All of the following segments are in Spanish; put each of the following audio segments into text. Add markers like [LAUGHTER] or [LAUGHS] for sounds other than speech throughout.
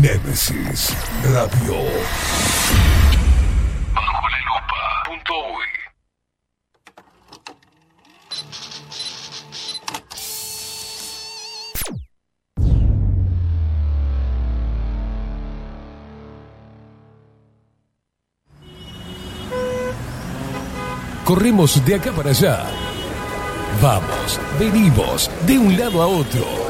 Nemesis Radio. Bajo la lupa. Punto uy. Corremos de acá para allá. Vamos, venimos, de un lado a otro.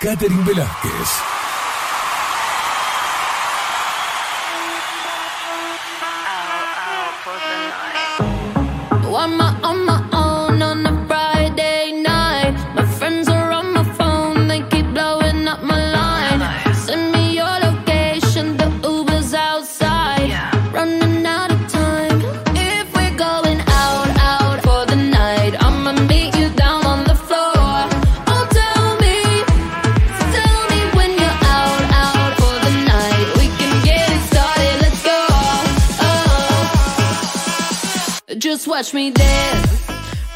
Catherine Velázquez.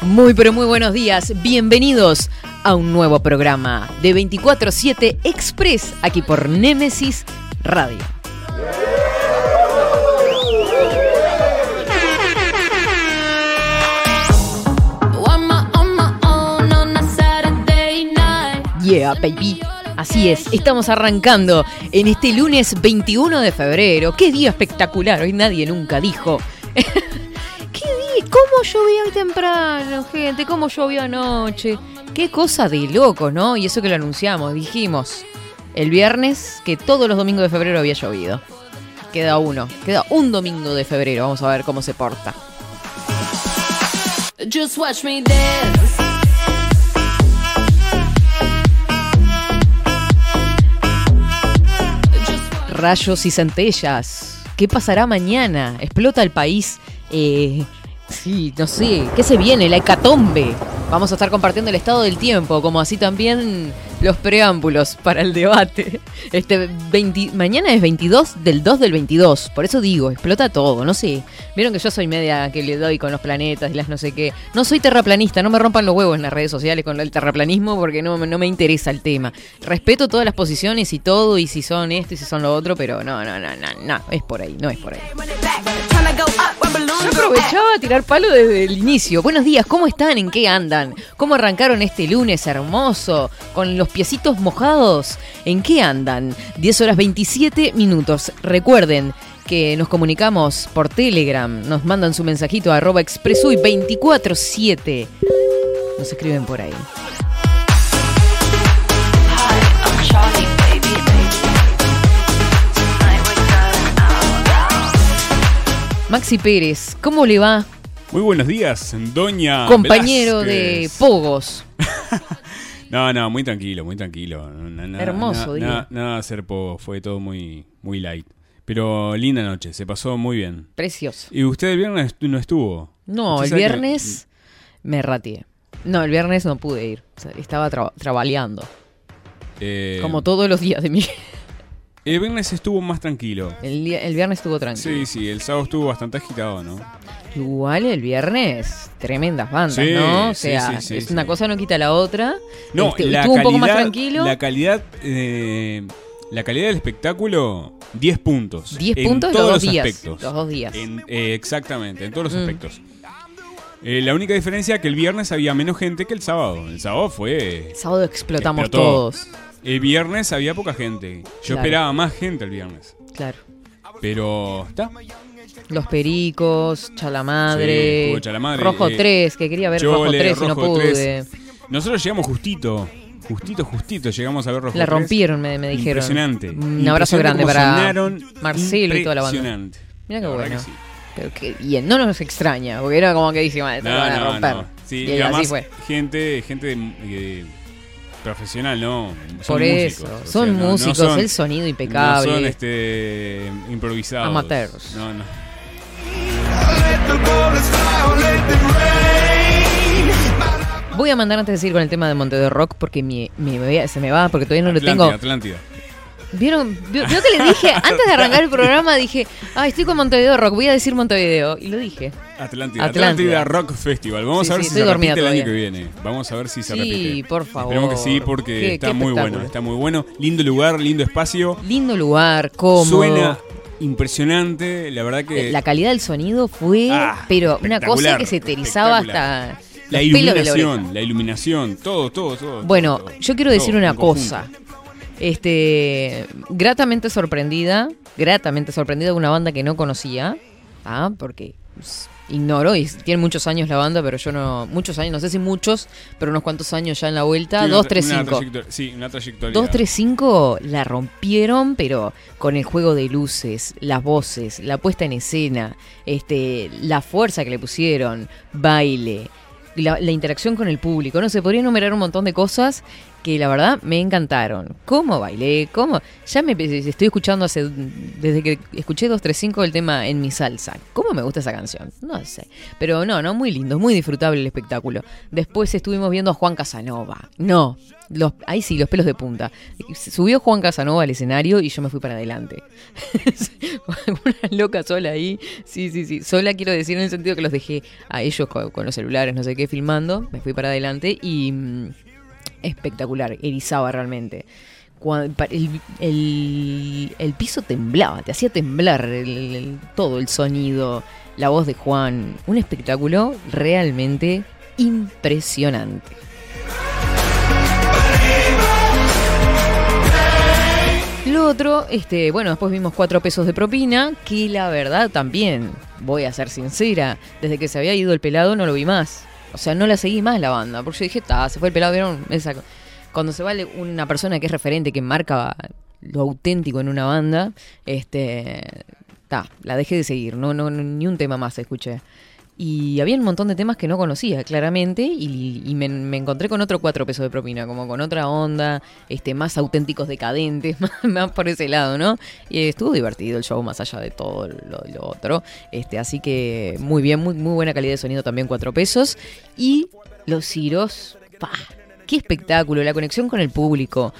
Muy pero muy buenos días, bienvenidos a un nuevo programa de 24/7 Express aquí por Nemesis Radio. Yeah, baby. Así es, estamos arrancando en este lunes 21 de febrero. Qué día espectacular, hoy nadie nunca dijo. [LAUGHS] ¿Cómo llovió hoy temprano, gente? ¿Cómo llovió anoche? Qué cosa de loco, ¿no? Y eso que lo anunciamos, dijimos el viernes que todos los domingos de febrero había llovido. Queda uno, queda un domingo de febrero, vamos a ver cómo se porta. Just watch me dance. Just Rayos y centellas. ¿Qué pasará mañana? ¿Explota el país? Eh, sí, no sé. ¿Qué se viene? La hecatombe. Vamos a estar compartiendo el estado del tiempo, como así también los preámbulos para el debate. Este 20 mañana es 22 del 2 del 22. Por eso digo, explota todo. No sé. Vieron que yo soy media que le doy con los planetas y las no sé qué. No soy terraplanista. No me rompan los huevos en las redes sociales con el terraplanismo porque no, no me interesa el tema. Respeto todas las posiciones y todo, y si son esto y si son lo otro, pero no, no, no, no, no. Es por ahí, no es por ahí. Yo aprovechaba a tirar palo desde el inicio. Buenos días, ¿cómo están? ¿En qué andan? ¿Cómo arrancaron este lunes hermoso? Con los piecitos mojados. ¿En qué andan? 10 horas 27 minutos. Recuerden que nos comunicamos por Telegram. Nos mandan su mensajito a arroba expresuy 247. Nos escriben por ahí. Maxi Pérez, ¿cómo le va? Muy buenos días, doña. Compañero de. Pogos. [LAUGHS] No, no, muy tranquilo, muy tranquilo. No, no, nada- Hermoso día. Nada, hacer poco, fue todo muy, muy light. Pero linda noche, se pasó muy bien. Precioso. ¿Y usted el viernes no estuvo? No, el que- viernes me ratié. No, el viernes no pude ir. O sea, estaba tra- trabaleando. Eh, Como todos los días de mi. [LAUGHS] El viernes estuvo más tranquilo. El, el viernes estuvo tranquilo. Sí, sí, el sábado estuvo bastante agitado, ¿no? Igual el viernes, tremendas bandas, Sí, ¿no? O sea, sí, sí, es sí. una cosa no quita la otra. No, Este, la estuvo calidad, un poco más tranquilo. La calidad, eh, la calidad del espectáculo, 10 puntos. 10 En puntos los todos dos los días. aspectos. Los dos días. En- eh, exactamente, en todos los Mm. aspectos. Eh, la única diferencia es que el viernes había menos gente que el sábado. El sábado fue... El sábado explotamos Explotó. todos. El viernes había poca gente. Yo Claro. esperaba más gente el viernes. Claro. Pero está. Los Pericos, Chalamadre, Sí, Chalamadre, Rojo eh, 3, que quería ver Rojo Chole, 3 y no pude. 3. Nosotros llegamos justito. Justito, justito. Llegamos a ver Rojo La 3. rompieron, me, me dijeron. Impresionante. Un abrazo grande para. Marcelo y toda la banda. Impresionante. Mira qué bueno. que sí. Pero qué bien, no nos extraña, porque era como que dice, "Madre, te No, van a romper. no. Sí, y y así además, fue. gente, gente de, de- profesional, no. Son Por eso, músicos, o son sea, no- no músicos, son- el sonido impecable. No son este, improvisados. Amateurs. No, no. Voy a mandar antes de seguir con el tema de Monte de Rock porque mi- mi- se me va, porque todavía no lo tengo. Atlántida. ¿Vieron? Vio, vio que le dije, [LAUGHS] antes de arrancar el programa, dije, ay, estoy con Montevideo Rock, voy a decir Montevideo. Y lo dije. Atlántida. Atlántida. Atlántida Rock Festival. Vamos Sí, a ver sí, si se repite el año que viene. Vamos a ver si se Sí, repite. por favor. Esperemos que sí, porque Qué- está qué muy bueno. Está muy bueno. Lindo lugar, lindo espacio. Lindo lugar, cómodo. Suena impresionante. La verdad que. La calidad del sonido fue, Ah, pero una cosa que se te erizaba espectacular. hasta la iluminación, la iluminación, todo, todo, todo. Bueno, todo. yo quiero decir una conjunto. Este, gratamente sorprendida, gratamente sorprendida de una banda que no conocía, ¿ah? porque pues, ignoro y tiene muchos años la banda, pero yo no, muchos años, no sé si muchos, pero unos cuantos años ya en la vuelta, Sí, una tra- 235. una trayectoria- Sí, una trayectoria. 235 la rompieron, pero con el juego de luces, las voces, la puesta en escena, este, la fuerza que le pusieron, baile, la, la interacción con el público. No sé, podría enumerar un montón de cosas que la verdad me encantaron. ¿Cómo bailé? ¿Cómo? Ya me estoy escuchando hace desde que escuché 235 el tema en mi salsa. ¿Cómo me gusta esa canción? No sé. Pero no, no, muy lindo, muy disfrutable el espectáculo. Después estuvimos viendo a Juan Casanova. No, los, ahí sí, los pelos de punta. Subió Juan Casanova al escenario y yo me fui para adelante. [LAUGHS] Una loca sola ahí. Sí, sí, sí. Sola quiero decir en el sentido que los dejé a ellos con, con los celulares, no sé qué, filmando. Me fui para adelante y mm, espectacular, erizaba realmente. El, el- el piso temblaba, te hacía temblar todo el sonido, la voz de Juan. Un espectáculo realmente impresionante. Lo otro, este, bueno, después vimos cuatro pesos de propina, que la verdad también, voy a ser sincera, desde que se había ido el pelado no lo vi más. O sea, no la seguí más la banda, porque yo dije, ta, se fue el pelado, vieron esa cuando se va le- una persona que es referente, que marca lo auténtico en una banda, este, ta, la dejé de seguir, no, no, ni un tema más escuché. Y había un montón de temas que no conocía, claramente, y, me, encontré con otro cuatro pesos de propina, como con otra onda, este, más auténticos decadentes, [LAUGHS] más, por ese lado, ¿no? Y estuvo divertido el show, más allá de todo lo, otro. Este, así que muy bien, muy, muy buena calidad de sonido también, cuatro pesos. Y los Ciros, pa, qué espectáculo, la conexión con el público.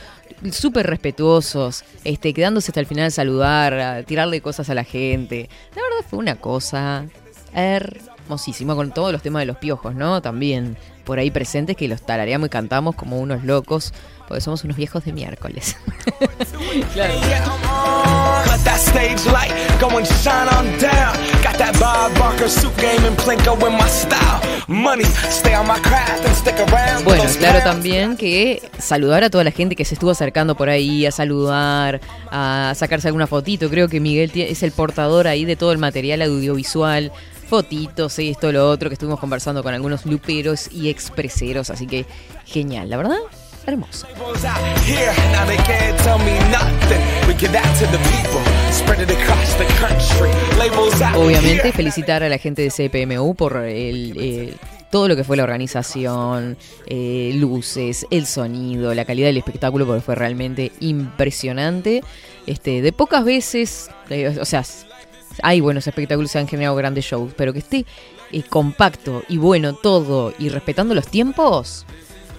Súper respetuosos, este, quedándose hasta el final a saludar, a tirarle cosas a la gente. La verdad fue una cosa hermosísima con todos los temas de los piojos, ¿no? También por ahí presentes que los tarareamos y cantamos como unos locos, porque somos unos viejos de miércoles. [LAUGHS] Bueno, claro también que saludar a toda la gente que se estuvo acercando por ahí, a saludar, a sacarse alguna fotito. Creo que Miguel es el portador ahí de todo el material audiovisual. Fotitos, esto, lo otro, que estuvimos conversando con algunos luperos y expreseros, así que genial, la verdad, hermoso. Obviamente felicitar a la gente de CPMU por el, eh, todo lo que fue la organización, eh, luces, el sonido, la calidad del espectáculo, porque fue realmente impresionante. Este, de pocas veces, eh, o sea, hay buenos espectáculos, se han generado grandes shows, pero que esté eh, compacto y bueno todo y respetando los tiempos,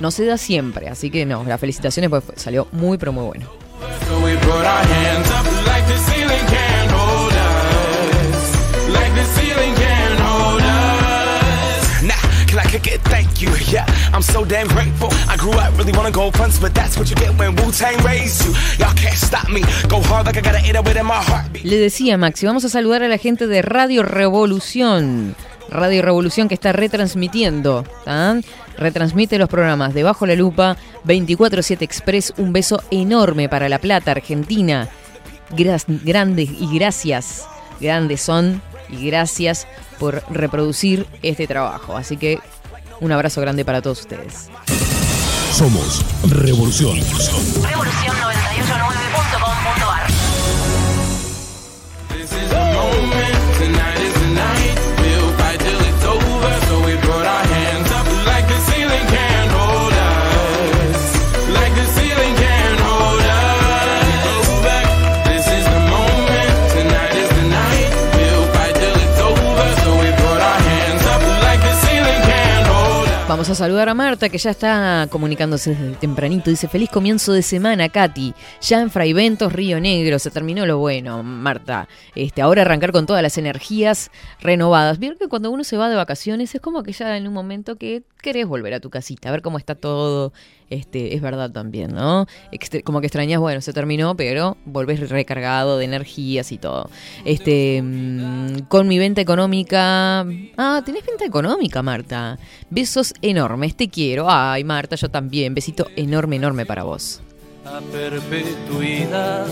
no se da siempre. Así que no, las felicitaciones, pues salió muy, pero muy bueno. It? Thank you. Yeah, I'm so damn grateful. I grew up really wanna go fronts, but that's what you get when Wu Tang raised you. Y'all can't stop me. Go hard like I got an 808 in my heartbeat. Le decía Maxi, vamos a saludar a la gente de Radio Revolución. Radio Revolución que está retransmitiendo. ¿tá? Retransmite los programas de Bajo la Lupa, 24-7 Express. Un beso enorme para La Plata, Argentina. Gras- grandes y gracias. Grandes son y gracias por reproducir este trabajo. Así que un abrazo grande para todos ustedes. Somos Revolución. Revolución 989.com.ar. Vamos a saludar a Marta, que ya está comunicándose desde tempranito. Dice, feliz comienzo de semana, Katy. Ya en Fraiventos, Río Negro, se terminó lo bueno, Marta. Este, ahora arrancar con todas las energías renovadas. Vieron que cuando uno se va de vacaciones es como que ya en un momento que querés volver a tu casita, a ver cómo está todo. Este, es verdad también, ¿no? Como que extrañas, bueno, se terminó, pero volvés recargado de energías y todo. Este, mm, con mi venta económica. Ah, tenés venta económica, Marta. Besos enormes, te quiero. Ay, Marta, yo también. Besito enorme, enorme para vos. a perpetuidad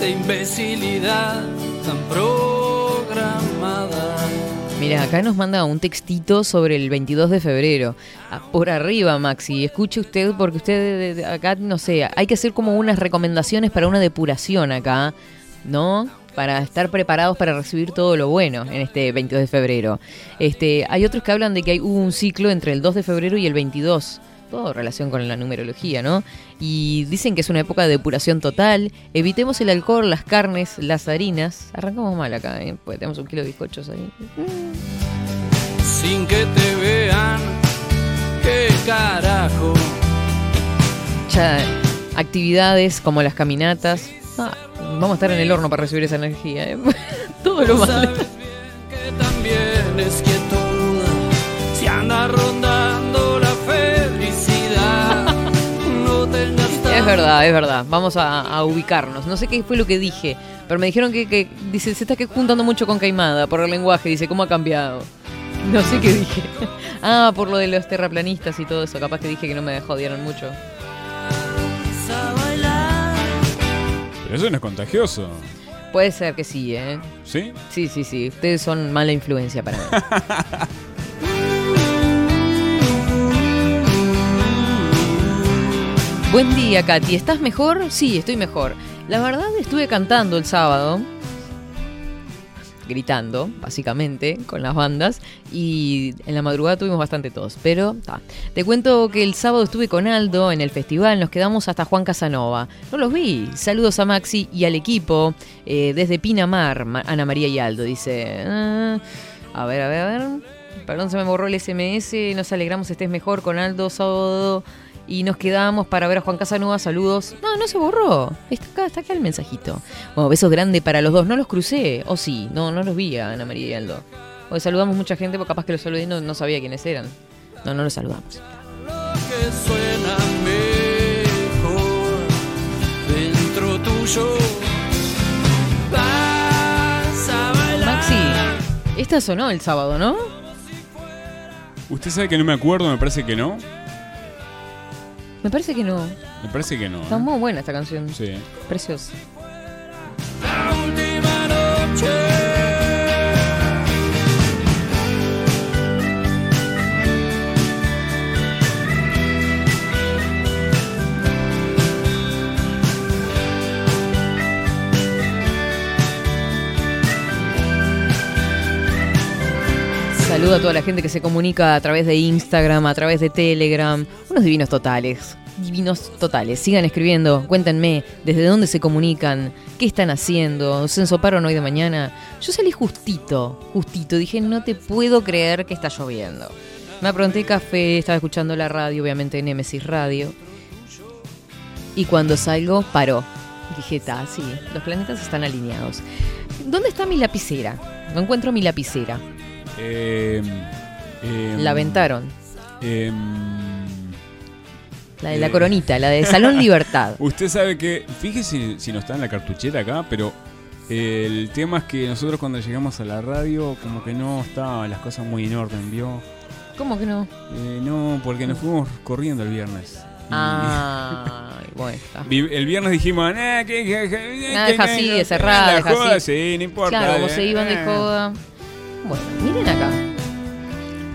de imbecilidad tan programada. Mira, acá nos manda un textito sobre el 22 de febrero. Ah, Por arriba, Maxi, escuche usted, porque usted acá, no sé, hay que hacer como unas recomendaciones para una depuración acá, ¿no? Para estar preparados para recibir todo lo bueno en este 22 de febrero. Este, hay otros que hablan de que hay, hubo un ciclo entre el 2 de febrero y el 22. Todo relación con la numerología, ¿no? Y dicen que es una época de depuración total. Evitemos el alcohol, las carnes, las harinas. Arrancamos mal acá, ¿eh? Porque tenemos un kilo de bizcochos ahí. sin que te vean. ¿Qué carajo? ya actividades como las caminatas. Ah, vamos a estar en el horno para recibir esa energía. ¿eh? [LAUGHS] Todo lo malo. Sabes bien que también es. Si anda rondando verdad, es verdad. Vamos a, a ubicarnos. No sé qué fue lo que dije, pero me dijeron que, que- dice, se está juntando mucho con Caimada por el lenguaje. Dice, ¿cómo ha cambiado? [LAUGHS] No sé qué dije. [LAUGHS] Ah, por lo de los terraplanistas y todo eso. Capaz que dije que no me jodieron mucho. Pero eso no es contagioso. Puede ser que sí, ¿eh? ¿Sí? Sí, sí, sí. Ustedes son mala influencia para mí. [LAUGHS] Buen día, Katy. ¿Estás mejor? Sí, estoy mejor. La verdad, estuve cantando el sábado. Gritando, básicamente, con las bandas. Y en la madrugada tuvimos bastante tos. Pero, ta. Te cuento que el sábado estuve con Aldo en el festival. Nos quedamos hasta Juan Casanova. No los vi. Saludos a Maxi y al equipo. eh, desde Pinamar, Ma- Ana María y Aldo. Dice. ah, a ver, a ver, a ver. Perdón, se me borró el SMS. Nos alegramos, estés mejor con Aldo sábado. Y nos quedamos para ver a Juan Casanova. Saludos. No, no se borró. Está acá, está acá el mensajito. Bueno, besos grandes para los dos. No los crucé. O sí, no, no los vi a Ana María y Aldo. Porque saludamos mucha gente, porque capaz que los saludé y no, sabía quiénes eran. No, no los saludamos. que suena mejor dentro. Maxi, esta sonó el sábado, ¿no? Usted sabe que no me acuerdo, me parece que no. Me parece que no. Me parece que no. Está ¿eh? muy buena esta canción. Sí. Preciosa. La última noche. Saludo a toda la gente que se comunica a través de Instagram, a través de Telegram. Unos divinos totales. Divinos totales. Sigan escribiendo, cuéntenme desde dónde se comunican, qué están haciendo, se ensoparon hoy de mañana. Yo salí justito, justito. Dije, no te puedo creer que está lloviendo. Me apronté café, estaba escuchando la radio, obviamente Nemesis Radio. Y cuando salgo, paró. Dije, está, sí, los planetas están alineados. ¿Dónde está mi lapicera? No encuentro mi lapicera. Eh, eh, La aventaron. eh, La de la Eh. coronita, la de Salón [LAUGHS] Libertad. usted sabe que, fíjese si no está en la cartuchera acá, pero el tema es que nosotros cuando llegamos a la radio, como que no estaban las cosas muy en orden, ¿vio? ¿Cómo que no? Eh, no, porque nos fuimos corriendo el viernes. Ah, bueno, El viernes dijimos, eh, que, Nada, así, cerrada, la joda. Sí, no importa. Claro, como eh, se iban de joda. Bueno, miren acá.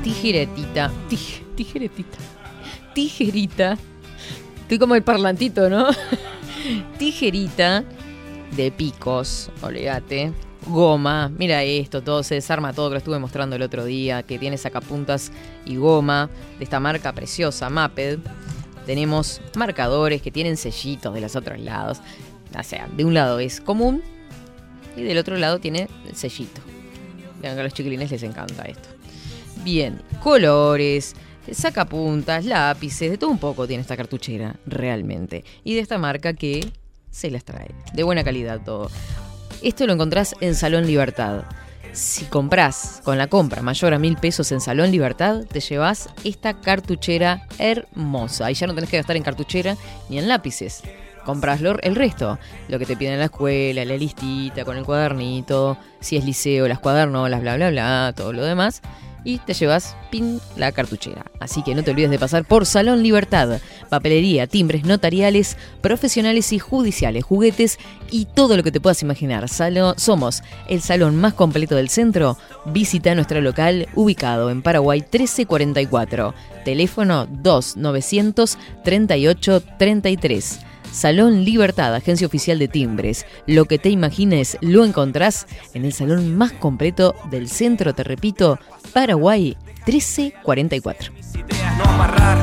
Tijeretita. tij- tijeretita. Tijerita. Estoy como el parlantito, ¿no? [LAUGHS] Tijerita de picos, olvídate. Goma, mira esto, todo se desarma todo, que lo estuve mostrando el otro día, que tiene sacapuntas y goma de esta marca preciosa, Maped. Tenemos marcadores que tienen sellitos de los otros lados. O sea, de un lado es común y del otro lado tiene el sellito. Que a los chiquilines les encanta esto. Bien, colores, sacapuntas, lápices, de todo un poco tiene esta cartuchera, realmente. Y de esta marca que se las trae. De buena calidad todo. Esto lo encontrás en Salón Libertad. Si comprás con la compra mayor a mil pesos en Salón Libertad, te llevas esta cartuchera hermosa. Y ya no tenés que gastar en cartuchera ni en lápices. Comprás lo- el resto, lo que te piden en la escuela, la listita con el cuadernito, si es liceo, las cuadernolas, bla, bla, bla, todo lo demás. Y te llevas, pin, la cartuchera. Así que no te olvides de pasar por Salón Libertad. Papelería, timbres notariales, profesionales y judiciales, juguetes y todo lo que te puedas imaginar. Salo- somos el salón más completo del centro. Visita nuestro local ubicado en Paraguay 1344. Teléfono 2900 38 33. Salón Libertad, agencia oficial de timbres. Lo que te imagines lo encontrás en el salón más completo del centro, te repito, Paraguay 1344. ideas no amarrar,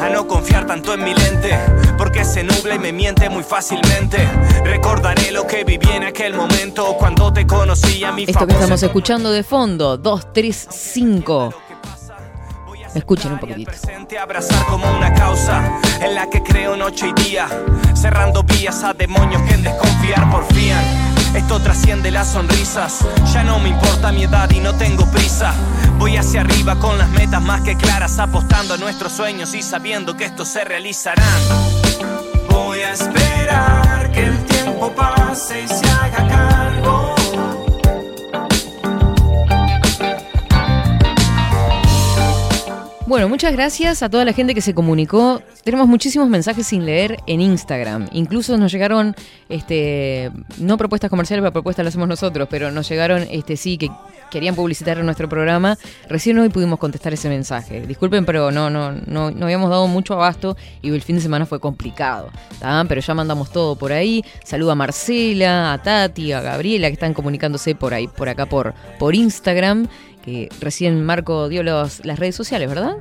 a no confiar tanto en mi lente, porque se nubla y me miente muy fácilmente. Recordaré lo que viví en aquel momento cuando te conocí a mi Esto que estamos escuchando de fondo, 235. Escuchen un poquitito. Presente abrazar como una causa en la que creo noche y día, cerrando vías a demonios que en desconfiar porfían. Esto trasciende las sonrisas, ya no me importa mi edad y no tengo prisa. Voy hacia arriba con las metas más que claras, apostando a nuestros sueños y sabiendo que estos se realizarán. Voy a esperar que el tiempo pase y se haga cargo. Bueno, muchas gracias a toda la gente que se comunicó. Tenemos muchísimos mensajes sin leer en Instagram. Incluso nos llegaron, este, no propuestas comerciales, pero propuestas las hacemos nosotros, pero nos llegaron, este, sí, que querían publicitar nuestro programa. Recién hoy pudimos contestar ese mensaje. Disculpen, pero no, no, no, no habíamos dado mucho abasto y el fin de semana fue complicado. Pero ya mandamos todo por ahí. Saludo a Marcela, a Tati, a Gabriela que están comunicándose por ahí, por acá, por, por Instagram. Que recién Marco dio los, las redes sociales, ¿verdad?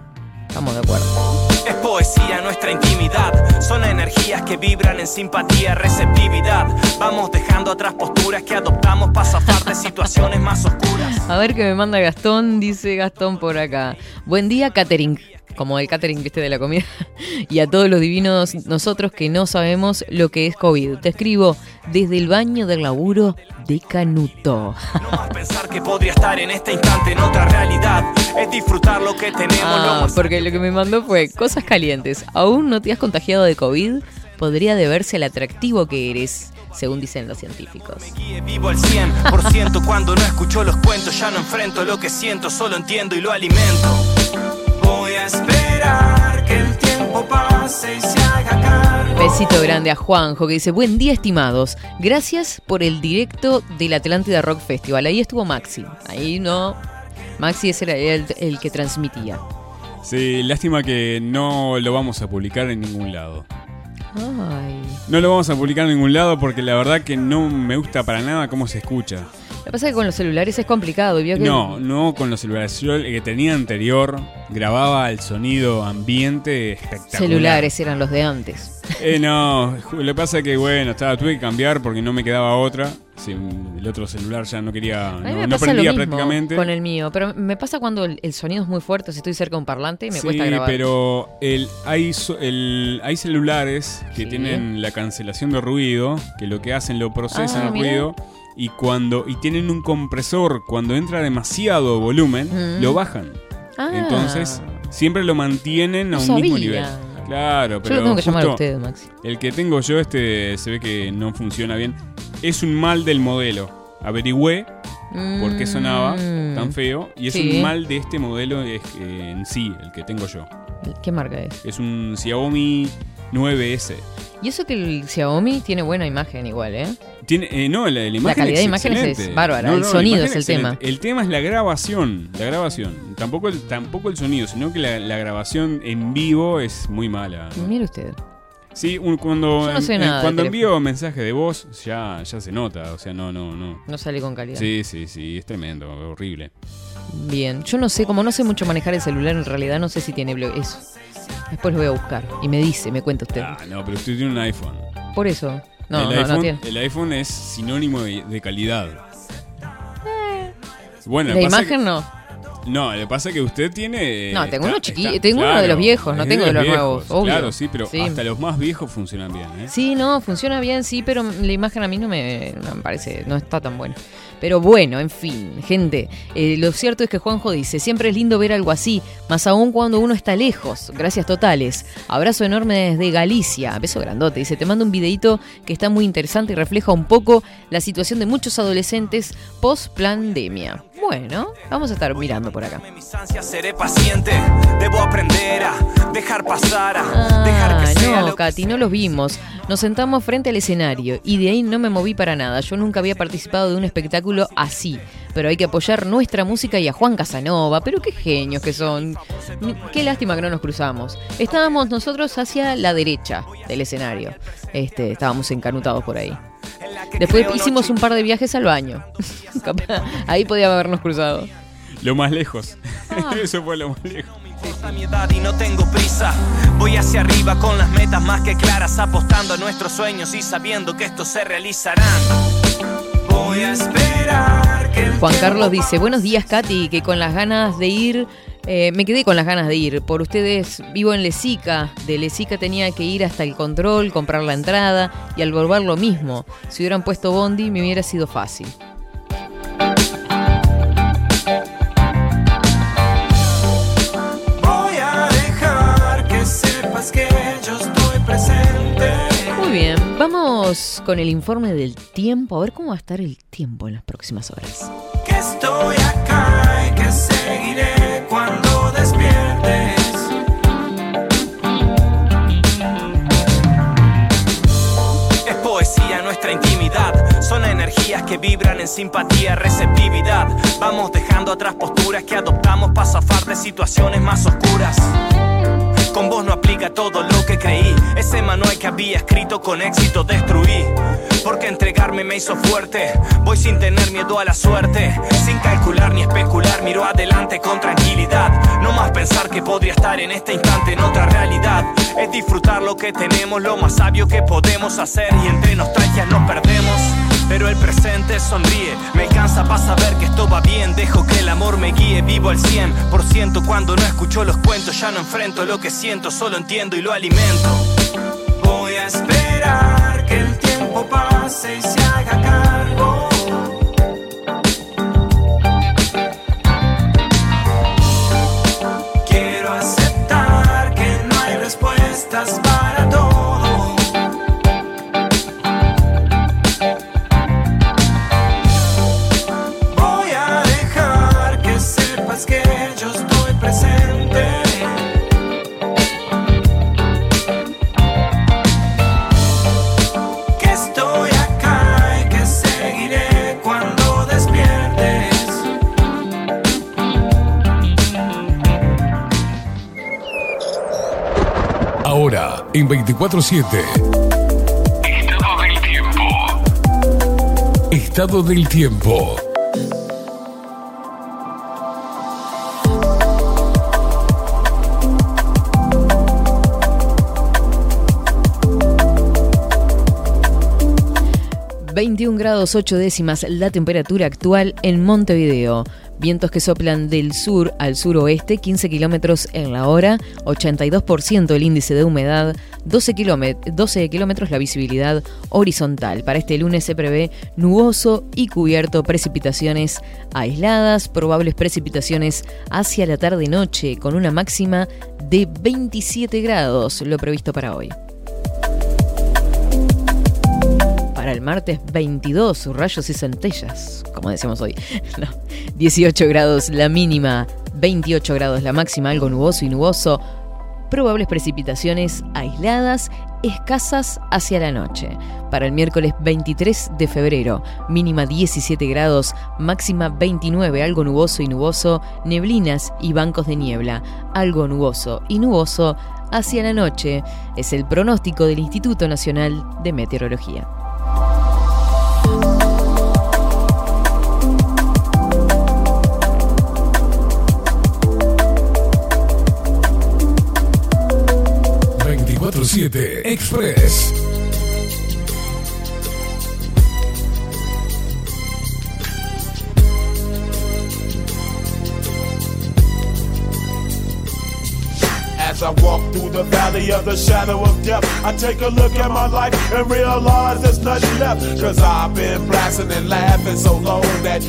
Estamos de acuerdo. Es poesía nuestra intimidad, son energías que vibran en simpatía, receptividad. Vamos dejando atrás posturas que adoptamos para zafar de situaciones más oscuras. A ver qué me manda Gastón, dice Gastón por acá. Buen día, catering. Como el catering, viste, de la comida. [LAUGHS] Y a todos los divinos, nosotros que no sabemos lo que es COVID. Te escribo desde el baño del laburo de Canuto. No más pensar que podría estar en este instante en otra realidad, es disfrutar lo que tenemos. Ah, lo porque lo que me mandó fue cosas calientes. ¿Aún no te has contagiado de COVID? Podría deberse al atractivo que eres, según dicen los científicos. guíe vivo al 100% cuando no escucho los cuentos, ya no enfrento lo que siento, solo entiendo y lo alimento. Besito grande a Juanjo que dice, buen día estimados, gracias por el directo del Atlántida Rock Festival. Ahí estuvo Maxi, ahí no, Maxi ese era el, el que transmitía. Sí, lástima que no lo vamos a publicar en ningún lado. Ay. No lo vamos a publicar en ningún lado porque la verdad que no me gusta para nada cómo se escucha. Que pasa es que con los celulares es complicado. y vio que- No, no con los celulares. Yo el que tenía anterior grababa el sonido ambiente espectacular. Celulares eran los de antes. Eh, no, lo que pasa es que bueno, estaba, tuve que cambiar porque no me quedaba otra. Sí, el otro celular ya no quería, no, me no prendía prácticamente. con el mío, pero me pasa cuando el, el sonido es muy fuerte, si estoy cerca de un parlante y me sí, cuesta grabar. pero el, hay, el, hay celulares que Sí. tienen la cancelación de ruido, que lo que hacen lo procesan Ah, el mira. ruido y cuando y tienen un compresor cuando entra demasiado volumen Mm. lo bajan. Ah. Entonces siempre lo mantienen No a un mismo nivel. Claro, Yo pero lo tengo que llamar a usted, Maxi. El que tengo yo este se ve que no funciona bien. Es un mal del modelo. Averigüé por qué sonaba Mm. tan feo y es Sí. un mal de este modelo es, eh, en sí, el que tengo yo. ¿Qué marca es? Es un Xiaomi 9S. Y eso que el Xiaomi tiene buena imagen igual, ¿eh? Tiene, eh, no, la, la imagen calidad de es imágenes es bárbara, No, el no, sonido es el excelente. El tema es la grabación, la grabación. Tampoco el, tampoco el sonido, sino que la, la grabación en vivo es muy mala. Mire usted. Sí, un- cuando, Yo no sé en- nada cuando envío mensaje de voz ya, ya se nota, o sea, no, no, no. No sale con calidad. Sí, sí, sí, es tremendo, horrible. Bien, yo no sé, como no sé mucho manejar el celular, en realidad no sé si tiene blo- eso. Después lo voy a buscar y me dice, me cuenta usted. Ah, no, pero usted tiene un iPhone. Por eso. No, el, no, iPhone no tiene. el iPhone es sinónimo de, de calidad. Bueno, que pasa imagen no. no, que pasa que usted tiene. No, tengo está- uno chiqui- está- tengo uno de los viejos, no tengo de los viejos, nuevos, obvio. Claro, sí, pero Sí. hasta los más viejos funcionan bien, ¿eh? Sí, no, funciona bien, sí, pero la imagen a mí no me, no me parece, no está tan buena. Pero bueno, en fin, gente, eh, lo cierto es que Juanjo dice, siempre es lindo ver algo así, más aún cuando uno está lejos. Gracias totales. Abrazo enorme desde Galicia. Beso grandote. Dice, te mando un videito que está muy interesante y refleja un poco la situación de muchos adolescentes post pandemia. Bueno, vamos a estar mirando por acá. Seré paciente. Debo aprender a dejar pasar, Ah, no, Katy, no los vimos. Nos sentamos frente al escenario y de ahí no me moví para nada. Yo nunca había participado de un espectáculo así. Pero hay que apoyar nuestra música y a Juan Casanova. Pero qué genios que son. Qué lástima que no nos cruzamos. Estábamos nosotros hacia la derecha del escenario. Este, estábamos encanutados por ahí. Después hicimos un par de viajes al baño. [LAUGHS] Ahí podíamos habernos cruzado. Lo más lejos. Ah. [LAUGHS] Eso fue lo más lejos. No me importa mi edad y no tengo prisa. Voy hacia arriba con las metas más que claras, apostando a nuestros sueños y sabiendo que estos se realizarán. Voy a esperar que el Juan Carlos dice, buenos días Katy, que con las ganas de ir, eh, me quedé con las ganas de ir. Por ustedes vivo en Lesica, de Lesica tenía que ir hasta el control, comprar la entrada y al volver lo mismo. Si hubieran puesto Bondi me hubiera sido fácil. Vamos con el informe del tiempo, a ver cómo va a estar el tiempo en las próximas horas. Que estoy acá y que seguiré cuando despiertes. Es poesía nuestra intimidad. Son energías que vibran en simpatía, receptividad. Vamos dejando atrás posturas que adoptamos para zafar de situaciones más oscuras. Con vos no aplica todo lo que creí. Ese manual que había escrito con éxito destruí. Porque entregarme me hizo fuerte. Voy sin tener miedo a la suerte. Sin calcular ni especular, miro adelante con tranquilidad. No más pensar que podría estar en este instante en otra realidad. Es disfrutar lo que tenemos, lo más sabio que podemos hacer. Y entre nostalgias nos perdemos. Pero el presente sonríe, me alcanza para saber que esto va bien. Dejo que el amor me guíe, vivo al 100%. Cuando no escucho los cuentos, ya no enfrento lo que siento, solo entiendo y lo alimento. Voy a esperar que el tiempo pase y se 24-7. Estado del tiempo. Estado del tiempo. ...21 grados 8 décimas la temperatura actual en Montevideo. Vientos que soplan del sur al suroeste, 15 kilómetros en la hora, 82% el índice de humedad, 12 kilómet- 12 kilómetros la visibilidad horizontal. Para este lunes se prevé nuboso y cubierto, precipitaciones aisladas, probables precipitaciones hacia la tarde-noche, con una máxima de 27 grados, lo previsto para hoy. Para el martes 22, rayos y centellas, como decíamos hoy. [LAUGHS] No, 18 grados la mínima, 28 grados la máxima, algo nuboso y nuboso. Probables precipitaciones aisladas, escasas hacia la noche. Para el miércoles 23 de febrero, mínima 17 grados, máxima 29, algo nuboso y nuboso, neblinas y bancos de niebla, algo nuboso y nuboso hacia la noche. Es el pronóstico del Instituto Nacional de Meteorología. 24-7 Express. As I walk through the valley of the shadow of death, I take a look at my life and realize there's nothing left. Cause I've been blasting and laughing so long that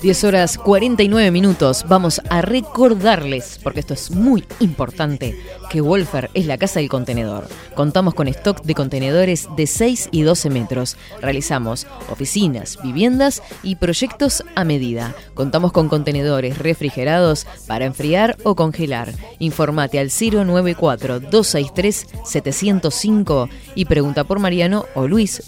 10 horas 49 minutos. Vamos a recordarles, porque esto es muy importante, que Wolfer es la casa del contenedor. Contamos con stock de contenedores de 6 y 12 metros. Realizamos oficinas, viviendas y proyectos a medida. Contamos con contenedores refrigerados para enfriar o congelar. Informate al 094-263-705 y pregunta por Mariano o Luis.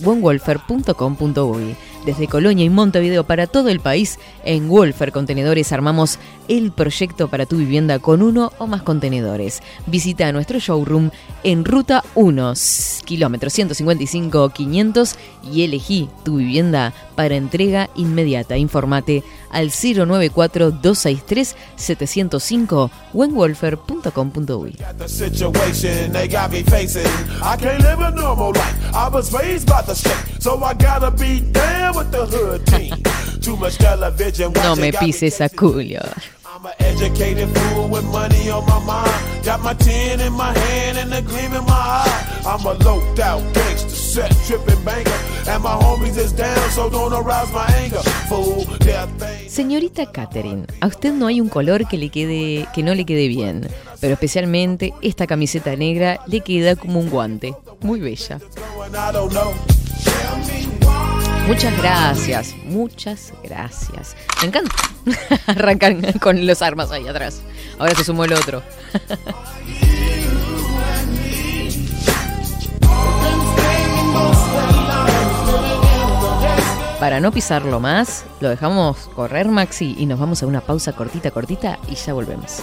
Desde Colonia y Montevideo para todo el país, en Wolfer Contenedores armamos el proyecto para tu vivienda con uno o más contenedores. Visita nuestro showroom en Ruta 1, s- kilómetro 155-500 y elegí tu vivienda para entrega inmediata. Informate al 094-263-705 o en television No me pises a Julio. I'm an educated fool with money on my mind. Got my tin in my hand and a gleam in my eye. I'm a low out gangster, set tripping banker. And my homies is down, so don't arouse my anger. Fool. Señorita Catherine, a usted no hay un color que le quede que no le quede bien, pero especialmente esta camiseta negra le queda como un guante. Muy bella. Muchas gracias, muchas gracias. Me encanta. [LAUGHS] Arrancan con los armas ahí atrás. Ahora se sumó el otro. Para no pisarlo más, lo dejamos correr, Maxi, y nos vamos a una pausa cortita, cortita, y ya volvemos.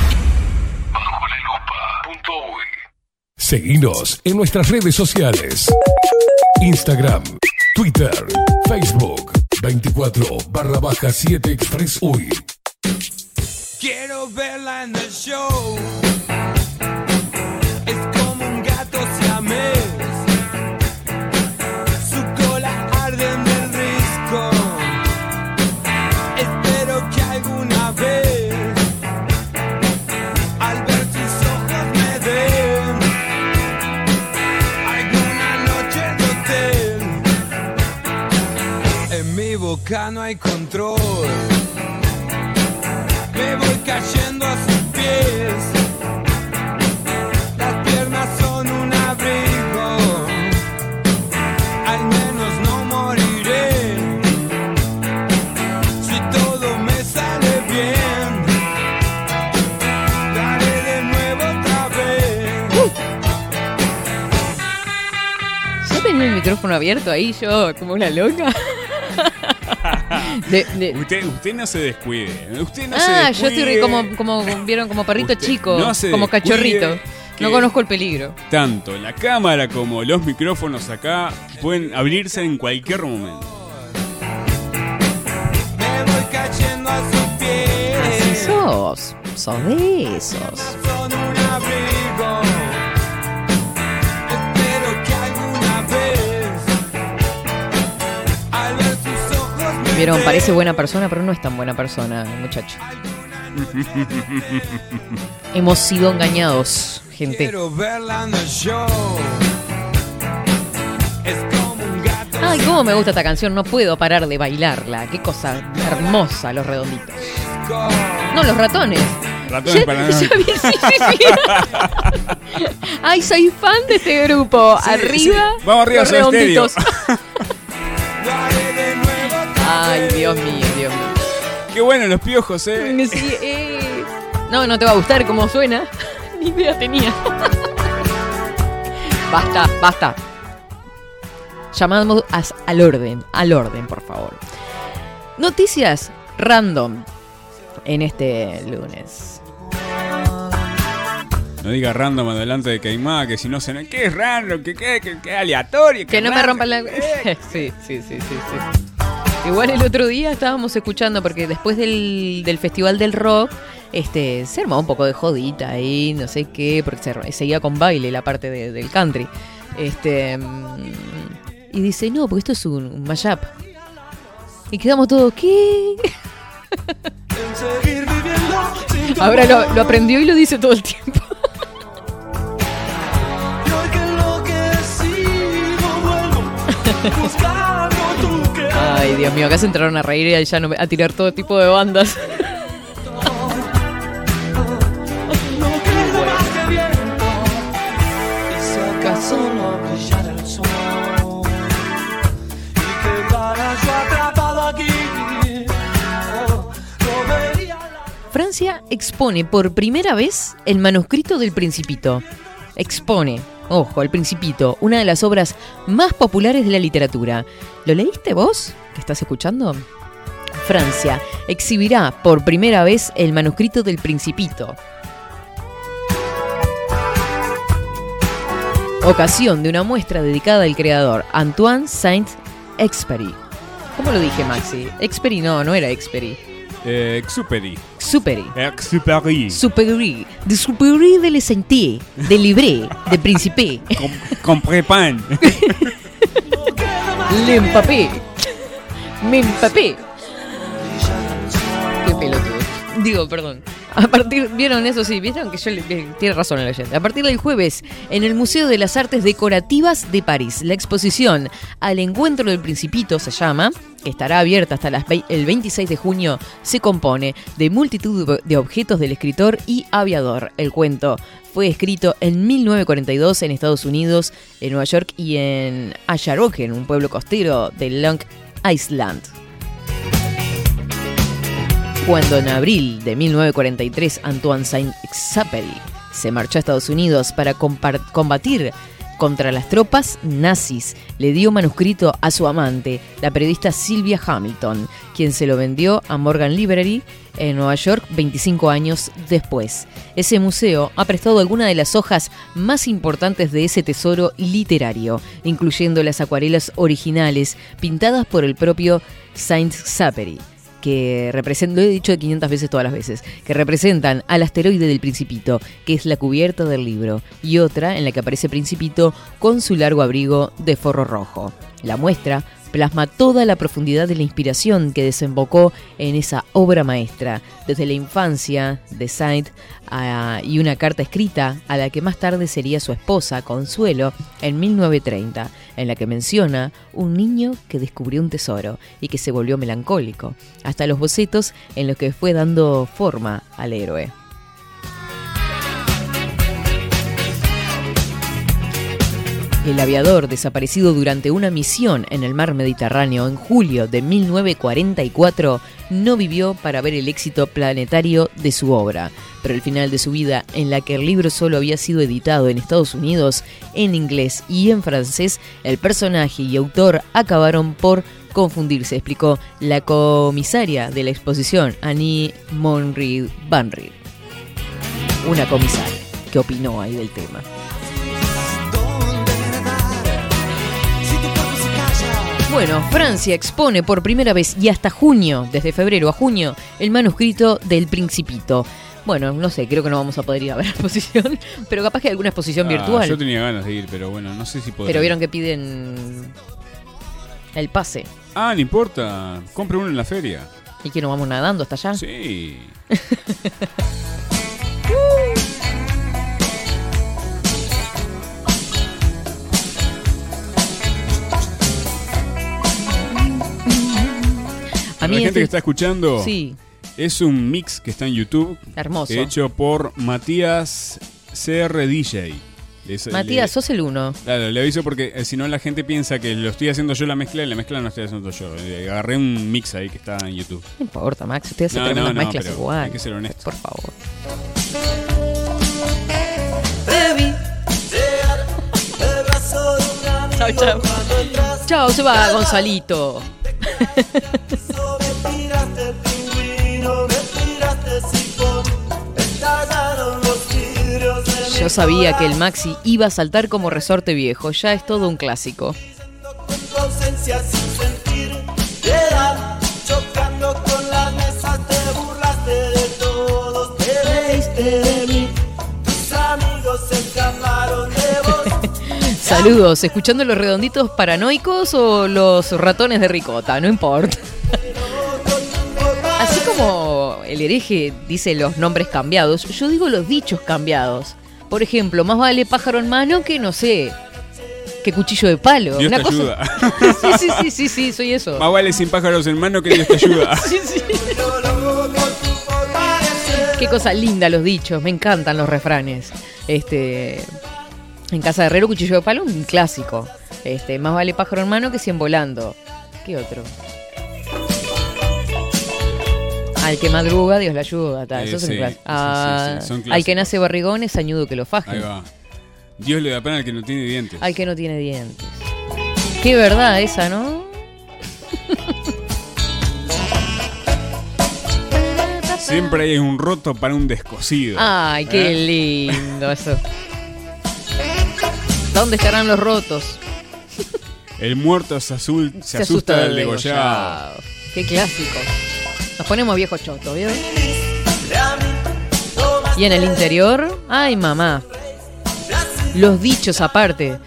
Seguinos en nuestras redes sociales. Instagram, Twitter, Facebook, 24 barra baja 7 Express UI. Quiero verla en el show. Boca no hay control. Me voy cayendo a sus pies. Las piernas son un abrigo. Al menos no moriré. Si todo me sale bien, daré de nuevo otra vez. Yo tenía el micrófono abierto ahí, yo como una loca. De- de- Usted, usted no se descuide. Usted no se ah, yo descuide. estoy como, como vieron como perrito Usted chico, no se como cachorrito. No conozco el peligro. Tanto la cámara como los micrófonos acá pueden abrirse en cualquier momento. Me voy cayendo a sus Así pies. sos, sos de esos. Vieron, parece buena persona, pero no es tan buena persona, muchacho. [LAUGHS] Hemos sido engañados, gente. Quiero verla en el show. Es como un gato. Ay, cómo me gusta esta canción, no puedo parar de bailarla. Qué cosa hermosa, los redonditos. No, los ratones. Ratones para [LAUGHS] sí, sí, sí. [LAUGHS] Ay, soy fan de este grupo. Sí, arriba. sí. Vamos arriba, los redonditos. Ay, Dios mío, Dios mío. Qué bueno los piojos, eh. Sí, eh. No, no te va a gustar cómo suena. [LAUGHS] Ni idea tenía. basta, basta. Llamamos al orden, al orden, por favor. Noticias random en este lunes. No diga random adelante de Caimá, que si no se... ¿Qué es random? ¿Qué, qué, qué, qué aleatorio? Que no me rompan la. [LAUGHS] sí, sí, sí, sí, sí. Igual el otro día estábamos escuchando, porque después del, del Festival del Rock, este, se armó un poco de jodita ahí, no sé qué, porque se- seguía con baile la parte de- del country. Este. mm, Y dice, no, porque esto es un, un mashup. Y quedamos todos, ¿qué? [LAUGHS] Ahora lo, lo aprendió y lo dice todo el tiempo. [LAUGHS] Ay, Dios mío, acá se entraron a reír y ya a tirar todo tipo de bandas. [LAUGHS] Francia expone por primera vez el manuscrito del Principito. Expone, ojo, el Principito, una de las obras más populares de la literatura. ¿Lo leíste vos? ¿Que estás escuchando? Francia exhibirá por primera vez el manuscrito del Principito. Ocasión de una muestra dedicada al creador Antoine Saint-Exupéry. ¿Cómo lo dije, Maxi? Exupéry no, no era Exupéry. Eh, Exuperi. Exupéry. Exuperi. Superi, de Superi de Le Sentier, de Libré, de Principé, Compré pan. Le empapé, me empapé. Qué pelotudo. Digo, perdón. A partir, ¿vieron eso? Sí, vieron que yo tiene razón el. A partir del jueves, en el Museo de las Artes Decorativas de París, la exposición Al Encuentro del Principito se llama, que estará abierta hasta el 26 de junio, se compone de multitud de objetos del escritor y aviador. El cuento fue escrito en 1942 en Estados Unidos, en Nueva York y en Ayaroken, un pueblo costero de Long Island. Cuando en abril de 1943 Antoine Saint-Exupéry se marchó a Estados Unidos para combatir contra las tropas nazis, le dio manuscrito a su amante, la periodista Sylvia Hamilton, quien se lo vendió a Morgan Library en Nueva York 25 años después. Ese museo ha prestado algunas de las hojas más importantes de ese tesoro literario, incluyendo las acuarelas originales pintadas por el propio Saint-Exupéry que representan, lo he dicho 500 veces todas las veces, que representan al asteroide del Principito, que es la cubierta del libro, y otra en la que aparece Principito con su largo abrigo de forro rojo. La muestra plasma toda la profundidad de la inspiración que desembocó en esa obra maestra, desde la infancia de Saint y una carta escrita a la que más tarde sería su esposa, Consuelo, en 1930, en la que menciona un niño que descubrió un tesoro y que se volvió melancólico, hasta los bocetos en los que fue dando forma al héroe. El aviador, desaparecido durante una misión en el mar Mediterráneo en julio de 1944, no vivió para ver el éxito planetario de su obra, pero el final de su vida, en la que el libro solo había sido editado en Estados Unidos, en inglés y en francés, el personaje y autor acabaron por confundirse, explicó la comisaria de la exposición, Annie Monry Banry. Una comisaria que opinó ahí del tema. Bueno, Francia expone por primera vez y hasta junio, desde febrero a junio, el manuscrito del Principito. Bueno, no sé, creo que no vamos a poder ir a ver [LAUGHS] la exposición, pero capaz que hay alguna exposición Ah, virtual. Yo tenía ganas de ir, pero bueno, no sé si podré. Pero vieron que piden el pase. Ah, no importa. Compre uno en la feria. ¿Y que nos vamos nadando hasta allá? Sí. [LAUGHS] A mí la gente este- que está escuchando Sí. es un mix que está en YouTube. Hermoso. Hecho por Matías CR DJ. Es- Matías, le- sos el uno. Claro, le aviso porque eh, si no la gente piensa que lo estoy haciendo yo la mezcla y la mezcla no estoy haciendo yo. Eh, agarré un mix ahí que está en YouTube. No importa, Max, usted hace No, tremendas no, no, mezclas pero igual. hay que ser honesto. Por favor. Chao, chao. Chao, se va Gonzalito. Yo sabía que el Maxi iba a saltar como resorte viejo, ya es todo un clásico. tu ausencia sin sentir piedad, chocando con las mesas, te burlaste de todos, te Saludos, escuchando los redonditos paranoicos o los ratones de ricota, no importa. Así como el hereje dice los nombres cambiados, yo digo los dichos cambiados. Por ejemplo, más vale pájaro en mano que no sé, que cuchillo de palo. Dios Una te cosa- ayuda. Sí, sí, sí, sí, sí, soy eso. Más vale sin pájaros en mano que Dios te ayuda. [LAUGHS] Qué cosa linda los dichos, me encantan los refranes. Este, en casa de herrero, cuchillo de palo, un clásico. Este, más vale pájaro en mano que cien volando. ¿Qué otro? Al que madruga, Dios le ayuda. ta, Eh, eso es un sí, Ah, sí, al que nace barrigón es añudo que lo faje. Ahí va. Dios le da pena al que no tiene dientes. Al que no tiene dientes. Qué verdad esa, ¿no? Siempre hay un roto para un descosido. Ay, qué ¿Eh? lindo eso. ¿Dónde estarán los rotos? El muerto se, azul, se, asusta, del degollado. Qué clásico. Nos ponemos viejos chotos, ¿vieron? Y en el interior, ay mamá. Los dichos aparte.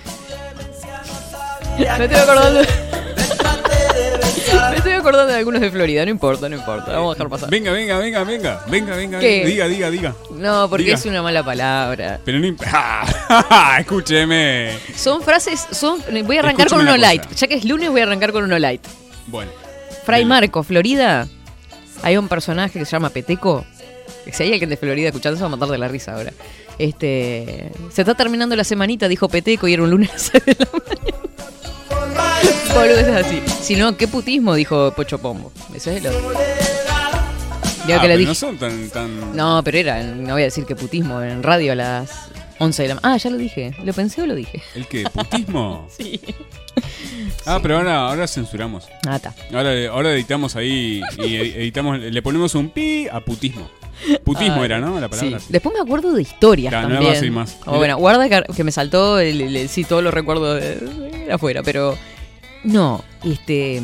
Me estoy acordando. Estoy acordando de algunos de Florida, no importa, no importa. Vamos a dejar pasar. Venga, venga, venga, venga. Venga, venga, ¿Qué? venga. Diga, diga, diga. No, porque Diga. es una mala palabra. Pero no imp- [LAUGHS] ¡Ah! Escúcheme. Son frases, son. Voy a arrancar con Escúchame uno light. Ya que es lunes, voy a arrancar con uno light. Bueno. Fray Marco, Florida. Hay un personaje que se llama Peteco. Si hay alguien de Florida escuchando, se va a matar de la risa ahora. Este. Se está terminando la semanita, dijo Peteco, y era un lunes [LAUGHS] a la mañana. Boludo, es así. Si no, ¿qué putismo? Dijo Pocho Pombo. Ese es el otro. Ah, que dije. no son tan, tan... No, pero era, no voy a decir que putismo en radio a las 11 de la mañana. Ah, ya lo dije. ¿Lo pensé o lo dije? ¿El qué? ¿Putismo? [LAUGHS] Sí. Ah, pero ahora, ahora censuramos. Ah, está. Ahora, ahora editamos ahí y ed- editamos, le ponemos un pi a putismo. Putismo Ay, era, ¿no? La palabra. Sí. Después me acuerdo de historias Claro, también. más. Oh, bueno, guarda que, que me saltó, el, el- el- sí, todos los recuerdos de, de afuera, pero no, este,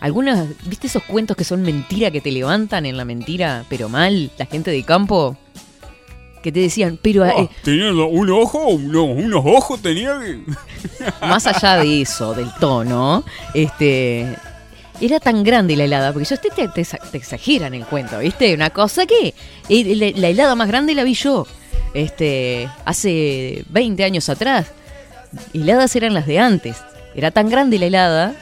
algunas, ¿viste esos cuentos que son mentira que te levantan en la mentira, pero mal, la gente de campo? Que te decían, pero Ah, eh, tenía un ojo, no, unos ojos tenía que... [LAUGHS] más allá de eso, del tono, este, era tan grande la helada, porque yo este te, te, te exageran el cuento, ¿viste? Una cosa que eh, la, la helada más grande la vi yo, este, hace 20 años atrás. Heladas eran las de antes. Era tan grande la helada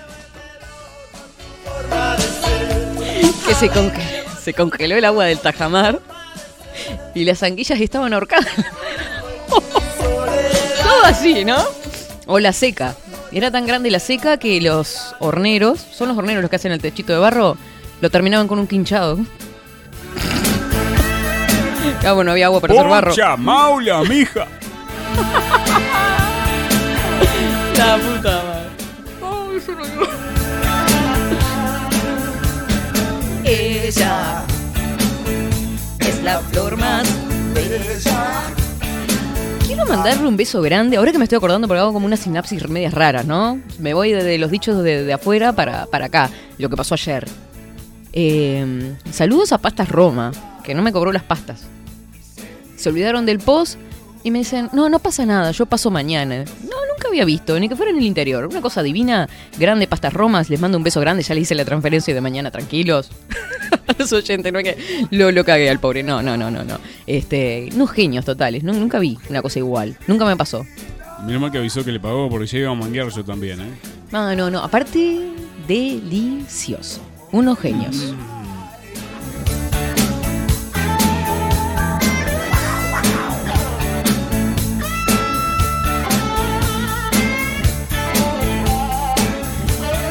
que se, conge- se congeló el agua del tajamar y las anguillas estaban ahorcadas. [LAUGHS] Todo así, ¿no? O la seca. Era tan grande la seca que los horneros, son los horneros los que hacen el techito de barro, lo terminaban con un quinchado. [LAUGHS] Ah, bueno, había agua para hacer barro. ¡Poncha, maula, mija! [LAUGHS] La puta Quiero mandarle un beso grande. Ahora que me estoy acordando, porque hago como unas sinapsis medias raras, ¿no? Me voy de, los dichos de, afuera para, para acá, lo que pasó ayer. Eh, saludos a Pastas Roma, que no me cobró las pastas. Se olvidaron del post y me dicen, no, no pasa nada, yo paso mañana. No, nunca había visto, ni que fuera en el interior. Una cosa divina, grande Pastas Romas, les mando un beso grande, ya le hice la transferencia de mañana, tranquilos. [LAUGHS] Los oyentes, no es que lo, lo cagué al pobre, no, no, no, no, no. Este, unos genios totales, nu- nunca vi una cosa igual, nunca me pasó. Menos mal que avisó que le pagó porque ya iba a manguear yo también, ¿eh? No, no, no, aparte, delicioso. Unos genios.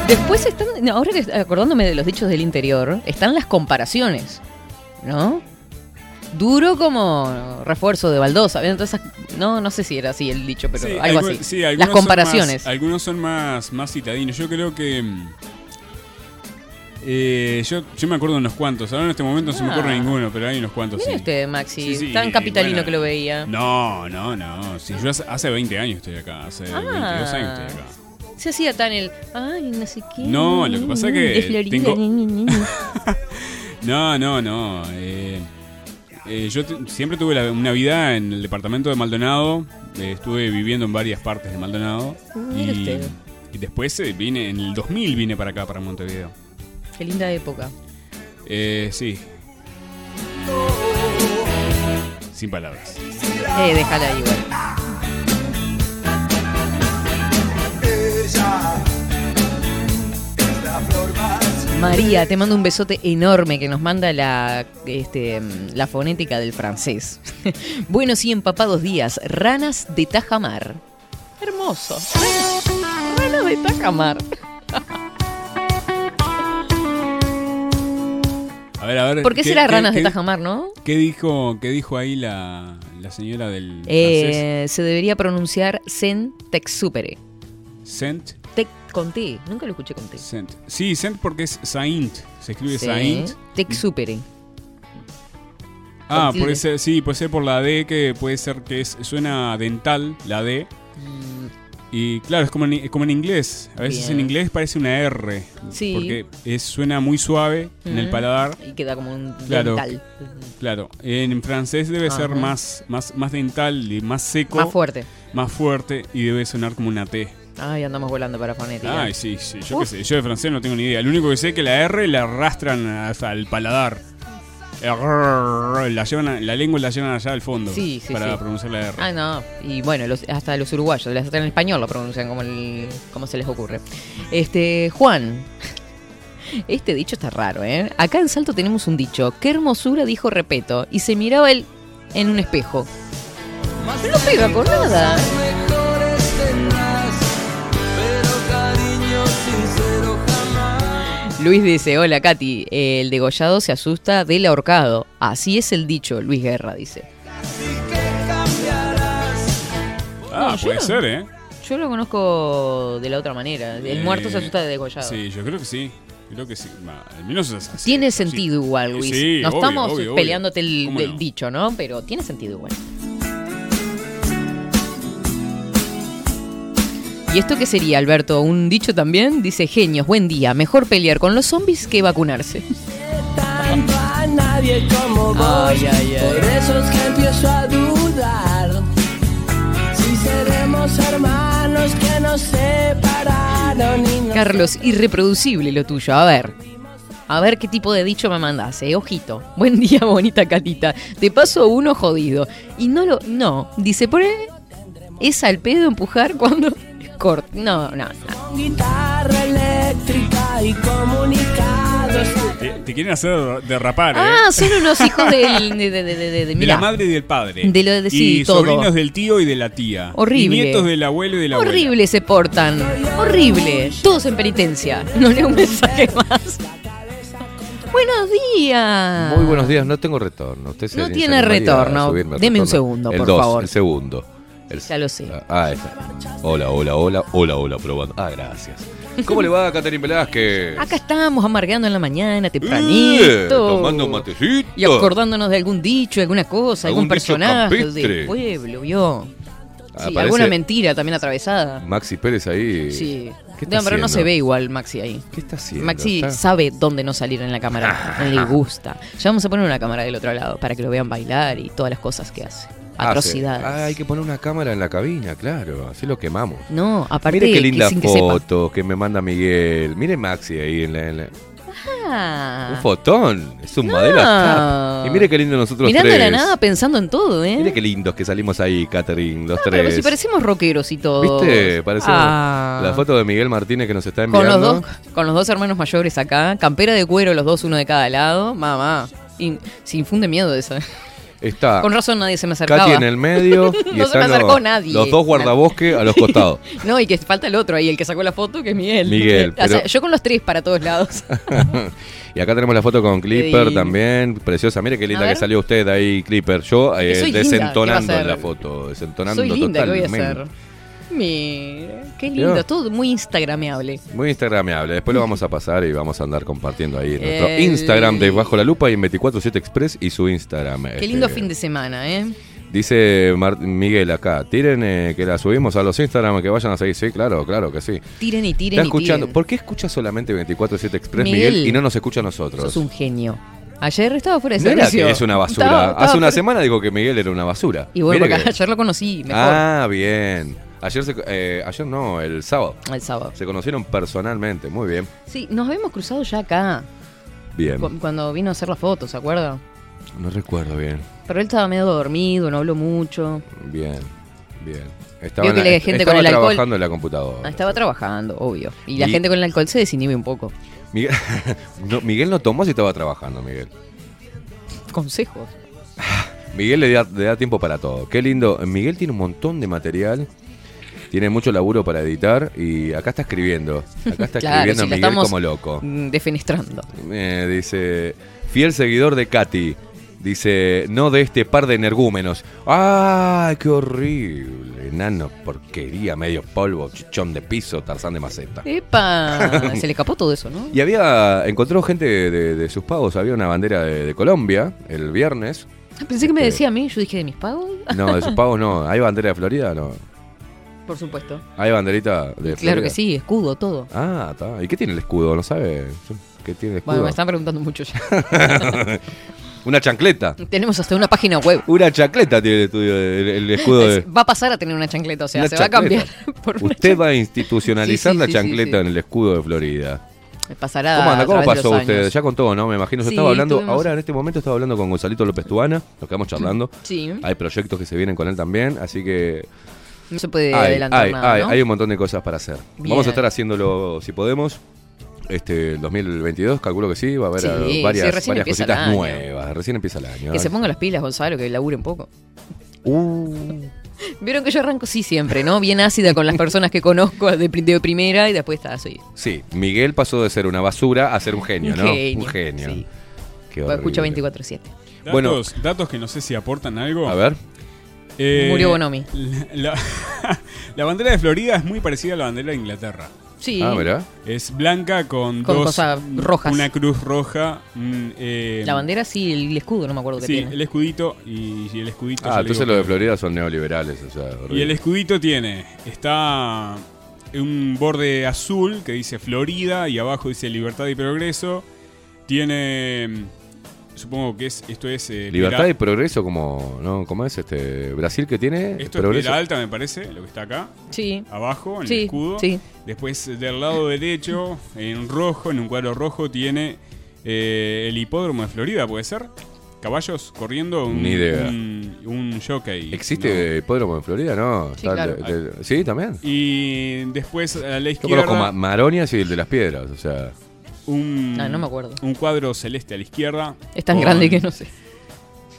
Después están, ahora que acordándome de los dichos del interior, están las comparaciones, ¿no? Duro como refuerzo de baldosa. Entonces, no, no sé si era así el dicho, pero Sí, algo así. sí, las son comparaciones. más- algunos son más, más citadinos. Yo creo que. mm, eh, yo, yo me acuerdo de unos cuantos. Ahora en este momento no se me ocurre Ah. ninguno, pero hay unos cuantos. Mire sí. usted, Maxi, Sí, sí, tan capitalino bueno, que lo veía. No, no, no. Yo hace, hace 20 años estoy acá. Hace 22 años estoy acá. Se hacía tan el. Ay, no sé qué. No, lo que pasa es que tengo-. [LAUGHS] No, no, no. eh, eh, yo siempre tuve la- una vida en el departamento de Maldonado. eh, estuve viviendo en varias partes de Maldonado. Mire Y, usted. y después eh, vine, en el 2000 vine para acá, para Montevideo. Qué linda época. Eh, sí. Sin palabras. Eh, déjala ahí, María, te mando un besote enorme que nos manda la, este, la fonética del francés. [LAUGHS] Buenos y empapados días, ranas de Tajamar. Hermoso. Ranas de Tajamar. A ver, a ver. ¿Por qué será ranas de Tajamar, no? ¿Qué dijo, qué dijo ahí la, la señora del francés? Eh, se debería pronunciar Sen Texupere. Saint. Con T, nunca lo escuché con T. Sí, Saint porque es Saint. Se escribe Sí. Saint. Texupere. Ah, Con tilde. puede ser, sí, puede ser por la D que puede ser que es, suena dental, la D. Y claro, es como en, es como en inglés. A veces Bien. en inglés parece una R. Sí. Porque es, suena muy suave en el paladar. Y queda como un Claro. dental. Claro. En francés debe ser más, más, más dental y más seco. Más fuerte. Más fuerte y debe sonar como una T. Ay, andamos volando para fonética. Ay, sí, sí. Yo qué sé. Yo de francés no tengo ni idea. Lo único que sé es que la R la arrastran hasta el paladar. La, llevan a- la lengua la llevan allá al fondo. Sí, sí, Para sí. pronunciar la R. Ah, no. Y bueno, los- hasta los uruguayos, hasta en español lo pronuncian como, el- como se les ocurre. Este, Juan. [LAUGHS] Este dicho está raro, ¿eh? Acá en Salto tenemos un dicho. Qué hermosura, dijo Repeto. Y se miraba él en un espejo. No pega con nada. Luis dice, hola Katy, el degollado se asusta del ahorcado. Así es el dicho, Luis Guerra dice. Ah, No, yo puede no- ser, ¿eh? Yo lo conozco de la otra manera. El Eh, muerto se asusta de degollado. Sí, yo creo que sí. Creo que sí. Al menos es así. Tiene sentido igual, Luis. Sí, no obvio, estamos obvio, obvio. peleándote el, ¿Cómo el no? dicho, ¿no? Pero tiene sentido igual. ¿Y esto qué sería, Alberto? ¿Un dicho también? Dice, genios, buen día. Mejor pelear con los zombies que vacunarse. tanto a nadie como vos. Ay, ay, ay. Por eso es que empiezo a dudar. Si seremos hermanos que nos separaron y nos Carlos, irreproducible lo tuyo. A ver. A ver qué tipo de dicho me mandás, eh. Ojito. Buen día, bonita catita. Te paso uno jodido. Y no lo. No. Dice, por es al pedo empujar cuando. No, no, no. con guitarra eléctrica y comunicados. Te, te quieren hacer derrapar, ¿eh? Ah, son unos hijos del- [LAUGHS] de, de, de, de, de- de mirá. la madre y del padre. De lo de- sí, y todo. sobrinos del tío y de la tía. Horrible. Y nietos del abuelo y de la abuela. Horrible se portan. Horrible. Todos en penitencia. [LAUGHS] No leo un mensaje más. Buenos días. Muy buenos días, no tengo retorno. Usted se No tiene retorno. Deme un segundo, El por dos, favor. El segundo. El- Ya lo sé. Ah, está. Hola, hola, hola, hola, hola, probando. Ah, gracias. ¿Cómo le va, [LAUGHS] Caterín Velázquez? Acá estamos amargando en la mañana, Eh, tempranito. tomando un matecito. Y acordándonos de algún dicho, alguna cosa, algún, personaje del pueblo, ¿vio? Sí, Aparece alguna mentira también atravesada. Maxi Pérez ahí. Sí. ¿Qué está No, pero no se ve igual Maxi ahí. ¿Qué está haciendo? Maxi Está- sabe dónde no salir en la cámara. [LAUGHS] Le gusta. Ya vamos a poner una cámara del otro lado para que lo vean bailar y todas las cosas que hace. Hace- Atrocidades. Ah, hay que poner una cámara en la cabina, claro. Así lo quemamos. No, aparte Mire qué linda que foto que me manda Miguel. Mire Maxi ahí en la. en la- Ah. Un fotón. Es un modelo Ah. tap. Y mire qué lindo nosotros Mirando tres. a la nada pensando en todo, ¿eh? Mire qué lindos que salimos ahí, Catherine, los Ah, tres. pero si parecemos rockeros y todo. ¿Viste? Parecemos Ah. la foto de Miguel Martínez que nos está Con enviando. los, dos, con los dos hermanos mayores acá, campera de cuero, los dos, uno de cada lado. Mamá, in- se infunde miedo de eso. Está Con razón nadie se me acercaba. Katy en el medio [LAUGHS] y no se me acercó los, nadie. los dos guardabosques a los costados. [LAUGHS] No, y que falta el otro ahí, el que sacó la foto, que es Miguel. Miguel, [LAUGHS] O sea, yo con los tres para todos lados. y acá tenemos la foto con Clipper también, preciosa. Mire qué linda que salió usted ahí, Clipper. Yo eh, desentonando ¿qué va a en la foto, desentonando Soy linda, ¿qué voy a totalmente. hacer? Mira, qué lindo, todo muy instagrameable. Muy instagramable. Después lo vamos a pasar y vamos a andar compartiendo ahí en nuestro El- Instagram de Bajo la Lupa y en 247 Express y su Instagram. Qué lindo Este, fin de semana, ¿eh? Dice Mar- Miguel acá, tiren eh, que la subimos a los Instagram que vayan a seguir. Sí, claro, claro que sí. Tiren y tiren Está y escuchando. tiren. ¿Por qué escucha solamente 247 Express Miguel, Miguel, y no nos escucha a nosotros? Sos un genio. Ayer estaba fuera de No era servicio. que es una basura. Estaba- estaba Hace una fuera- semana dijo que Miguel era una basura. Y bueno, Mire porque que- ayer lo conocí mejor. Ah, bien. Ayer, se- eh, ayer no, el sábado. El sábado. Se conocieron personalmente, muy bien. Sí, nos habíamos cruzado ya acá. Bien. cu- Cuando vino a hacer la foto, ¿se acuerda? No recuerdo bien. Pero él estaba medio dormido, no habló mucho. Bien, bien. Estaba, Vio que en la- la gente estaba con el alcohol- trabajando en la computadora. Ah, estaba trabajando, obvio. Y la Y- gente con el alcohol se desinhibe un poco. Miguel, [LAUGHS] no, Miguel no tomó si estaba trabajando, Miguel. Consejos. [LAUGHS] Miguel le da, le da tiempo para todo. Qué lindo. Miguel tiene un montón de material. Tiene mucho laburo para editar y acá está escribiendo. Acá está [LAUGHS] Claro, escribiendo si Miguel como loco. mm, defenestrando. Eh, dice, fiel seguidor de Katy. Dice, no de este par de energúmenos. ¡Ay, qué horrible! Enano, porquería, medio polvo, chichón de piso, tarzán de maceta. ¡Epa! [LAUGHS] Se le escapó todo eso, ¿no? Y había, encontró gente de, de sus pagos, había una bandera de, de Colombia el viernes. Ah, Pensé que me Este, decía a mí, yo dije de mis pagos. No, de sus pagos no. [LAUGHS] ¿Hay bandera de Florida? No. Por supuesto. ¿Hay banderita de Florida? Claro que sí, escudo, todo. Ah, está. ¿Y qué tiene el escudo? ¿No sabe? ¿Qué tiene el escudo? Bueno, me están preguntando mucho ya. [LAUGHS] una chancleta. Tenemos hasta una página web. Una chancleta tiene el, estudio- el- el escudo de... Va a pasar a tener una chancleta, o sea, Una se va a cambiar. chancleta. [LAUGHS] por una Usted va a institucionalizar Sí, sí, la chancleta sí, en el escudo de Florida. Pasará ¿Cómo anda? ¿Cómo pasó usted? Ya contó, ¿no? Me imagino. Yo estaba hablando, tuvimos- ahora en este momento estaba hablando con Gonzalito López Tuana. Nos quedamos [LAUGHS] charlando. Sí. Hay proyectos que se vienen con él también, así que No se puede hay, adelantar hay, nada, hay, ¿no? hay un montón de cosas para hacer. Bien. Vamos a estar haciéndolo, si podemos, este el 2022, calculo que sí, va a haber Sí, sí, varias, recién varias empieza el cositas nuevas. Recién empieza el año. Que se pongan las pilas, Gonzalo, que labure un poco. Uh. Vieron que yo arranco, sí, siempre, ¿no? Bien ácida con las personas que conozco de, pri- de primera y después está, soy. Sí, Miguel pasó de ser una basura a ser un genio, ¿no? genio, un genio. sí. Qué Escucha horrible. 24-7. Datos, Bueno. datos que no sé si aportan algo. A ver. Eh, Murió Bonomi. La, [LAUGHS] la- la bandera de Florida es muy parecida a la bandera de Inglaterra. Sí. Ah, mirá. Es blanca con, Con dos, cosas rojas. Una cruz roja. eh, La bandera sí, el, el escudo, no me acuerdo qué Sí, tiene. el escudito y, y el escudito. Ah, entonces los de Florida son neoliberales, o sea, Y el escudito tiene, está un borde azul que dice Florida y abajo dice Libertad y Progreso. Tiene, supongo que es esto es eh, Libertad Pera- y progreso como, ¿no? ¿Cómo es este Brasil que tiene Esto es? Pera alta me parece, lo que está acá. Sí. Abajo, en Sí, el escudo. sí. Después del lado derecho, en rojo, en un cuadro rojo, tiene eh, el hipódromo de Florida, ¿puede ser? Caballos corriendo. Un, Ni idea. Un, un jockey. ¿Existe hipódromo en Florida? No. Sí, Está claro. de- de- sí, también. Y después a la Yo izquierda. conozco Ma- Maronias y el de las piedras, o sea. Un, Ah, no me acuerdo. un cuadro celeste a la izquierda. Es tan con- grande que no sé.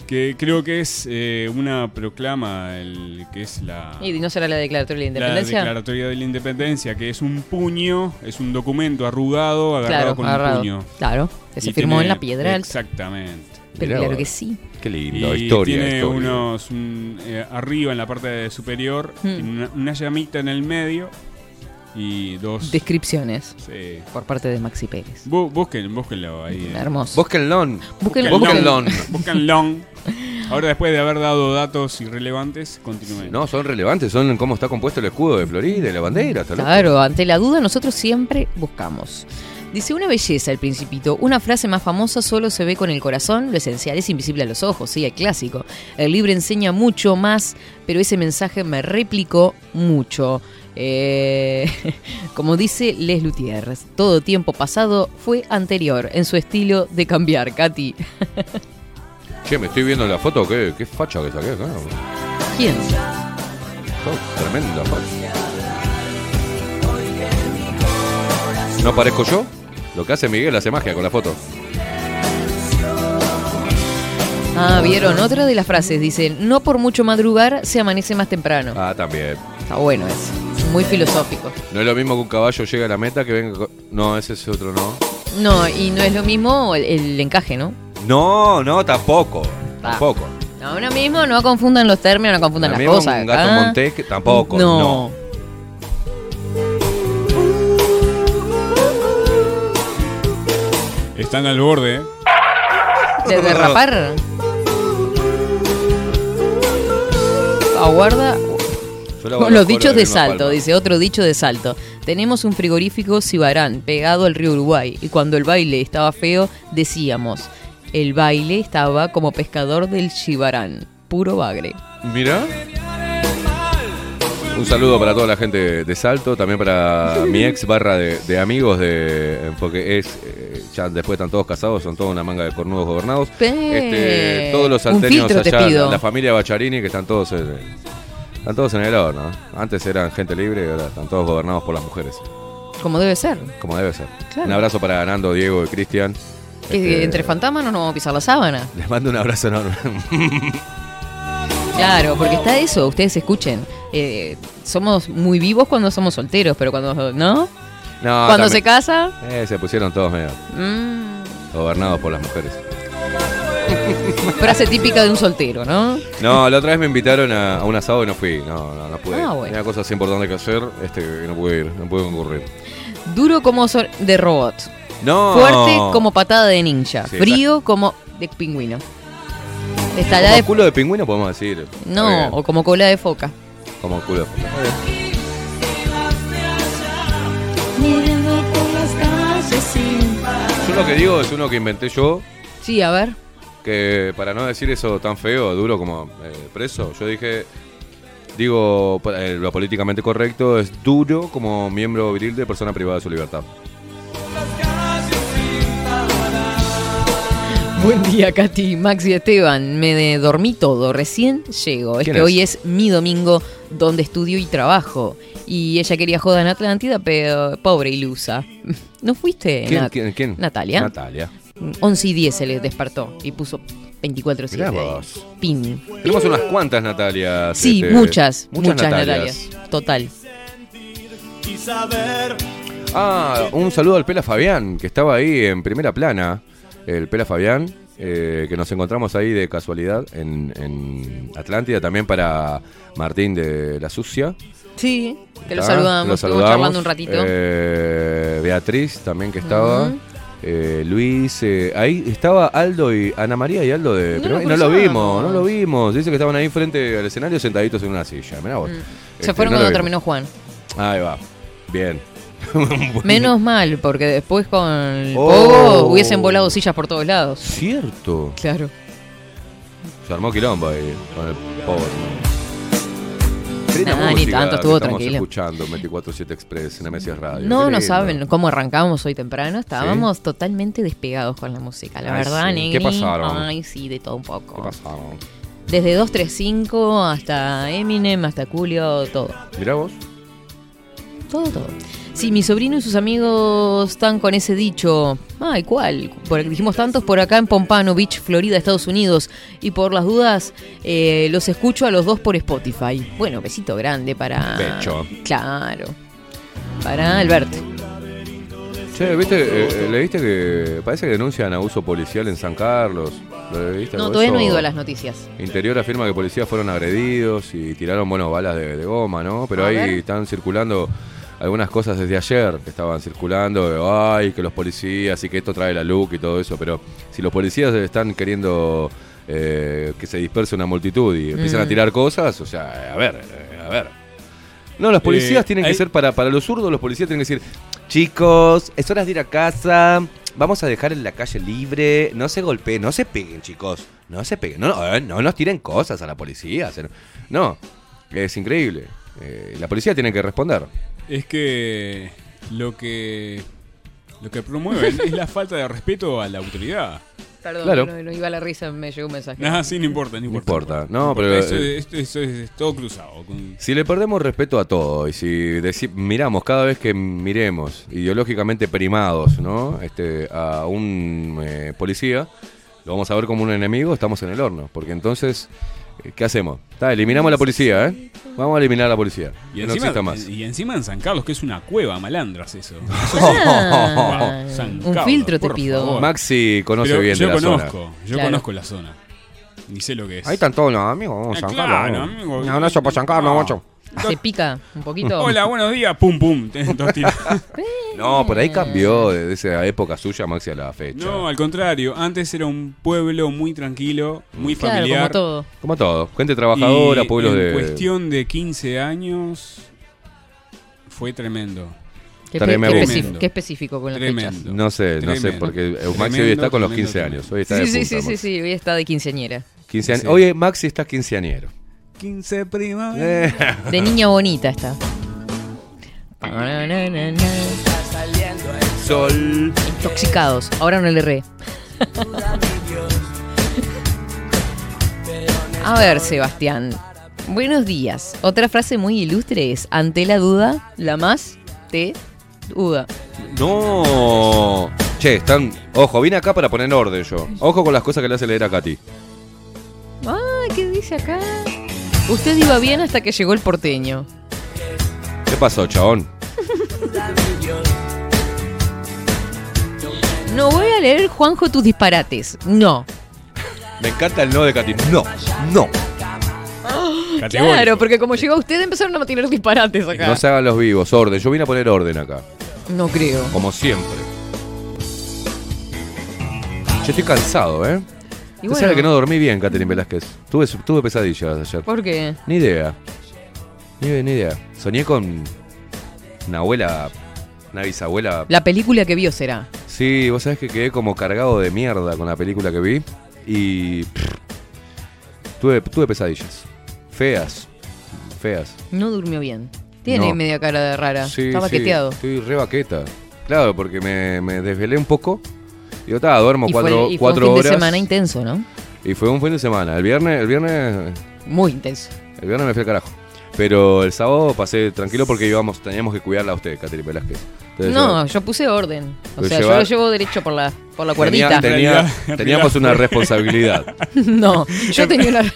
Que creo que es eh, una proclama, el, que es la, ¿Y no será la declaratoria de la la independencia? declaratoria de la independencia, que es un puño, es un documento arrugado, agarrado Claro, con agarrado. un puño. Claro, que se Y firmó tiene- en la piedra. Exactamente. Pero claro que sí. Qué lindo, Y historia, tiene historia. unos un, eh, arriba en la parte superior Hmm. tiene una, una llamita en el medio y dos Descripciones sí. por parte de Maxi Pérez. Bu- busquen, búsquenlo ahí. eh. Hermoso. Búsquenlo. Búsquenlo. Búsquenlo. Búsquenlo. Ahora después de haber dado datos irrelevantes, continúen. No, son relevantes, son cómo está compuesto el escudo de Florida y la bandera. loco. Claro, ante la duda nosotros siempre buscamos. Dice una belleza el principito, una frase más famosa solo se ve con el corazón, lo esencial es invisible a los ojos, sí, el clásico. El libro enseña mucho más, pero ese mensaje me replicó mucho. Eh, [LAUGHS] como dice Les Luthier, todo tiempo pasado fue anterior en su estilo de cambiar, Katy. [LAUGHS] Che, me estoy viendo la foto, qué, qué facha que saqué acá. ¿Quién? Oh, tremenda facha. ¿No parezco yo? Lo que hace Miguel hace magia con la foto. Ah, vieron, otra de las frases dice, no por mucho madrugar se amanece más temprano. Ah, también. Está bueno eso, muy filosófico. No es lo mismo que un caballo llegue a la meta que venga. No, ese es otro, ¿no? No, y no es lo mismo el, el encaje, ¿no? No, no, tampoco. Ah. Tampoco. Ahora mismo no confundan los términos, no confundan las cosas. Un gato acá. montés que tampoco. No. no. Están al borde. ¿eh? De derrapar. [LAUGHS] Aguarda. Con los dichos de salto, palma. dice otro dicho de salto. Tenemos un frigorífico Cibarán pegado al río Uruguay y cuando el baile estaba feo decíamos, el baile estaba como pescador del Chibarán, puro bagre. Mira. Un saludo para toda la gente de Salto, también para [LAUGHS] mi ex barra de, de amigos, de porque es eh, ya después están todos casados, son toda una manga de cornudos gobernados. Este, todos los salteños allá, la, familia Bacharini, que están todos en, están todos en el horno. Antes eran gente libre y ahora están todos gobernados por las mujeres, Como debe ser. como debe ser. Claro. Un abrazo para Nando, Diego y Cristian. Este, entre fantasmas no nos vamos a pisar la sábana. [LAUGHS] Les mando un abrazo enorme. Claro, porque está eso, ustedes escuchen. eh, somos muy vivos cuando somos solteros, pero cuando no, No, cuando también- se casa, Eh, se pusieron todos medio mm, gobernados por las mujeres. Frase típica de un soltero, ¿no? No, la otra vez me invitaron a, a un asado y no fui. No, no, no pude. Ah, bueno. Tenía cosas importantes que hacer, este, y no pude ir, no pude concurrir. Duro como so- de robot. No. Fuerte como patada de ninja. Sí, Frío como de pingüino. Está la Como de. culo de pingüino podemos decir. No, o como cola de foca. Como culo. Calles sin Yo lo que digo es uno que inventé yo, Sí, a ver. Que para no decir eso tan feo, duro como eh, preso, yo dije, digo, eh, lo políticamente correcto es duro como miembro viril de persona privada de su libertad. Buen día, Katy, Max y Esteban. Me dormí todo, recién llego. Es ¿Quién que es? hoy es mi domingo donde estudio y trabajo. Y ella quería joda en Atlántida, pero pobre ilusa. [LAUGHS] ¿No fuiste, ¿Quién? Nat? ¿Quién? quién? Natalia. Natalia. 11 y 10 se le despertó y puso 24-7. Mirá ahí. vos. Pin. Tenemos unas cuantas Natalias. Sí, este, muchas, muchas, Natalias. Natalias. Total. Ah, un saludo al Pela Fabián, que estaba ahí en primera plana. El Pela Fabián, eh, que nos encontramos ahí de casualidad en, en Atlántida. También para Martín de la Sucia. Sí, que lo ¿tá? saludamos, Lo saludamos. charlando un ratito. Eh, Beatriz también que estaba. Ujú. Eh, Luis, eh, ahí estaba Aldo y Ana María y Aldo de No lo no vimos, no lo vimos. Dice que estaban ahí frente al escenario sentaditos en una silla. Mirá vos. Mm. Este, Se fueron no lo cuando terminó Juan. Ahí va. Bien. [LAUGHS] Menos mal, porque después con el Oh. pogo hubiesen volado sillas por todos lados. Cierto. Claro. Se armó quilombo ahí con el pobre. Qué linda Nah, ni música tanto, que estuvo estamos tranquilo. escuchando 24-7 Express en MSI Radio. No, Qué no saben cómo arrancamos hoy temprano. Estábamos totalmente despegados con la música, la Ay, verdad, sí. negri. ¿Qué pasaron? Ay, sí, de todo un ¿Qué poco. pasaron? Desde 235 hasta Eminem, hasta Julio, todo. Mirá vos. Todo, todo. Sí, mi sobrino y sus amigos están con ese dicho. Ay, ¿cuál? Porque dijimos tantos por acá en Pompano Beach, Florida, Estados Unidos. Y por las dudas, eh, los escucho a los dos por Spotify. Bueno, besito grande para. Becho. Claro. Para Alberto. Che, ¿viste? eh, eh, ¿leíste que parece que denuncian abuso policial en San Carlos? ¿Lo leíste No, todavía no he ido a las noticias. Interior afirma que policías fueron agredidos y tiraron, bueno, balas de, de goma, ¿no? Pero A ahí ver. están circulando algunas cosas desde ayer que estaban circulando, de, ay, que los policías y que esto trae la luz y todo eso, pero si los policías están queriendo eh, que se disperse una multitud y empiezan Mm. a tirar cosas, o sea, a ver, a ver. No, los policías Eh, tienen que hay- ser, para, para los zurdos, los policías tienen que decir, chicos, es hora de ir a casa, vamos a dejar en la calle libre, no se golpeen, no se peguen, chicos, no se peguen, no, no, no nos tiren cosas a la policía, no, es increíble. Eh, la policía tiene que responder. Es que lo que lo que promueven [LAUGHS] es la falta de respeto a la autoridad. Perdón, Claro. no, no iba a la risa, me llegó un mensaje. Nada, sí, no importa, no No importa. importa, no, pero... Eso, eh, esto- eso es todo cruzado. con- Si le perdemos respeto a todo y si miramos cada vez que miremos ideológicamente primados ¿no? este, a un eh, policía, lo vamos a ver como un enemigo, estamos en el horno. Porque entonces, eh, ¿qué hacemos? Está, eliminamos a la policía, ¿eh? Vamos a eliminar a la policía. Y no encima, exista más. y encima en San Carlos, que es una cueva, malandras eso. [LAUGHS] Ah, San un Carlos, filtro te pido. favor. Maxi conoce Pero bien yo de la conozco, zona. yo Claro. conozco la zona. Ni sé lo que es. Ahí están todos los amigos, vamos Ah, San claro, Carlos. amigo. Un abrazo por San Carlos, No. macho. ¿Se pica un poquito? Hola, buenos días, pum pum. [LAUGHS] Dos tiros. [LAUGHS] No, por ahí cambió desde esa época suya, Maxi, a la fecha. No, al contrario, antes era un pueblo muy tranquilo, muy Claro, familiar. como todo. Como todo. Gente trabajadora, Y pueblos en de. cuestión de 15 años fue tremendo. Qué, Tremendo. qué especi- Tremendo. qué específico con las Tremendo. fechas. No sé, no sé, porque eh, Maxi hoy está con los tremendo, 15 años. Hoy está Sí, de sí, punta, sí, sí, sí, hoy está de quinceañera. 15 años. Sí. Oye, Maxi está quinceañero. 15 primavera. Eh. De niña bonita está. Sol. Intoxicados. Ahora no le re. A ver, Sebastián. Buenos días. Otra frase muy ilustre es: ante la duda, la más te duda. No. Che, están. Ojo, vine acá para poner orden yo. Ojo con las cosas que le hace leer a Katy. Ay, ¿qué dice acá? Usted iba bien hasta que llegó el porteño. ¿Qué pasó, chabón? No voy a leer, Juanjo, tus disparates. No. Me encanta el no de Katy. No, no. Claro, porque como llegó usted empezaron a tirar disparates acá. No se hagan los vivos, orden. Yo vine a poner orden acá. No creo. Como siempre. Yo estoy cansado, ¿eh? Y Usted bueno. sabe que no dormí bien, Catherine Velázquez. Tuve, tuve pesadillas ayer. ¿Por qué? Ni idea. Ni, ni idea. Soñé con una abuela, una bisabuela. La película que vio será. Sí, vos sabés que quedé como cargado de mierda con la película que vi. Y. pff, tuve, tuve pesadillas. Feas. Feas. No durmió bien. Tiene No. media cara de rara. Sí, Está sí, baqueteado. Estoy re baqueta. Claro, porque me, me desvelé un poco. Y yo estaba, duermo Y cuatro, fue, y fue cuatro un fin de semana intenso, ¿no? Y fue un fin de semana. El viernes, el viernes, Muy intenso. el viernes me fui al carajo. Pero el sábado pasé tranquilo porque íbamos, teníamos que cuidarla a usted, Catherine Velázquez. Entonces, No, yo puse orden. O sea, yo lo llevo derecho por la, por la cuerdita. tenía- En teníamos una fue- responsabilidad. [LAUGHS] No, yo tenía una. [LAUGHS]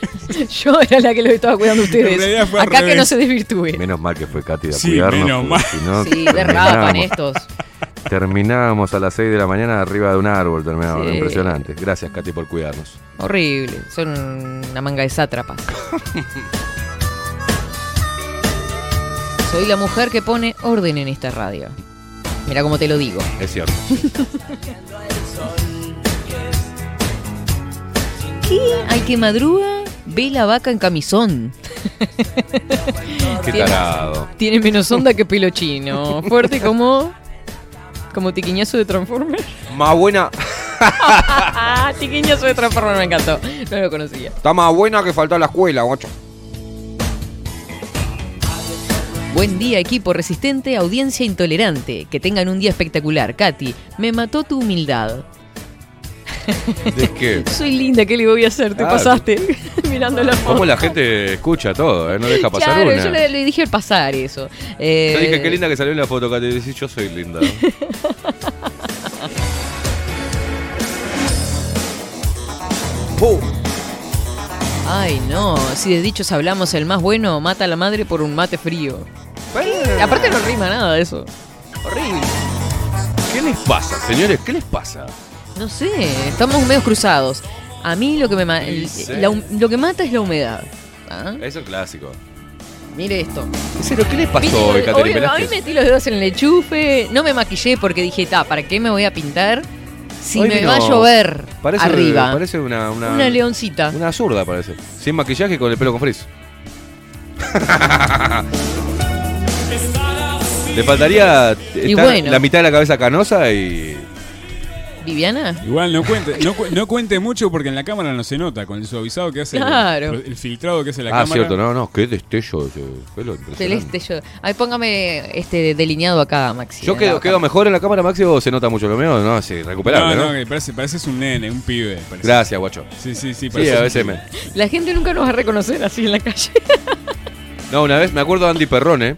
Yo era la que los estaba cuidando a ustedes. fue Acá que no se desvirtúe. Menos mal que fue Katy a Sí, cuidarnos. menos mal. si no, Sí, derrapan estos. Terminábamos a las 6 de la mañana arriba de un árbol. Terminábamos. Sí. Impresionante. Gracias, Katy, por cuidarnos. Horrible. Son una manga de sátrapas. Soy la mujer que pone orden en esta radio. Mira cómo te lo digo. Es cierto. ¿Qué? Al que madruga ve la vaca en camisón. Qué Tiene- tarado. Tiene menos onda que pelo chino. Fuerte como. Como tiquiñazo de Transformer. Más buena. tiquiñazo de Transformer me encantó. No lo conocía. Está más buena que faltó a la escuela, guacho. Buen día, equipo resistente, audiencia intolerante. Que tengan un día espectacular. Katy, me mató tu humildad. [LAUGHS] ¿De qué? Soy linda, ¿qué le voy a hacer? Te Ah, pasaste [LAUGHS] mirando la foto. ¿Cómo la gente escucha todo? eh? No deja pasar Claro, una. yo le, le dije pasar eso. Eh, Yo dije, qué linda que salió en la foto, Katy. Decís, yo soy linda. [LAUGHS] Ay, no. Si de dichos hablamos, el más bueno mata a la madre por un mate frío. Aparte no rima nada de eso. Horrible. ¿Qué les pasa, señores? ¿Qué les pasa? No sé, estamos medio cruzados. A mí lo que me ma- el- Sí. la hum- lo que mata es la humedad. ¿Ah? Eso es clásico. Mire esto. ¿Pero qué les pasó hoy, Catherine hoy, hoy Velázquez? metí los dedos en el enchufe, no me maquillé porque dije, ta, ¿para qué me voy a pintar si Hoy me vino- va a llover Parece, arriba? Parece una, una, Una leoncita. Una zurda, parece. Sin maquillaje y con el pelo con frizz. [LAUGHS] Le faltaría Y estar bueno. la mitad de la cabeza canosa y. ¿Viviana? Igual no cuente, no, cu- no cuente mucho porque en la cámara no se nota con el suavizado que hace, el- Claro. el, filtrado que hace la ah, cámara. cierto, no, no, qué destello. Celeste yo. Ay, póngame este delineado acá, Maxi. Yo quedo, quedo mejor en la cámara, Maxi, o se nota mucho lo mío, no, sí, recuperable, no, ¿no? no, que parece, pareces un nene, un pibe. parece. Gracias, guacho. Sí, sí, sí. Sí, a veces me. [LAUGHS] La gente nunca nos va a reconocer así en la calle. [LAUGHS] No, una vez me acuerdo de Andy Perrone.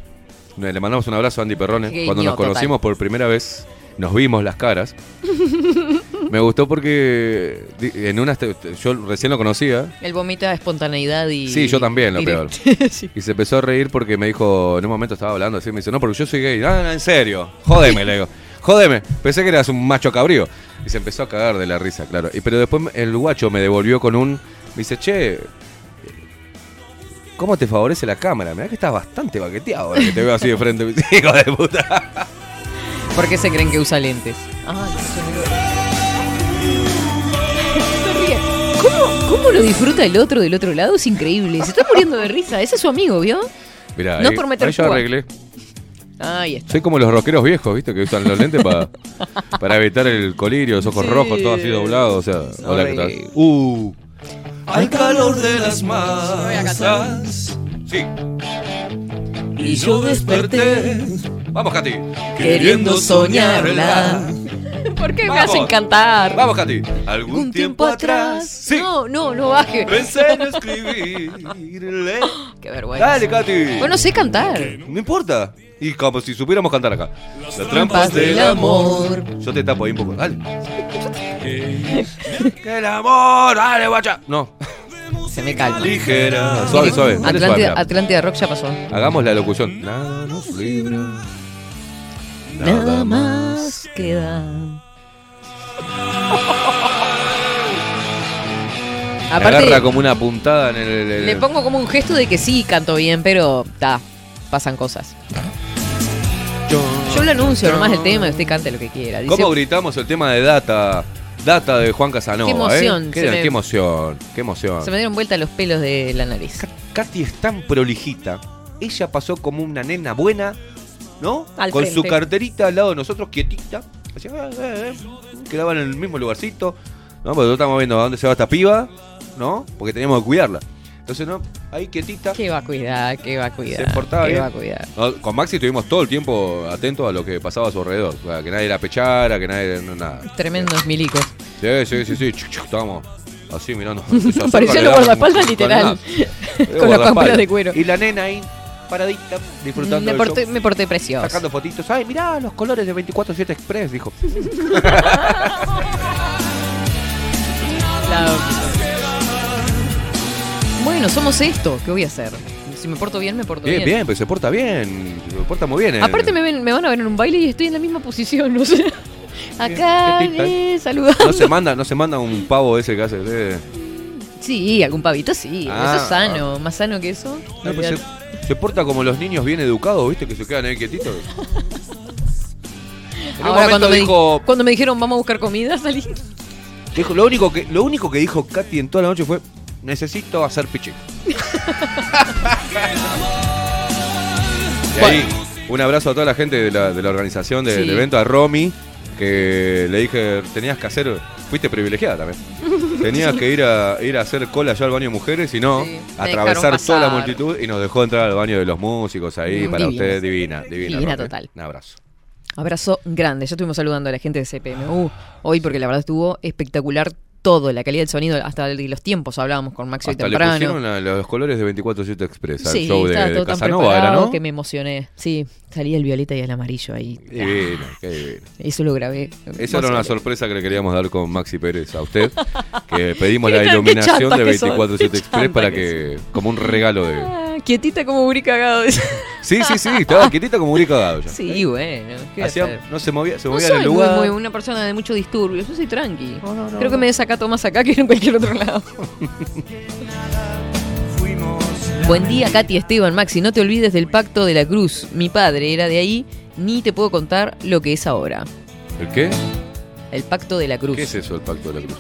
Le mandamos un abrazo a Andy Perrone. Genio Cuando nos total. conocimos por primera vez, nos vimos las caras. [LAUGHS] Me gustó porque en una este- yo recién lo conocía. Él vomita espontaneidad y. Sí, yo también, lo peor. [LAUGHS] Sí. Y se empezó a reír porque me dijo, en un momento estaba hablando así, me dice, no, porque yo soy gay. No, no, en serio. Jódeme, le digo. Jódeme. Pensé que eras un macho cabrío. Y se empezó a cagar de la risa, claro. Y, pero después el guacho me devolvió con un... Me dice, che, ¿cómo te favorece la cámara? Mirá que estás bastante baqueteado ahora que te veo así de frente. [LAUGHS] Hijo de puta. ¿Por qué se creen que usa lentes? Ah, Se [LAUGHS] ríe. ¿Cómo, ¿Cómo lo disfruta el otro del otro lado? Es increíble. Se está muriendo de risa. Ese es su amigo, ¿vio? Mirá, No ahí- por meter ahí yo arreglé. Ahí está. Soy como los rockeros viejos, ¿viste? Que usan los lentes pa- [LAUGHS] para evitar el colirio, los ojos Sí. rojos, todo así doblado. O sea, hola, ¿qué tal? Uh. Al calor de las masas. Sí. Y yo desperté Vamos, Katy. queriendo soñarla. [LAUGHS] ¿Por qué me Vamos. hacen cantar? Vamos, Katy. Algún Un tiempo atrás. No, no, no baje. Pensé en [LAUGHS] escribirle. [GASPS] Qué vergüenza. Dale, Katy. Bueno, sé cantar. No importa. Y como si supiéramos cantar acá. Las trampas del amor. Yo te tapo ahí un poco. Dale. [LAUGHS] que el amor. Dale, guacha. No. Se me calma. Ligera. Suave, suave. Dale suave, Atlántida, mirá. Atlántida Rock ya pasó. Hagamos la locución. Nada nos libra. Nada más queda. [LAUGHS] Aparte, agarra como una puntada en el. el- le pongo como un gesto de que sí canto bien, pero ta, pasan cosas. Yo lo anuncio nomás el tema y usted cante lo que quiera. Dice, ¿Cómo gritamos el tema de Data? Data de Juan Casanova. Qué emoción, ¿eh? Qué, se me- qué emoción. Qué emoción. se me dieron vuelta los pelos de la nariz. Katy es tan prolijita. Ella pasó como una nena buena, ¿no? Al Con frente. su carterita al lado de nosotros, quietita. Así, eh, eh, eh. Quedaba en el mismo lugarcito. ¿no? Porque nosotros estamos viendo a dónde se va esta piba, ¿no? Porque teníamos que cuidarla. Entonces, ¿no? Ahí quietita. ¿Qué va a cuidar? ¿Qué va a cuidar? Se portaba ¿Qué bien. va a cuidar? No, con Maxi estuvimos todo el tiempo atentos a lo que pasaba a su alrededor. O sea, que nadie la pechara, que nadie. no, nada. Tremendos milicos. Sí, sí, sí, sí. Chuc, chuc, estábamos así mirando. [LAUGHS] Le los guardaespaldas literal. [LAUGHS] Con las camperas de cuero. Y la nena ahí, paradita, disfrutando Me del porté, show, me porté precioso. sacando fotitos. Ay, mirá los colores de 24-7 Express, dijo. [LAUGHS] La- Bueno, somos esto. ¿Qué voy a hacer? Si me porto bien, me porto Bien, bien. bien, pues se porta bien. Se porta muy bien. eh. Aparte me, ven- me van a ver en un baile y estoy en la misma posición, o sea. Acá, eh, saludando. No se manda, no se manda un pavo ese que hace. eh. Sí, algún pavito sí. Ah, eso es sano. Más sano que eso. No, pues se, se porta como los niños bien educados, ¿viste? Que se quedan ahí quietitos. [LAUGHS] En Ahora, cuando me, dijo, cuando me dijeron vamos a buscar comida, [LAUGHS] salí. dijo- lo, único que, lo único que dijo Katy en toda la noche fue: Necesito hacer pichi. [LAUGHS] Y ahí, un abrazo a toda la gente de la, de la organización de- Sí. del evento, a Romy, que le dije, tenías que hacer, fuiste privilegiada también. Tenías que ir a, ir a hacer cola allá al baño de mujeres y no, Sí, me atravesar dejaron toda la pasar. multitud y nos dejó entrar al baño de los músicos ahí Mm, para divina. usted, divina, divina. Divina total. Un abrazo. Abrazo grande. Ya estuvimos saludando a la gente de CPMU hoy porque la verdad estuvo espectacular todo. La calidad del sonido, hasta de los tiempos hablábamos con Maxi hoy Hasta le temprano. pusieron la- los colores de 24-7 Express al show de, estaba de todo tan Casanova, ¿era, preparado no? que me emocioné. Sí, salía el violeta y el amarillo ahí. Divino, qué divino. Eso lo grabé. Esa era una sorpresa que le queríamos dar con Maxi Pérez a usted, que [LAUGHS] pedimos la Qué iluminación de que son, 24-7 qué Express para que que, como un regalo de... Ah, quietita como Uri cagado. Sí, sí, sí, estaba [LAUGHS] quietita como un cagado ya. Sí, bueno. ¿qué Hacía- no se movía, se No movía soy en el lugar. muy una persona de mucho disturbio. Yo soy tranqui. Creo que me desacato más acá que en cualquier otro lado. [LAUGHS] Buen día, Katy Esteban, Maxi. No te olvides del pacto de la cruz. Mi padre era de ahí. Ni te puedo contar lo que es ahora. ¿El qué? El pacto de la cruz. ¿Qué es eso, el pacto de la cruz?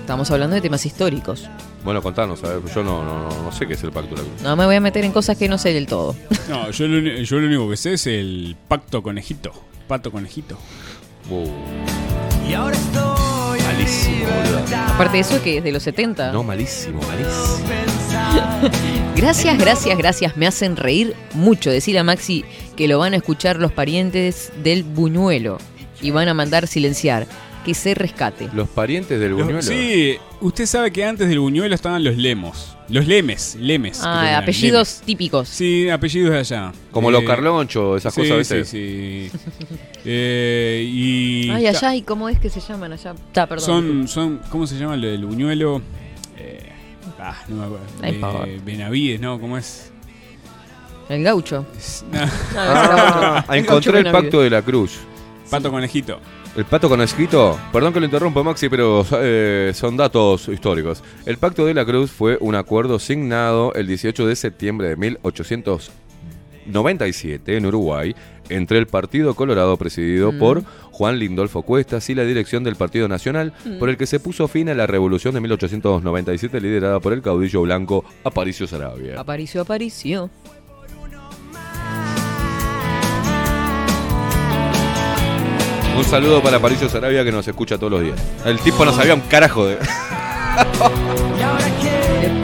Estamos hablando de temas históricos. Bueno, contanos, a ver, yo no, no, no, no sé qué es el pacto de la cruz. No me voy a meter en cosas que no sé del todo. No, yo lo, uni- yo lo único que sé es el pacto conejito. Pato conejito. Y ahora estoy Malísimo, boludo. Aparte de eso, que es de los 70. No, malísimo, malísimo. [LAUGHS] Gracias, gracias, gracias. Me hacen reír mucho. Decir a Maxi que lo van a escuchar los parientes del buñuelo y van a mandar silenciar. Que se rescate. Los parientes del Los- buñuelo. sí, usted sabe que antes del buñuelo estaban los lemos. Los lemes, lemes. Ah, apellidos lemes. típicos. Sí, apellidos de allá. Como Eh, los Carloncho, esas sí, cosas, sí, ¿viste? sí. [LAUGHS] Eh, y Ay, allá, ¿y cómo es que se llaman allá? Ta, perdón. son, son, ¿cómo se llama el del buñuelo? Eh, ah, no me acuerdo. Ay, Eh. Benavides, ¿no? ¿Cómo es? El gaucho. [LAUGHS] No. [LAUGHS] Ah, encontré el pacto de la cruz. Pato conejito. El pato con escrito, perdón que lo interrumpa Maxi, pero eh, son datos históricos. El Pacto de la Cruz fue un acuerdo signado el 18 de septiembre de 1897 en Uruguay entre el Partido Colorado presidido Mm. por Juan Lindolfo Cuestas y la dirección del Partido Nacional, Mm. por el que se puso fin a la revolución de 1897 liderada por el caudillo blanco Aparicio Sarabia. Aparicio, aparicio. Un saludo para Aparicio Sarabia que nos escucha todos los días. El tipo no sabía un carajo de... [LAUGHS]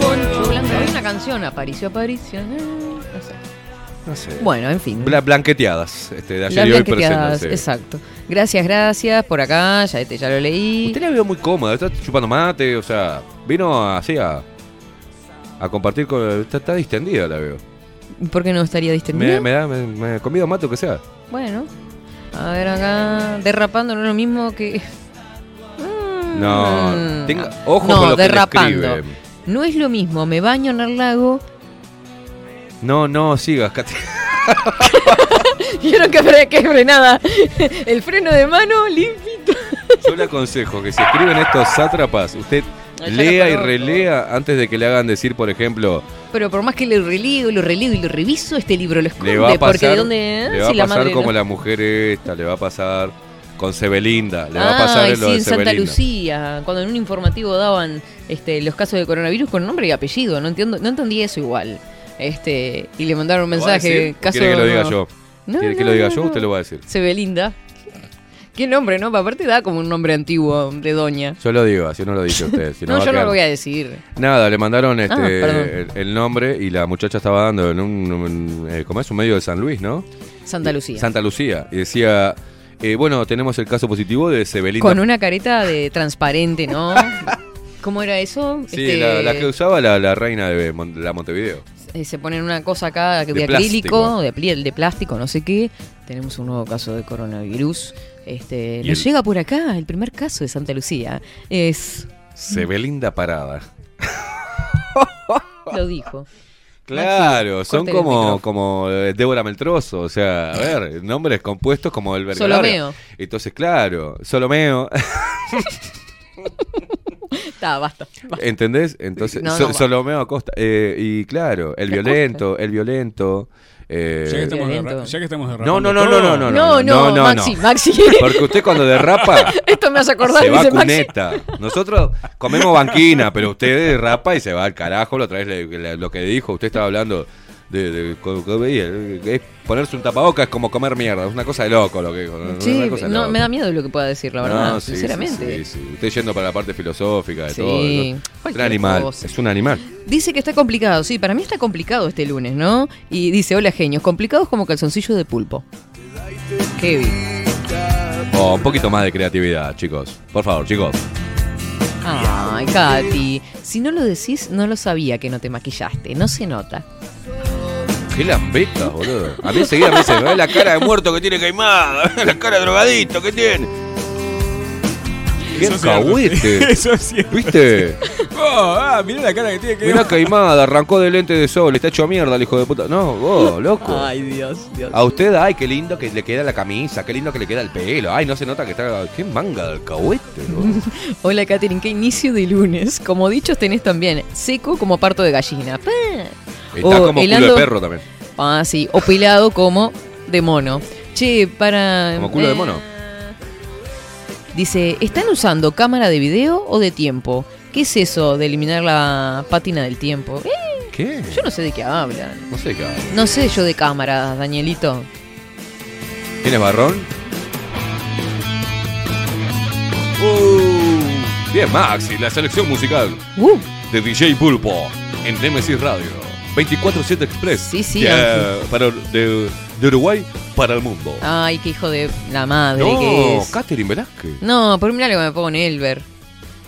Poncho Blanco. Hay una canción, aparicio, aparicio. No sé. No sé. Bueno, en fin. Bla- blanqueteadas, este, de ayer y hoy preséntense. exacto. Gracias, gracias por acá, ya, este, ya lo leí. Usted la veo muy cómoda, está chupando mate, o sea, vino así a, a compartir con... Está, está distendida la veo. ¿Por qué no estaría distendida? Me, me da, me, me convido mate o que sea. Bueno, a ver acá, derrapando no es lo mismo que... No, Mm. tenga, ojo no, con lo que derrapando. escriben. No es lo mismo, me baño en el lago. No, no, sigas, Katy. [LAUGHS] Vieron que, fre- que frenada. El freno de mano limpito. Yo le aconsejo que si escriben estos sátrapas, usted lea lo y relea antes de que le hagan decir, por ejemplo, Pero por más que lo releo, lo releo y lo reviso, este libro lo esconde. le va a pasar, porque de dónde... le ah, va si a pasar como no- la mujer esta, le va a pasar con Sebelinda, le va a pasar en lo sí, de en Santa Sebelinda. Lucía, cuando en un informativo daban este, los casos de coronavirus con nombre y apellido, no entiendo, no entendí eso igual. Este, y le mandaron un ¿Lo va a mensaje, caso ¿Quiere que lo diga no. yo? No, ¿Quiere que lo diga yo? Usted lo va a decir. Sebelinda. Qué nombre, ¿no? Aparte da como un nombre antiguo de doña. Yo lo digo, así no lo dice usted. si [LAUGHS] No, yo no lo voy a decir. Nada, le mandaron este, Ah, el, el nombre y la muchacha estaba dando en un, un, eh, ¿cómo es? Un medio de San Luis, ¿no? Santa Lucía. Santa Lucía. Y decía, eh, bueno, tenemos el caso positivo de Sebelinda. Con una careta de transparente, ¿no? [LAUGHS] ¿Cómo era eso? Sí, Este, la, la que usaba la, la reina de Mon- la Montevideo. Eh, se ponen una cosa acá de, De acrílico, de, plástico, no sé qué. Tenemos un nuevo caso de coronavirus. Este, nos el- llega por acá el primer caso de Santa Lucía. Es. Sebelinda Parada. [LAUGHS] Lo dijo. Claro, Maxi, son como, como eh, Débora Meltroso, o sea, a ver, [LAUGHS] nombres compuestos como el Solomeo. Entonces, claro, Solomeo, [LAUGHS] Basta. basta. ¿entendés? Entonces, No, no, So- va. Solomeo Acosta. eh, y claro, el ¿Qué violento, el violento. eh, Ya que estamos, derra- ya que estamos no, derrapando no, no, no, todo. no, no, No, no, no, Maxi, Maxi. Porque usted cuando derrapa [LAUGHS] Esto me hace acordar, se va a dice Maxi. cuneta. Nosotros comemos banquina, pero usted derrapa y se va al carajo. La otra vez le- le- lo que dijo, usted estaba hablando de, de- veía, es ponerse un tapabocas es como comer mierda. Es una cosa de loco lo que. Sí, Una cosa de no, loco. me da miedo lo que pueda decir, la verdad, No, sí, sí, sinceramente. sí, sí. Usted yendo para la parte filosófica de todo. de todo. Es un animal. cosa. Es un animal. Dice que está complicado, sí, para mí está complicado este lunes, ¿no? Y dice, hola genios, complicados como calzoncillo de pulpo. Kevin. Oh, un poquito más de creatividad, chicos. Por favor, chicos. Ay, Katy, si no lo decís, no lo sabía que no te maquillaste, no se nota. Qué lambetas, boludo. A mí enseguida me dice, ve la cara de muerto que tiene Caimada, [LAUGHS] la cara de drogadito que tiene. Qué Eso es alcahuete. [LAUGHS] Eso es cierto. ¿Viste? [LAUGHS] Oh, ah, mirá la cara que tiene que Mirá Caimada, arrancó de lente de sol, está hecho mierda el hijo de puta. No, vos, loco. Ay, Dios, Dios. A usted, ay, qué lindo que le queda la camisa, qué lindo que le queda el pelo. Ay, no se nota que está. Qué manga de alcahuete, ¿no? [LAUGHS] Hola, Katherine, qué inicio de lunes. Como dichos tenés también, seco como parto de gallina. Está O como culo de perro también. Ah, sí, o pelado como de mono. Che, para... Como culo de eh, mono. Dice, ¿están usando cámara de video o de tiempo? ¿Qué es eso de eliminar la pátina del tiempo? Eh, ¿Qué? yo no sé de qué hablan. No sé qué. No sé yo de cámaras, Danielito. ¿Tienes barrón? Uh, bien, Maxi, la selección musical Uh, de DJ Pulpo en Nemesis Radio. 24-7 Express. Sí, sí, De, Ángel. para, de, de Uruguay para el mundo. ay, qué hijo de la madre no, que es. Catherine Velázquez. No, por mirá lo que me pongo en Elber.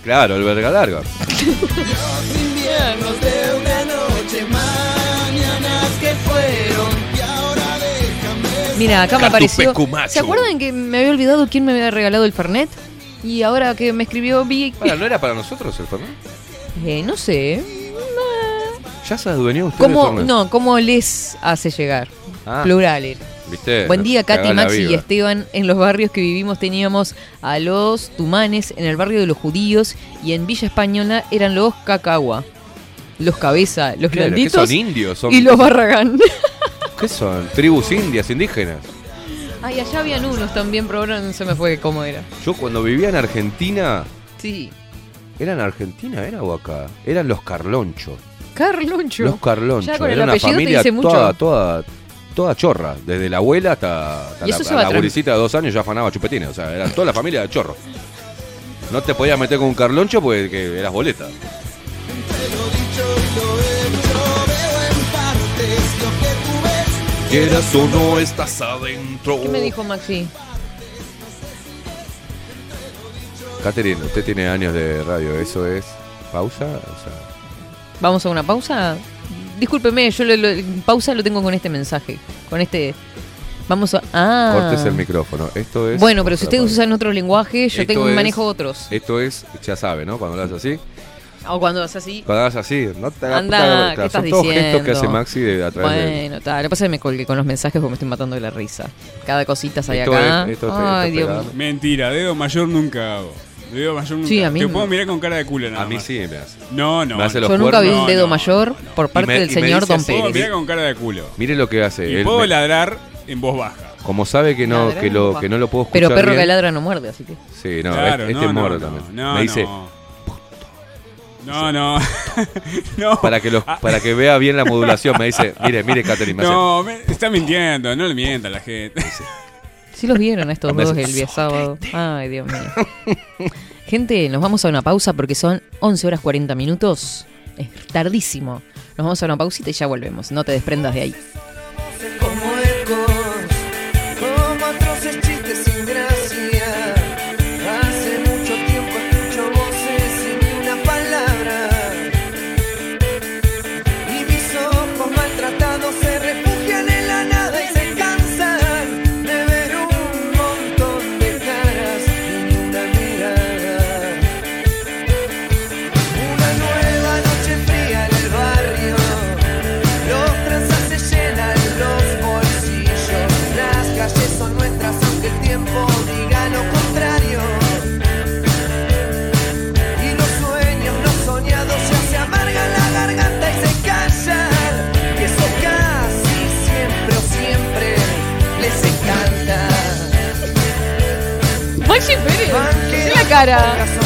Claro, el verga larga. inviernos de una noche, mañanas que fueron y ahora déjame Mira, acá me apareció. ¿Se acuerdan que me había olvidado quién me había regalado el Fernet? Y ahora que me escribió vi. Para, ¿No era para nosotros el Fernet? Eh, no sé. ¿Ya se adueñó usted ¿Cómo, del Fernet? no, ¿Cómo les hace llegar? Ah. Plural. era. ¿Viste? Buen día, Katy, Maxi y. Esteban. En los barrios que vivimos teníamos a los tumanes, en el barrio de los judíos y en Villa Española eran los cacagua. Los cabeza, los Claro, ¿qué blanditos son indios? Son- y los barragán. [LAUGHS] ¿Qué son? Tribus indias, indígenas. Ay, allá habían unos también, pero ahora no se me fue cómo era. Yo cuando vivía en Argentina, Sí. ¿eran Argentina era o acá? Eran los Carlonchos. Carloncho. Los Carlonchos. Ya con el Era una te familia dice mucho. toda, toda, toda chorra. Desde la abuela hasta, la, la abuelicita de dos años ya afanaba chupetines. O sea, era toda la familia de chorro. No te podías meter con un Carloncho porque que eras boleta. Quieras o no estás adentro. ¿Qué me dijo Maxi? Catherine, usted tiene años de radio, ¿eso es pausa? O sea, ¿Vamos a una pausa? Discúlpeme, yo lo, lo- pausa lo tengo con este mensaje. Con este. Vamos a. Ah. cortes el micrófono. Esto es. Bueno, pero si ustedes usan otro lenguaje, yo Esto tengo es- manejo otros. Esto es, ya sabe, ¿no? Cuando lo haces así. O cuando haces así. Cuando hagas así, no te hagas Anda, puta- ¿qué son estás todos diciendo? gestos que hace Maxi de, a través de. Bueno, tal. Lo que pasa es que me colgué con los mensajes porque me estoy matando de la risa. Cada cosita sale Esto acá. es- esto es- Ay, Dios mío. Mentira, dedo mayor nunca hago. Dedo mayor nunca Sí, a mí Te no. puedo mirar con cara de culo nada A mí más. sí me hace. No, no. Me hace no. los Yo nunca vi cuernos. un dedo no, mayor por parte me- del y me señor dice Don así, Puedo Pérez. mirar con cara de culo. Mire lo que hace. Y él puedo me- ladrar en voz baja. como sabe que no, Ladrar que en lo, que no lo puedo escuchar. Pero perro bien. que ladra no muerde, así que. Sí, no, Claro, este, este no, muerde no, también. no, me dice, no. No, no. [LAUGHS] no. para que los, para que vea bien la modulación, me dice, mire, mire, Catherine, me hace. No, me- está mintiendo, no le mienta a la gente. Sí los vieron estos dos el día sábado. Ay, Dios mío. [LAUGHS] Gente, nos vamos a una pausa porque son 11 horas 40 minutos. Es tardísimo. Nos vamos a una pausita y ya volvemos. No te desprendas de ahí. Cara.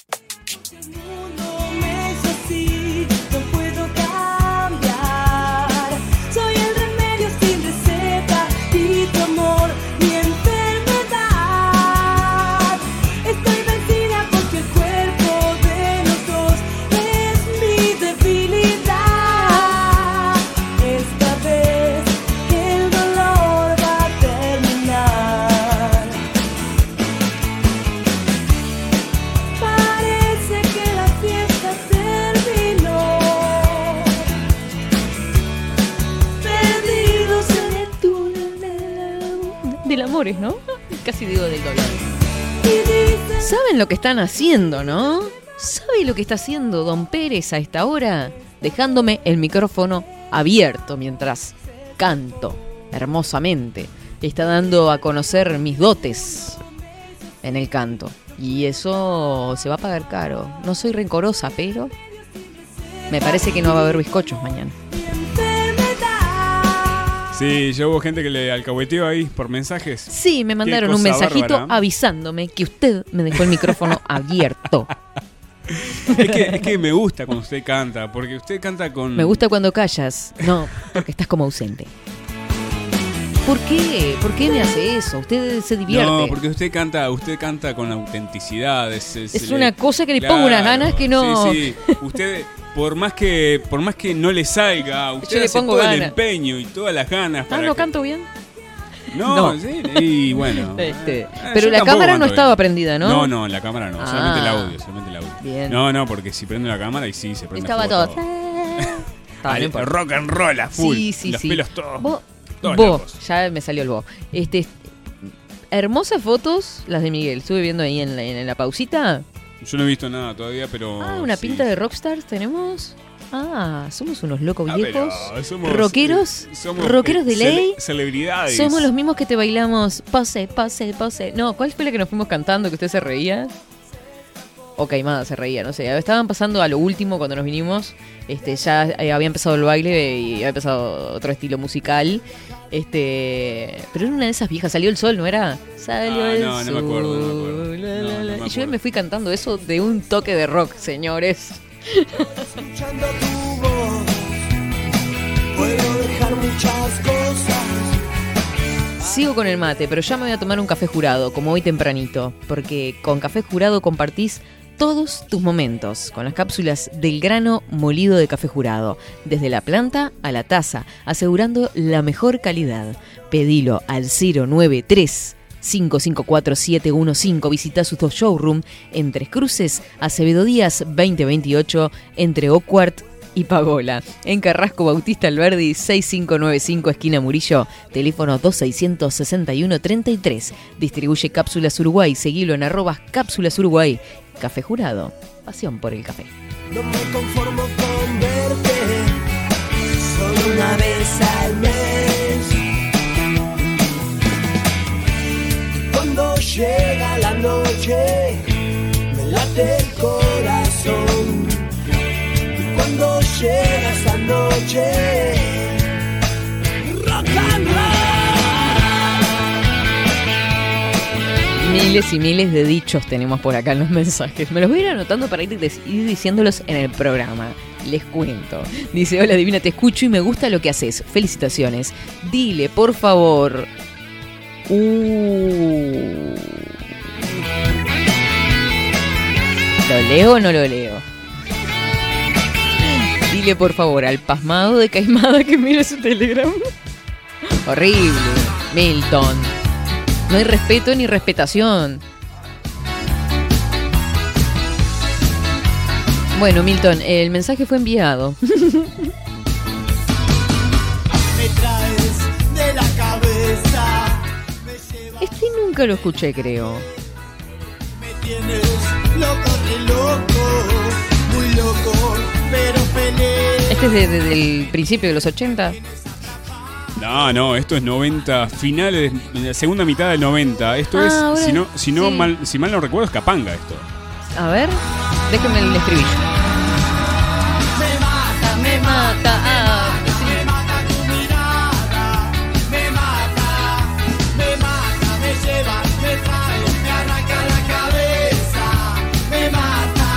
Casi digo del dolor. ¿Saben lo que están haciendo, no? ¿Sabe lo que está haciendo Don Pérez a esta hora? Dejándome el micrófono abierto mientras canto hermosamente. Está dando a conocer mis dotes en el canto. Y eso se va a pagar caro. No soy rencorosa, pero me parece que no va a haber bizcochos mañana. Sí, ya hubo gente que le alcahueteó ahí por mensajes. Sí, me mandaron un mensajito bárbara. avisándome que usted me dejó el micrófono [LAUGHS] abierto. Es que, es que me gusta cuando usted canta, porque usted canta con... Me gusta cuando callas. No, porque estás como ausente. ¿Por qué? ¿Por qué me hace eso? Usted se divierte. No, porque usted canta, usted canta con autenticidad. Es, Es una cosa que le pongo unas ganas que no- Sí, sí. Usted, por más que, por más que no le salga, usted le hace pongo todo el empeño y todas las ganas Ah, para ¿no que- canto bien? No, sí, y bueno. [LAUGHS] Este, Eh, pero yo la cámara no estaba prendida, ¿no? No, no, la cámara no, solamente el Ah. audio, solamente el audio. Bien. No, no, porque si prende la cámara y sí se prende Estaba todo. No [LAUGHS] [LAUGHS] Al- importa. rock and roll a full. Sí, sí, Los sí. pelos todos. Vos, locos. ya me salió el vos. Este, hermosas fotos las de Miguel. Estuve viendo ahí en la, en la pausita. Yo no he visto nada todavía, pero. Ah, una sí. pinta de rockstars tenemos. Ah, somos unos locos Ah, viejos. somos, rockeros. eh, somos, rockeros eh, de cele- ley. celebridades. Somos los mismos que te bailamos pose, pose, pose. No, ¿cuál fue la que nos fuimos cantando que usted se reía? O Caimada se reía, no sé. Estaban pasando a lo último cuando nos vinimos. Este, ya eh, había empezado el baile y había empezado otro estilo musical. Este, pero era una de esas viejas, salió el sol, ¿no era? Salió Ah, el no, no me sol. acuerdo, no me acuerdo. la, No, la, no la. me y yo me fui cantando eso de un toque de rock, señores. Escuchando tu voz, puedo dejar muchas cosas. Sigo con el mate, pero ya me voy a tomar un café jurado, como hoy tempranito, porque con café jurado compartís todos tus momentos con las cápsulas del grano molido de café jurado, desde la planta a la taza, asegurando la mejor calidad. Pedilo al 093 554-715. Visita sus dos showroom en Tres Cruces, Acevedo Díaz 2028, entre Ocuart y Pagola. En Carrasco Bautista Alberdi 6595 esquina Murillo, teléfono 2661-33. Distribuye Cápsulas Uruguay, seguilo en arrobas Cápsulas Uruguay. Café Jurado, pasión por el café. No me conformo con verte solo una vez al mes. Cuando llega la noche, me late el corazón. Y cuando llega esa noche, rock and roll. Miles y miles de dichos tenemos por acá en los mensajes. Me los voy a ir anotando para ir, diciéndolos en el programa. Les cuento. Dice, hola Divina, te escucho y me gusta lo que haces. Felicitaciones. Dile, por favor. Uh. ¿Lo leo o no lo leo? Dile, por favor, al pasmado de Caimada que mire su telegram. Horrible. Milton. No hay respeto ni respetación. Bueno, Milton, el mensaje fue enviado. [LAUGHS] Este nunca lo escuché, creo. me tienes loco, loco, muy loco, pero feliz. Este es de- de- del principio de los 80. No, no, esto es 90, finales, la segunda mitad del 90. Esto Ah, es, ahora- si no, si no sí. mal, si mal no recuerdo, es Capanga esto. A ver, déjenme el estribillo. Me mata, me mata. ah, me mata tu mirada, me mata, me mata, me lleva, me trae, me arranca la cabeza, me mata,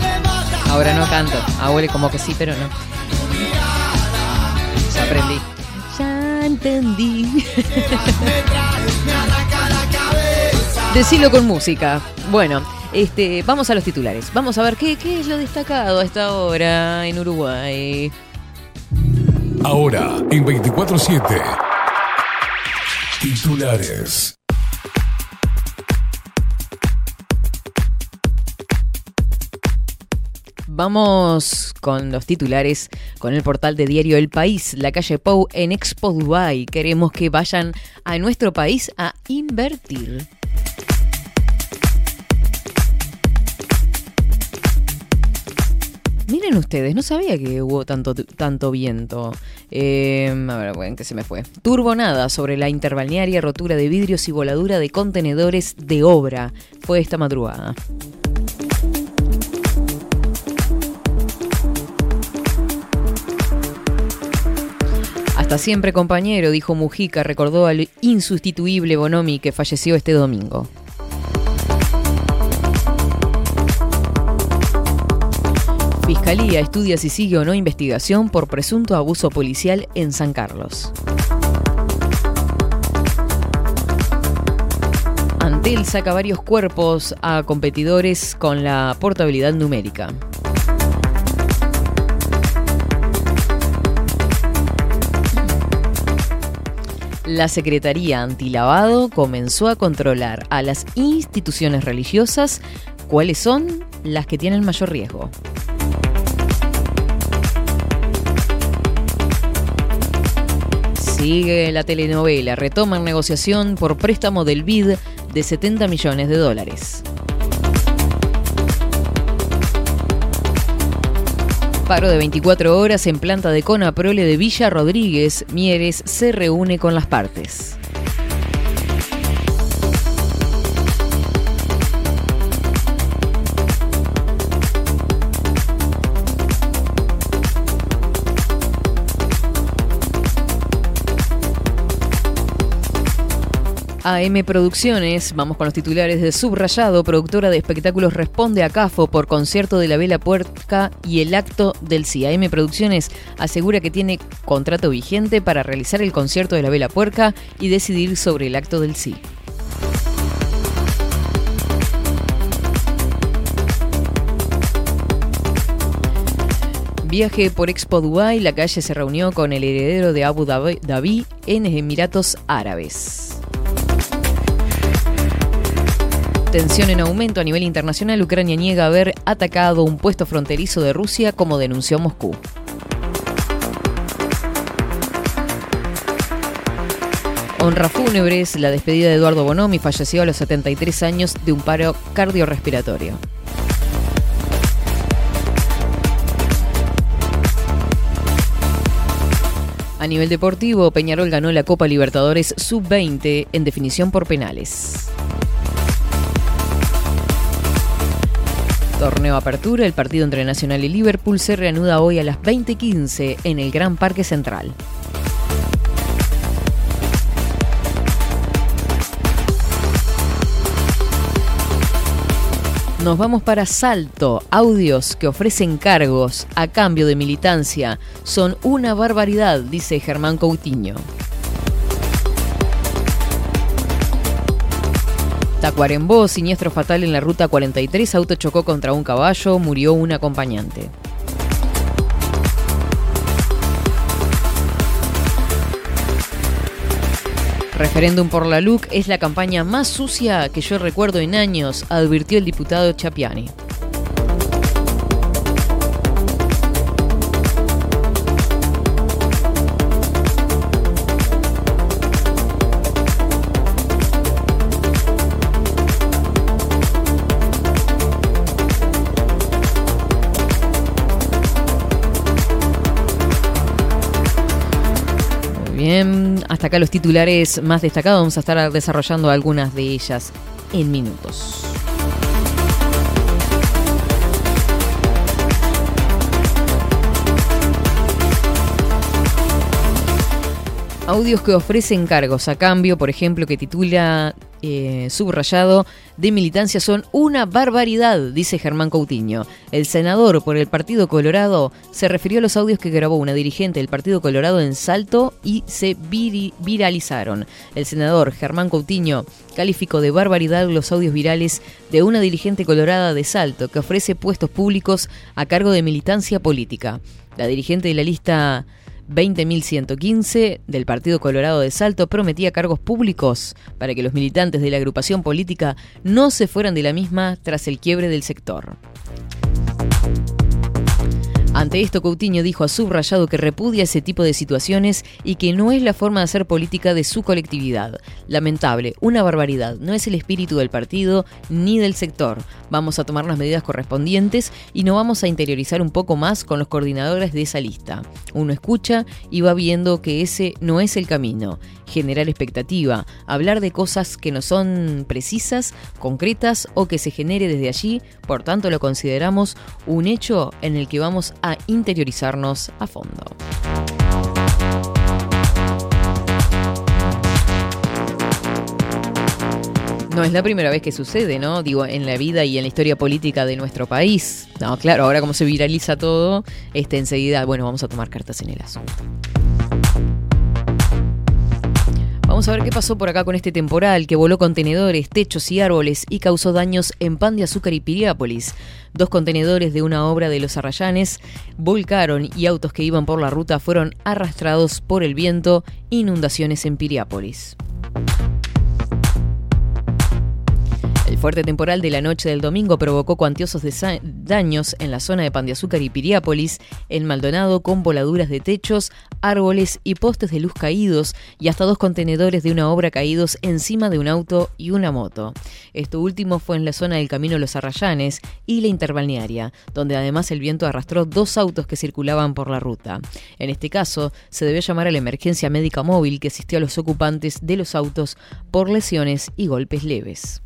me mata. Ahora no canto. Abuele como que sí, pero no. Ya aprendí. Entendí. [LAUGHS] Decilo con música. Bueno, este, vamos a los titulares. Vamos a ver qué, qué es lo destacado a esta hora en Uruguay. Ahora, en 24-7. Titulares. Vamos con los titulares, con el portal de diario El País, la calle Pou en Expo Dubai. Queremos que vayan a nuestro país a invertir. Miren ustedes, no sabía que hubo tanto, tanto viento. Eh, a ver, bueno, que se me fue. Turbonada sobre la interbalnearia, rotura de vidrios y voladura de contenedores de obra. Fue esta madrugada. Hasta siempre, compañero, dijo Mujica, recordó al insustituible Bonomi que falleció este domingo. Fiscalía estudia si sigue o no investigación por presunto abuso policial en San Carlos. Antel saca varios cuerpos a competidores con la portabilidad numérica. La Secretaría Antilavado comenzó a controlar a las instituciones religiosas cuáles son las que tienen mayor riesgo. Sigue la telenovela, retoman negociación por préstamo del BID de 70 millones de dólares. Paro de 24 horas en planta de Conaprole de Villa Rodríguez, Mieres, se reúne con las partes. AM Producciones, vamos con los titulares de Subrayado, productora de espectáculos responde a CAFO por concierto de la Vela Puerca y el acto del sí. AM Producciones asegura que tiene contrato vigente para realizar el concierto de la Vela Puerca y decidir sobre el acto del sí. Viaje por Expo Dubai, la calle se reunió con el heredero de Abu Dhabi en Emiratos Árabes. Tensión en aumento a nivel internacional. Ucrania niega haber atacado un puesto fronterizo de Rusia como denunció Moscú. Honra fúnebres. La despedida de Eduardo Bonomi falleció a los 73 años de un paro cardiorrespiratorio. A nivel deportivo, Peñarol ganó la Copa Libertadores Sub-20 en definición por penales. Torneo Apertura, el partido entre Nacional y Liverpool se reanuda hoy a las 20:15 en el Gran Parque Central. Nos vamos para Salto. Audios que ofrecen cargos a cambio de militancia son una barbaridad, dice Germán Coutinho. Tacuarembó, siniestro fatal en la ruta 43, auto chocó contra un caballo, murió un acompañante. Referéndum por la LUC es la campaña más sucia que yo recuerdo en años, advirtió el diputado Chapiani. Bien, hasta acá los titulares más destacados. Vamos a estar desarrollando algunas de ellas en minutos. Audios que ofrecen cargos a cambio, por ejemplo, que titula eh, subrayado de militancia son una barbaridad, dice Germán Coutinho. El senador por el Partido Colorado se refirió a los audios que grabó una dirigente del Partido Colorado en Salto y se viralizaron. El senador Germán Coutinho calificó de barbaridad los audios virales de una dirigente colorada de Salto que ofrece puestos públicos a cargo de militancia política. La dirigente de la lista 20.115 del Partido Colorado de Salto prometía cargos públicos para que los militantes de la agrupación política no se fueran de la misma tras el quiebre del sector. Ante esto, Coutinho dijo a Subrayado que repudia ese tipo de situaciones y que no es la forma de hacer política de su colectividad. Lamentable, una barbaridad. No es el espíritu del partido ni del sector. Vamos a tomar las medidas correspondientes y nos vamos a interiorizar un poco más con los coordinadores de esa lista. Uno escucha y va viendo que ese no es el camino. Generar expectativa, hablar de cosas que no son precisas, concretas o que se genere desde allí, por tanto lo consideramos un hecho en el que vamos a interiorizarnos a fondo. No es la primera vez que sucede, ¿no? Digo, en la vida y en la historia política de nuestro país. No, claro, ahora como se viraliza todo, este enseguida, bueno, vamos a tomar cartas en el asunto. Vamos a ver qué pasó por acá con este temporal que voló contenedores, techos y árboles y causó daños en Pan de Azúcar y Piriápolis. Dos contenedores de una obra de los Arrayanes volcaron y autos que iban por la ruta fueron arrastrados por el viento, inundaciones en Piriápolis. Fuerte temporal de la noche del domingo provocó cuantiosos daños en la zona de Pan de Azúcar y Piriápolis, en Maldonado con voladuras de techos, árboles y postes de luz caídos y hasta dos contenedores de una obra caídos encima de un auto y una moto. Esto último fue en la zona del Camino Los Arrayanes y la Interbalnearia, donde además el viento arrastró dos autos que circulaban por la ruta. En este caso, se debió llamar a la emergencia médica móvil que asistió a los ocupantes de los autos por lesiones y golpes leves.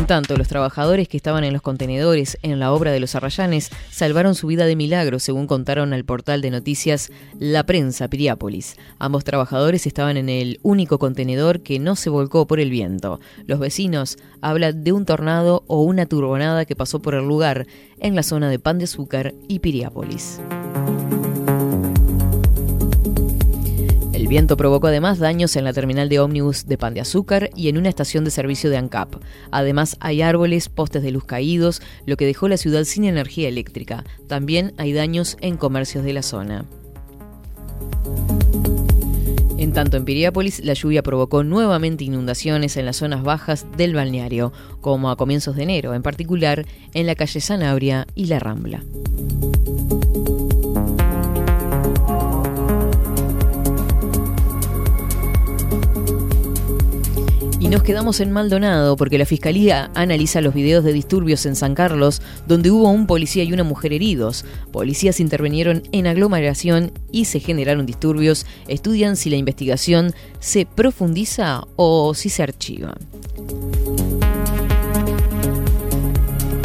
En tanto, los trabajadores que estaban en los contenedores en la obra de los Arrayanes salvaron su vida de milagro, según contaron al portal de noticias La Prensa Piriápolis. Ambos trabajadores estaban en el único contenedor que no se volcó por el viento. Los vecinos hablan de un tornado o una turbonada que pasó por el lugar en la zona de Pan de Azúcar y Piriápolis. Viento provocó además daños en la terminal de ómnibus de Pan de Azúcar y en una estación de servicio de ANCAP. Además hay árboles, postes de luz caídos, lo que dejó la ciudad sin energía eléctrica. También hay daños en comercios de la zona. En tanto, en Piriápolis, la lluvia provocó nuevamente inundaciones en las zonas bajas del balneario, como a comienzos de enero, en particular en la calle Sanabria y la Rambla. Y nos quedamos en Maldonado porque la fiscalía analiza los videos de disturbios en San Carlos, donde hubo un policía y una mujer heridos. Policías intervinieron en aglomeración y se generaron disturbios. Estudian si la investigación se profundiza o si se archiva.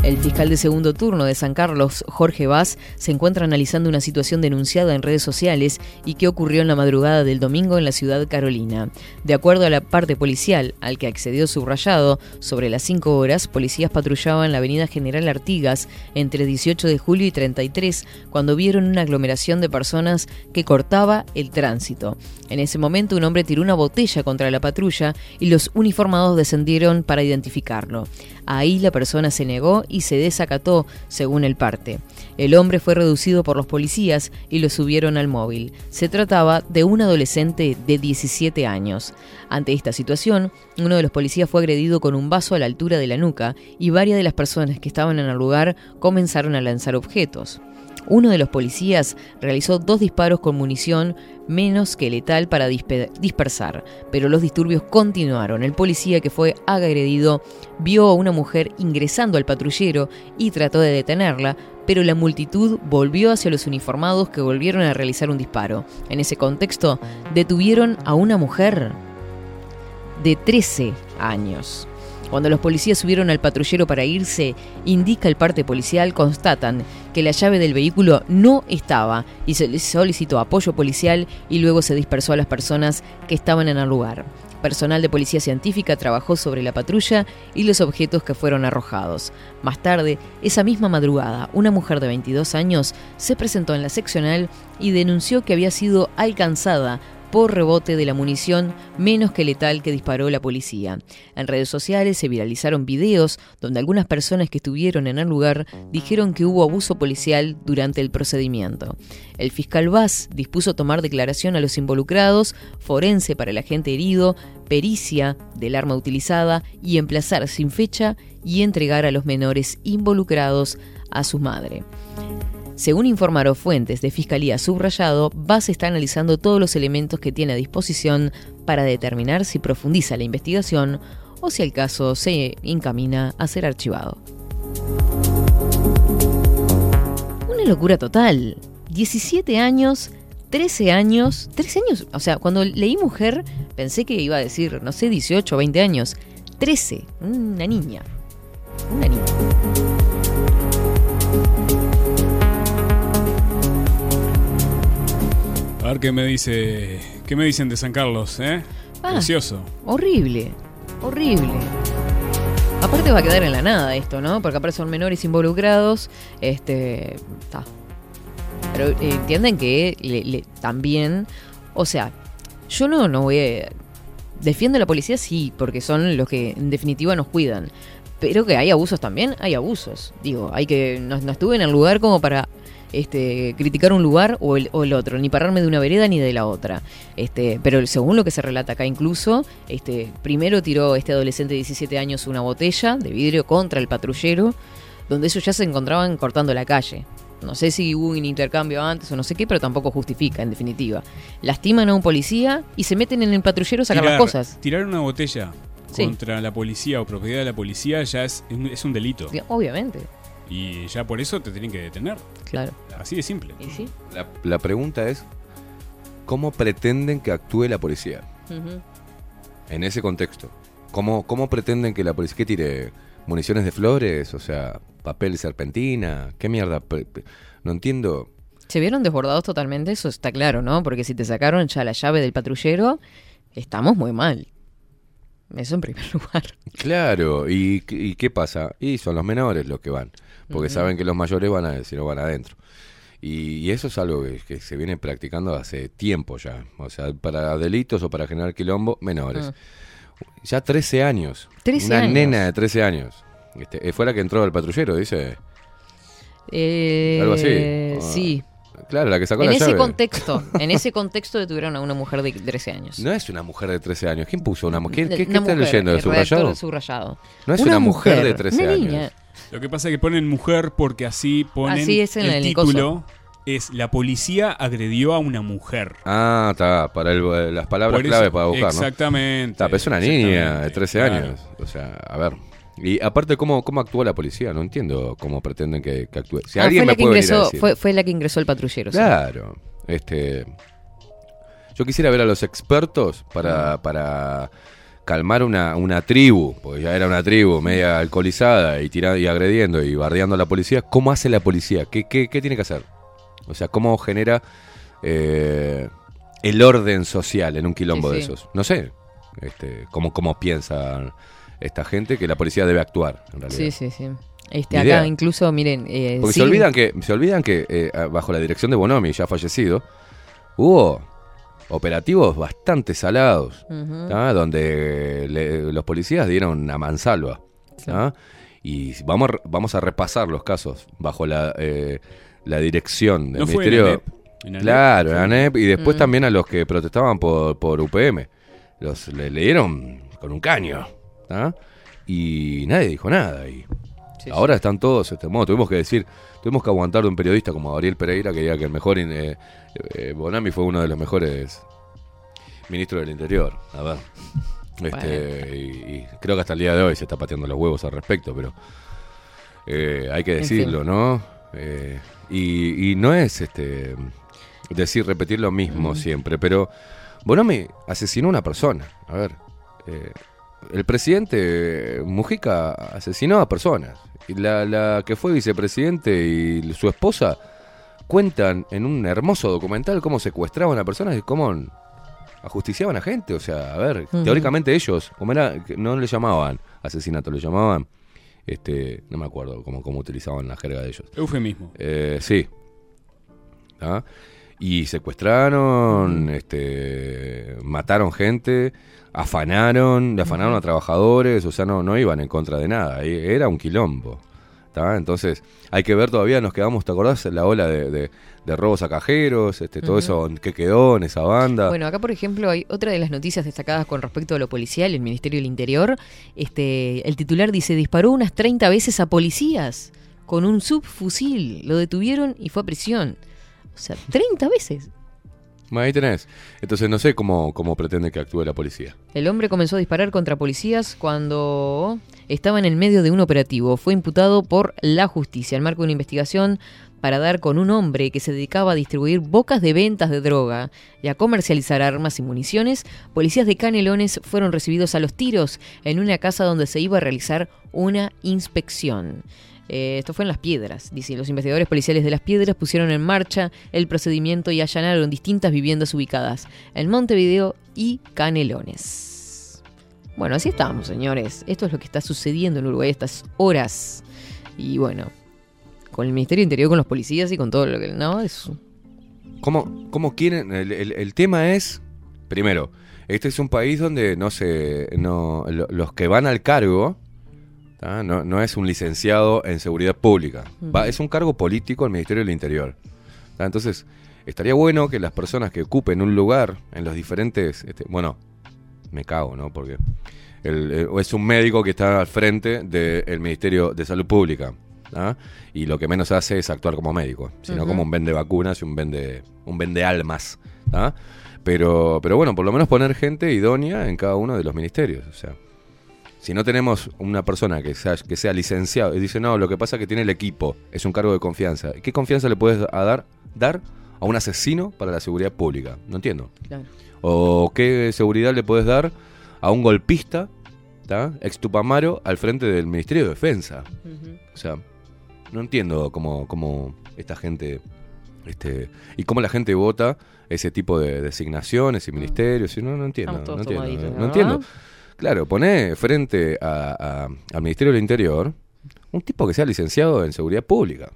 El fiscal de segundo turno de San Carlos, Jorge Vaz, se encuentra analizando una situación denunciada en redes sociales y que ocurrió en la madrugada del domingo en la ciudad carolina. De acuerdo a la parte policial, al que accedió subrayado, sobre las 5 horas, policías patrullaban la avenida General Artigas entre 18 de julio y 33 cuando vieron una aglomeración de personas que cortaba el tránsito. En ese momento un hombre tiró una botella contra la patrulla y los uniformados descendieron para identificarlo. Ahí la persona se negó y se desacató, según el parte. El hombre fue reducido por los policías y lo subieron al móvil. Se trataba de un adolescente de 17 años. Ante esta situación, uno de los policías fue agredido con un vaso a la altura de la nuca y varias de las personas que estaban en el lugar comenzaron a lanzar objetos. Uno de los policías realizó dos disparos con munición menos que letal para dispe- dispersar, pero los disturbios continuaron. El policía que fue agredido vio a una mujer ingresando al patrullero y trató de detenerla, pero la multitud volvió hacia los uniformados que volvieron a realizar un disparo. En ese contexto, detuvieron a una mujer de 13 años. Cuando los policías subieron al patrullero para irse, indica el parte policial, constatan que la llave del vehículo no estaba y se solicitó apoyo policial y luego se dispersó a las personas que estaban en el lugar. Personal de policía científica trabajó sobre la patrulla y los objetos que fueron arrojados. Más tarde, esa misma madrugada, una mujer de 22 años se presentó en la seccional y denunció que había sido alcanzada por rebote de la munición menos que letal que disparó la policía. En redes sociales se viralizaron videos donde algunas personas que estuvieron en el lugar dijeron que hubo abuso policial durante el procedimiento. El fiscal Vaz dispuso tomar declaración a los involucrados, forense para el agente herido, pericia del arma utilizada y emplazar sin fecha y entregar a los menores involucrados a su madre. Según informaron fuentes de Fiscalía Subrayado, Vaz está analizando todos los elementos que tiene a disposición para determinar si profundiza la investigación o si el caso se encamina a ser archivado. Una locura total. 17 años, 13 años, 13 años, o sea, cuando leí mujer pensé que iba a decir, no sé, 18 o 20 años. 13, una niña. Una niña. A ver qué me dice. ¿Qué me dicen de San Carlos, eh? Ah. Precioso. Horrible, horrible. Aparte va a quedar en la nada esto, ¿no? Porque aparte son menores involucrados. Este. Está. Pero eh, entienden que le- le- también. O sea, Yo no, no voy a... Defiendo a la policía, sí, porque son los que en definitiva nos cuidan. Pero que hay abusos también, hay abusos. Digo, hay que. No, no estuve en el lugar como para este, criticar un lugar o el, o el otro, ni pararme de una vereda ni de la otra. Este, pero según lo que se relata acá incluso, este, primero tiró este adolescente de 17 años una botella de vidrio contra el patrullero, donde ellos ya se encontraban cortando la calle. No sé si hubo un intercambio antes o no sé qué, pero tampoco justifica, en definitiva. Lastiman a un policía y se meten en el patrullero a sacar las cosas. Tirar una botella Sí. contra la policía o propiedad de la policía ya es, es un delito. Obviamente, Y ya por eso te tienen que detener. claro. Así de simple. ¿Y sí? La, la pregunta es, ¿cómo pretenden que actúe la policía en ese contexto? ¿Cómo, cómo pretenden que la policía que tire municiones de flores? O sea, papel serpentina. ¿Qué mierda? No entiendo. Se vieron desbordados totalmente, eso está claro, ¿no? Porque si te sacaron ya la llave del patrullero, estamos muy mal. Eso en primer [LAUGHS] lugar. Claro, ¿y, qué- y qué pasa? Y son los menores los que van, porque saben que los mayores van a si no van adentro. Y, y eso es algo que, que se viene practicando hace tiempo ya. O sea, para delitos o para generar quilombo, menores. Ah. Ya 13 años. 13 Una años. nena de 13 años. Este, eh, fue la que entró al patrullero, dice. Eh, Algo así. Ah, Sí. Claro, la que sacó En la ese llave. contexto, [LAUGHS] en ese contexto detuvieron a una mujer de 13 años. No es una mujer de 13 años. ¿Quién puso una mujer? ¿Qué, qué, qué Una está mujer, leyendo de el subrayado? subrayado. No es una, mujer, de 13 una años. niña. Lo que pasa es que ponen mujer porque así ponen Así es en el, el título. Es la policía agredió a una mujer. Ah, está, para el- las palabras eso- clave para buscar, ¿no? Exactamente. Está, pero es una niña de exactamente, 13 claro. años. O sea, a ver. Y aparte, ¿cómo, cómo actúa la policía? No entiendo cómo pretenden que, que actúe. Si Ah, alguien fue, me la que puede venir a ingresó, decir. fue, fue la que ingresó el patrullero. sí. Claro. Este, yo quisiera ver a los expertos para, para calmar una, una tribu, porque ya era una tribu media alcoholizada y, tira- y agrediendo y bardeando a la policía. ¿Cómo hace la policía? ¿Qué, qué, qué tiene que hacer? O sea, ¿cómo genera eh, el orden social en un quilombo Sí, de esos? No sé. Este, ¿cómo, ¿Cómo piensa esta gente que la policía debe actuar, en realidad? Sí, sí, sí. Este, acá idea. incluso, miren, eh, Porque sí, se olvidan que, se olvidan que eh, bajo la dirección de Bonomi, ya fallecido, hubo operativos bastante salados, donde le- los policías dieron a mansalva. ¿tá? Y vamos, a vamos a repasar los casos bajo la, eh, la dirección del ¿No fue en Ministerio. ANEP? En ANEP claro, en ANEP, y después Mm. también a los que protestaban por, por UPM. Los le, le dieron con un caño. ¿tá? Y nadie dijo nada. Y Sí, ahora están todos, este, bueno, tuvimos que decir, tuvimos que aguantar de un periodista como Gabriel Pereira que diga que el mejor, eh, eh, Bonami fue uno de los mejores ministros del Interior. A ver. Este, y, y creo que hasta el día de hoy se está pateando los huevos al respecto, pero eh, hay que En decirlo, fin. ¿no? Y, y no es este decir, repetir lo mismo siempre, pero Bonami asesinó a una persona. A ver, eh, el presidente Mujica asesinó a personas. Y la, la que fue vicepresidente y su esposa cuentan en un hermoso documental cómo secuestraban a personas y cómo ajusticiaban a gente. O sea, a ver, teóricamente ellos, como era, no le llamaban asesinato, le llamaban, este, no me acuerdo cómo, cómo utilizaban la jerga de ellos. Eufemismo. Eh, sí. ¿Ah? Y secuestraron, este, mataron gente, afanaron, le afanaron a trabajadores, o sea, no, no iban en contra de nada, era un quilombo. ¿tá? Entonces, hay que ver todavía, nos quedamos, ¿te acordás? La ola de, de- de robos a cajeros, este, todo eso que quedó en esa banda. Bueno, acá por ejemplo hay otra de las noticias destacadas con respecto a lo policial, el Ministerio del Interior. Este, el titular dice, disparó unas 30 veces a policías con un subfusil. Lo detuvieron y fue a prisión. O sea, 30 veces. Ahí tenés. Entonces, no sé cómo, cómo pretende que actúe la policía. El hombre comenzó a disparar contra policías cuando estaba en el medio de un operativo. Fue imputado por la justicia. En marco de una investigación para dar con un hombre que se dedicaba a distribuir bocas de ventas de droga y a comercializar armas y municiones, policías de Canelones fueron recibidos a los tiros en una casa donde se iba a realizar una inspección. Eh, esto fue en Las Piedras. Dice, los investigadores policiales de Las Piedras pusieron en marcha el procedimiento y allanaron distintas viviendas ubicadas en Montevideo y Canelones. Bueno, así estamos, señores. Esto es lo que está sucediendo en Uruguay estas horas. Y bueno, con el Ministerio Interior, con los policías y con todo lo que... No, es... ¿Cómo, quieren? El, el- tema es primero, este es un país donde no se, no, lo- los que van al cargo, ¿tá? no, no es un licenciado en seguridad pública, Va- es un cargo político al Ministerio del Interior. ¿tá? Entonces, estaría bueno que las personas que ocupen un lugar en los diferentes, este, bueno, me cago, ¿no? Porque el- es un médico que está al frente del Ministerio de Salud Pública. ¿tá? Y lo que menos hace es actuar como médico, sino como un vende vacunas y un vende, un vende almas. ¿tá? Pero, pero bueno, por lo menos poner gente idónea en cada uno de los ministerios. O sea, si no tenemos una persona que sea, que sea licenciado y dice, no, lo que pasa es que tiene el equipo, es un cargo de confianza. ¿Qué confianza le puedes a dar, dar a un asesino para la seguridad pública? No entiendo. Claro. ¿O qué seguridad le puedes dar a un golpista, ¿tá? ex Tupamaro, al frente del Ministerio de Defensa? O sea, no entiendo cómo, cómo esta gente, este, y cómo la gente vota ese tipo de designaciones y ministerios, y no, no entiendo, no entiendo, ¿no? entiendo. Claro, pone frente a- a- al Ministerio del Interior un tipo que sea licenciado en seguridad pública.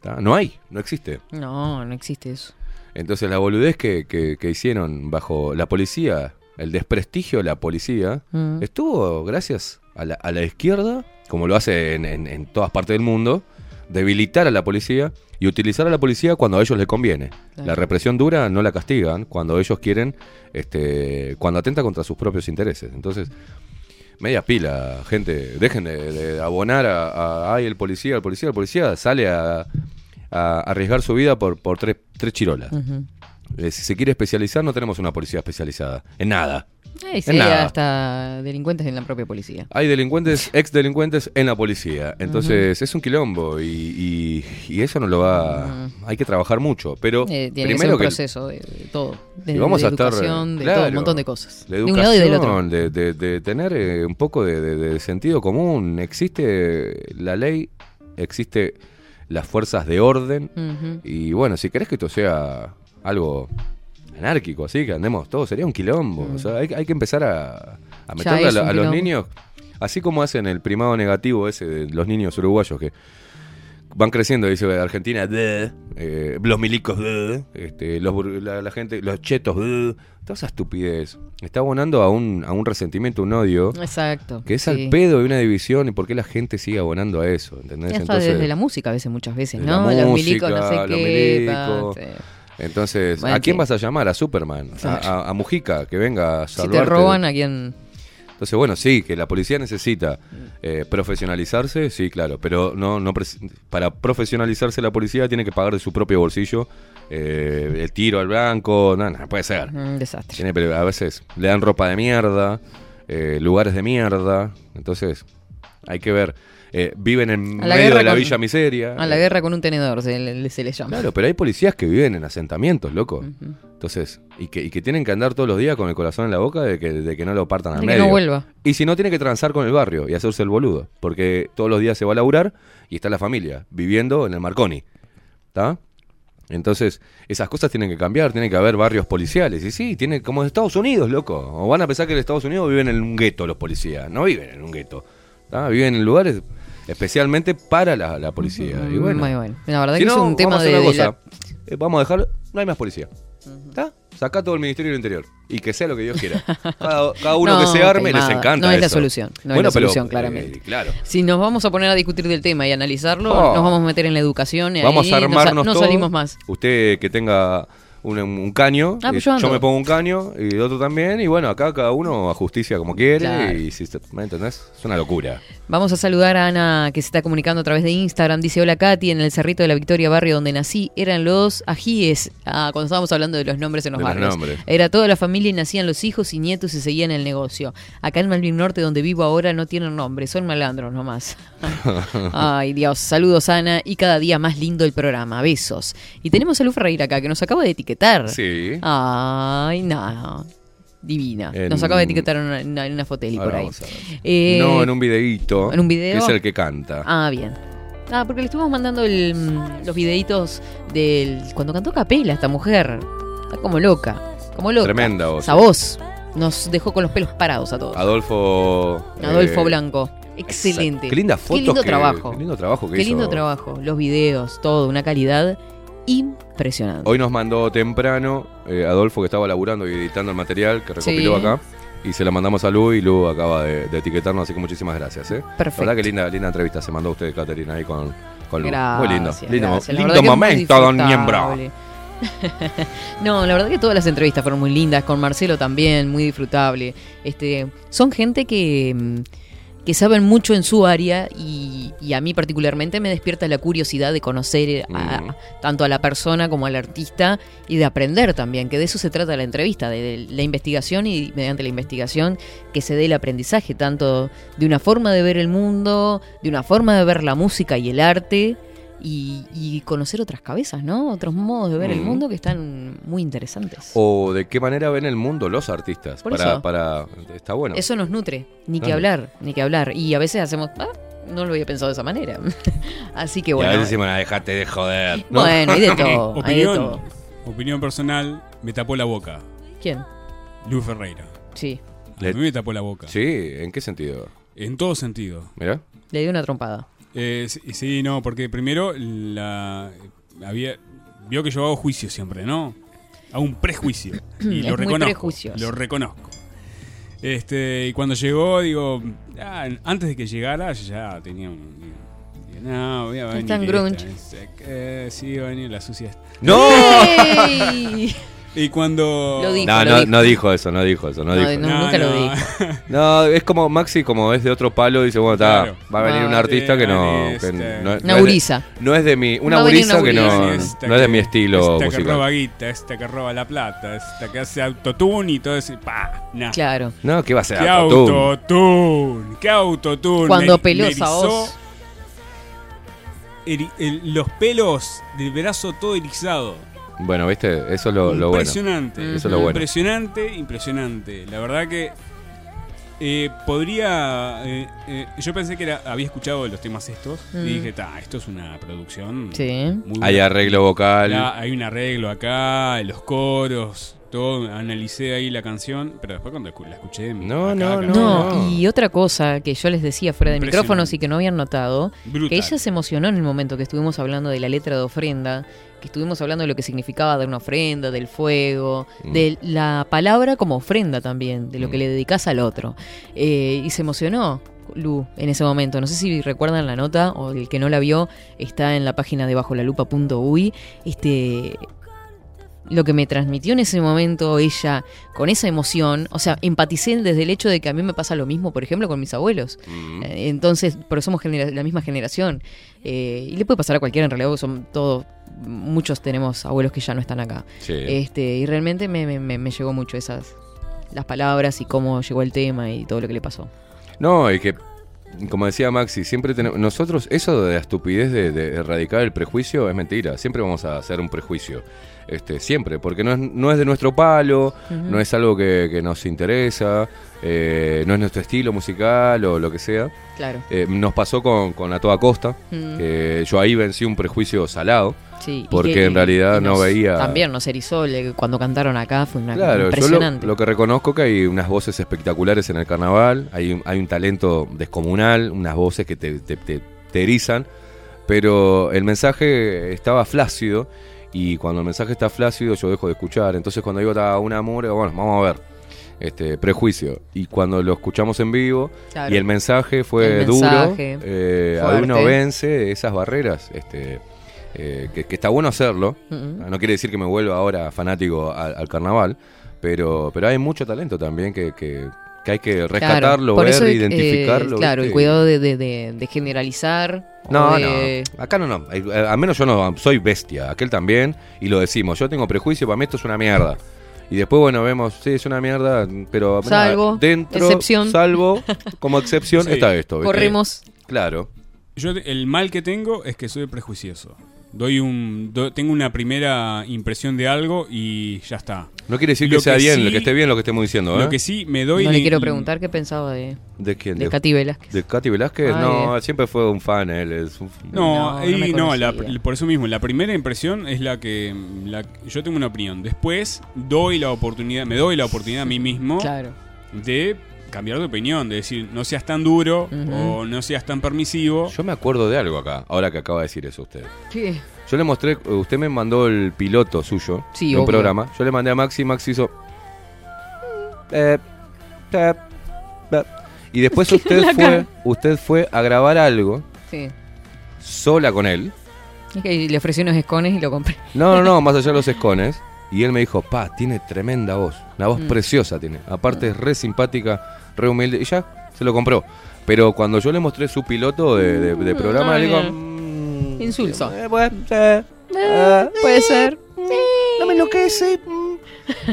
¿tá? No hay, no existe. No, no existe eso. Entonces la boludez que, que- que hicieron bajo la policía, el desprestigio de la policía, Mm. estuvo gracias a la, a la izquierda, como lo hace en, en- en todas partes del mundo, debilitar a la policía y utilizar a la policía cuando a ellos les conviene. Claro. La represión dura no la castigan cuando ellos quieren, este, cuando atenta contra sus propios intereses. Entonces, media pila, gente, dejen de, de abonar a, a- ay, el policía, el policía, el policía sale a, a arriesgar su vida por, por tres, tres chirolas. Eh, si se quiere especializar, no tenemos una policía especializada. En nada. Eh, En sí, nada. hasta delincuentes en la propia policía. Hay delincuentes, ex delincuentes en la policía. Entonces es un quilombo y, y- y eso no lo va. Hay que trabajar mucho. Pero Eh, tiene que ser primero un que. proceso de, de todo. De, y vamos de a estar. educación, de claro, todo, un montón de cosas. De un lado y del otro. de, de- de tener eh, un poco de, sentido común. Existe la ley, existe las fuerzas de orden. Ujú. Y bueno, si querés que esto sea algo anárquico, así que andemos todos, sería un quilombo. O sea, hay, hay que empezar a, a meterle a, los niños, así como hacen el primado negativo ese de los niños uruguayos que van creciendo, dice Argentina, eh, los milicos, "Bleh", este, los, la, la gente, los chetos, toda esa estupidez. Está abonando a un, a un resentimiento, un odio. Exacto. Que es sí. al pedo y una división, y por qué la gente sigue abonando a eso, ¿entendés? Y hasta Entonces- desde la música a veces, muchas veces, de ¿no? los milicos, no sé los qué. milicos. Entonces, Bueno, ¿a quién vas a llamar? A Superman, a, Claro. a- a Mujica, que venga a Si salvarte. te roban, ¿a quién? Entonces, bueno, sí, que la policía necesita eh, profesionalizarse, sí, claro, pero no, no para profesionalizarse la policía tiene que pagar de su propio bolsillo eh, el tiro al blanco, no, no puede ser. Un desastre. Tiene, pero a veces le dan ropa de mierda, eh, lugares de mierda, entonces hay que ver. Eh, viven en medio de la con- Villa Miseria. A la guerra con un tenedor se le, se le llama. Claro, pero hay policías que viven en asentamientos, loco. Entonces, y que, y que tienen que andar todos los días con el corazón en la boca de que, de que no lo partan al De que medio. no vuelva. Y si no, tiene que transar con el barrio y hacerse el boludo. Porque todos los días se va a laburar y está la familia viviendo en el Marconi. ¿Está? Entonces, esas cosas tienen que cambiar, tienen que haber barrios policiales. Y sí, tiene como en Estados Unidos, loco. O van a pensar que en Estados Unidos viven en un gueto los policías. No viven en un gueto. ¿Tá? Viven en lugares especialmente para la, la policía. Y bueno, Muy bueno. La verdad si que es un tema vamos a de, la-. Eh, vamos a dejar, no hay más policía. ¿Está? Saca todo el Ministerio del Interior. Y que sea lo que Dios quiera. Cada, cada uno [LAUGHS] No, que se arme, les encanta No es la solución. No es Bueno, la pero, solución, eh, claramente. claro. Si nos vamos a poner a discutir del tema y analizarlo, Oh. nos vamos a meter en la educación y Vamos ahí a armarnos no, salimos más. Usted que tenga un, un caño, Ah, pues yo me pongo un caño y el otro también. Y bueno, acá cada uno a justicia como quiere. Claro. Y si ¿me entendés? Es una locura. Vamos a saludar a Ana que se está comunicando a través de Instagram. Dice, hola Katy, en el Cerrito de la Victoria, barrio donde nací, eran los ajíes. Ah, cuando estábamos hablando de los nombres en los De los barrios. nombres. Era toda la familia y nacían los hijos y nietos y seguían el negocio. Acá en Malvin Norte, donde vivo ahora, no tienen nombre, son malandros nomás. [LAUGHS] Ay, Dios. Saludos, Ana. Y cada día más lindo el programa. Besos. Y tenemos a Lu Ferreira acá, que nos acaba de etiquetar. Sí. Ay, no. Divina. En- Nos acaba de etiquetar en una, en una- en una foteli Ahora por ahí. Eh, no, en un videíto. ¿en un video? Que es el que canta. Ah, bien. Ah, porque le estuvimos mandando el, mm, los videitos del. Cuando cantó Capela, esta mujer. Está como loca. Como loca. Tremenda voz. Esa voz. Nos dejó con los pelos parados a todos. Adolfo. Adolfo eh, Blanco. Excelente. Qué linda foto. Qué lindo que- trabajo. Qué lindo trabajo que Qué hizo. lindo trabajo. Los videos, todo, una calidad impresionante. Hoy nos mandó temprano eh, Adolfo que estaba laburando y editando el material que recopiló Sí. acá. Y se la mandamos a Lu y Lu acaba de, de etiquetarnos, así que muchísimas gracias. ¿eh? Perfecto. La verdad que linda, linda entrevista se mandó usted, Caterina, ahí con, con Lu. Muy lindo. Lindo, gracias. Lindo momento, don disfrutable. [LAUGHS] no, la verdad que todas las entrevistas fueron muy lindas, con Marcelo también, muy disfrutable. Este, son gente que, mm, que saben mucho en su área y, y a mí particularmente me despierta la curiosidad de conocer a- Mm. tanto a la persona como al artista y de aprender también, que de eso se trata la entrevista, de, de la investigación y mediante la investigación que se dé el aprendizaje, tanto de una forma de ver el mundo, de una forma de ver la música y el arte. Y, y conocer otras cabezas, ¿no? Otros modos de ver el mundo que están muy interesantes. O de qué manera ven el mundo los artistas. Por para, eso. para, está bueno. Eso nos nutre, ni que hablar, ni que hablar. Y a veces hacemos, "Ah, no lo había pensado de esa manera. [LAUGHS] Así que Y a bueno. veces decimos, "Ah, dejate de joder. ¿no? [LAUGHS] Bueno, hay de [LAUGHS] todo, hay de opinión, todo. opinión personal, me tapó la boca. ¿Quién? Lu Ferreira. Sí. A mí me tapó la boca. Sí, ¿en qué sentido? En todo sentido. Mira. Le dio una trompada. Eh, sí, sí, no, porque primero la había vio que yo hago juicio siempre, ¿no? Hago un prejuicio [CLEARS THROAT] y Es lo reconozco. Lo reconozco. Este, y cuando llegó, digo, ah, antes de que llegara ya tenía un digo, no, voy a venir. esta, grunge. eh, sí, va a venir la sucia. ¡No! [LAUGHS] Y cuando Lo dijo, no, lo no, dijo. no dijo eso, no dijo eso, no, No, dijo. no, nunca lo dijo. [LAUGHS] No, es como Maxi, como es de otro palo, dice, bueno, está, Claro. va a venir un artista que no... este, que no- no es Una de- gurisa. No es de mi... Una gurisa que no, no es de que- mi estilo Esta que musical. roba guita, esta que roba la plata, esta que hace autotune y todo eso. Pa, nah. Claro. No, ¿qué va a ser? ¿Qué autotune? autotune? ¿Qué autotune? Cuando el- los pelos del brazo todo erizado. Bueno, viste, eso es lo, lo bueno. impresionante. Eso es lo bueno. Impresionante, impresionante. La verdad que eh, podría. eh, eh, yo pensé que era, había escuchado los temas estos Mm. y dije, ta, esto es una producción. Sí. muy Hay buena". arreglo vocal. La- hay un arreglo acá, los coros, todo. Analicé ahí la canción, pero después cuando escu- la escuché. No, acá, no, acá, No, y otra cosa que yo les decía fuera de micrófonos y que no habían notado, Brutal. que ella se emocionó en el momento que estuvimos hablando de la letra de ofrenda, que estuvimos hablando de lo que significaba dar una ofrenda, del fuego, Mm. de la palabra como ofrenda también, de lo que Mm. le dedicas al otro. Eh, y se emocionó. Lu, en ese momento. No sé si recuerdan la nota o el que no la vio está en la página de bajolalupa.uy. Este, lo que me transmitió en ese momento ella con esa emoción, o sea, empaticé desde el hecho de que a mí me pasa lo mismo, por ejemplo, con mis abuelos. Mm. Eh, Entonces, pero somos la misma generación. Eh, y le puede pasar a cualquiera en realidad, porque son todos, muchos tenemos abuelos que ya no están acá. Sí. Este, y realmente me, me- me- llegó mucho esas, las palabras y cómo llegó el tema y todo lo que le pasó. No, y que, como decía Maxi, siempre tenemos. Nosotros, eso de la estupidez de, de erradicar el prejuicio es mentira. Siempre vamos a hacer un prejuicio. Este, siempre, porque no es, no es de nuestro palo, no es algo que, que nos interesa, eh, no es nuestro estilo musical o lo que sea. Claro. Eh, nos pasó con, con A Toda Costa, Mm. que yo ahí vencí un prejuicio salado, Sí, porque que- en realidad no veía... También nos erizó le- cuando cantaron acá, fue una Claro, yo lo, impresionante. lo que reconozco que hay unas voces espectaculares en el carnaval, hay un, hay un talento descomunal, unas voces que te, te- te- te erizan, pero el mensaje estaba flácido y cuando el mensaje está flácido yo dejo de escuchar. Entonces cuando digo "Ta, un amor, bueno, vamos a ver. Este, prejuicio. Y cuando lo escuchamos en vivo Claro. y el mensaje fue El duro, eh, uno vence esas barreras. Este, eh, que, que está bueno hacerlo. No quiere decir que me vuelva ahora fanático al, al carnaval, pero, pero hay mucho talento también que, que, que hay que rescatarlo, por ver, eso, eh, identificarlo. claro, el ¿viste? cuidado de, de- de- de generalizar. No, de- no, acá no, no. Eh, Al menos yo no soy bestia, aquel también, y lo decimos. Yo tengo prejuicio, para mí esto es una mierda. Y después, bueno, vemos, sí, es una mierda, pero Salvo, dentro, excepción. salvo, [LAUGHS] como excepción, Sí. está esto. ¿viste? Corremos. Claro. Yo el mal que tengo es que soy prejuicioso. Doy un do- tengo una primera impresión de algo y ya está. No quiere decir Lo que sea bien, sí- lo que esté bien lo que estemos diciendo, ¿eh? Lo que sí me doy no le quiero preguntar qué pensaba de, ¿De quién? de Katy Velázquez. ¿De Katy Velázquez? Ah, no, bien. siempre fue un fan él. Es un- No, No, y no la- por eso mismo, la primera impresión es la que la- yo tengo una opinión. Después doy la oportunidad, me doy la oportunidad a mí mismo Claro. de cambiar de opinión, de decir, no seas tan duro o no seas tan permisivo. Yo me acuerdo de algo acá, ahora que acaba de decir eso usted. ¿Qué? Yo le mostré, usted me mandó el piloto suyo Sí, de un obvio. programa. Yo le mandé a Maxi, Maxi hizo. eh, eh, eh. Y después [LAUGHS] usted fue, usted fue a grabar algo Sí. sola con él. Es que le ofrecí unos escones y lo compré. No, no, no, [LAUGHS] más allá de los escones. Y él me dijo, pa, tiene tremenda voz. Una voz Mm. preciosa tiene. Aparte es re simpática, re humilde. Y ya, se lo compró. Pero cuando yo le mostré su piloto de, de- de programa, Ah, le digo. "Mm, Insulso. eh, eh, Eh, puede ser. No me enloquece.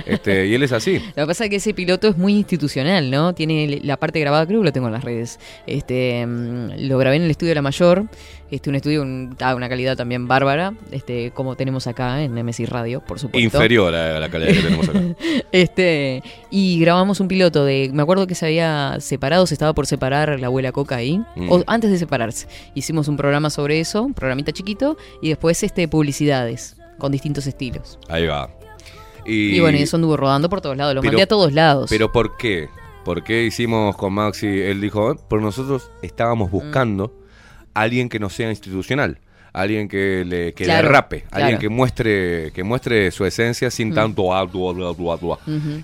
este, y él es así. [LAUGHS] Lo que pasa es que ese piloto es muy institucional, ¿no? Tiene la parte grabada, creo que lo tengo en las redes. Este, mm, lo grabé en el estudio de La Mayor, este, un estudio con ah, una calidad también bárbara, este, como tenemos acá en MSI Radio, por supuesto. Inferior a la calidad que tenemos acá. [LAUGHS] Este, y grabamos un piloto de. Me acuerdo que se había separado, se estaba por separar la abuela Coca ahí. Mm. O antes de separarse. Hicimos un programa sobre eso, un programita chiquito, y después este publicidades con distintos estilos. Ahí va. Y, bueno, y eso anduvo rodando por todos lados, lo mandé a todos lados. Pero ¿por qué? ¿Por qué hicimos con Maxi? Él dijo, "Eh, por nosotros estábamos Mm. Alguien que no sea institucional. Alguien que le, que le Claro, rape, alguien claro. que muestre, que muestre su esencia sin Mm. tanto ah,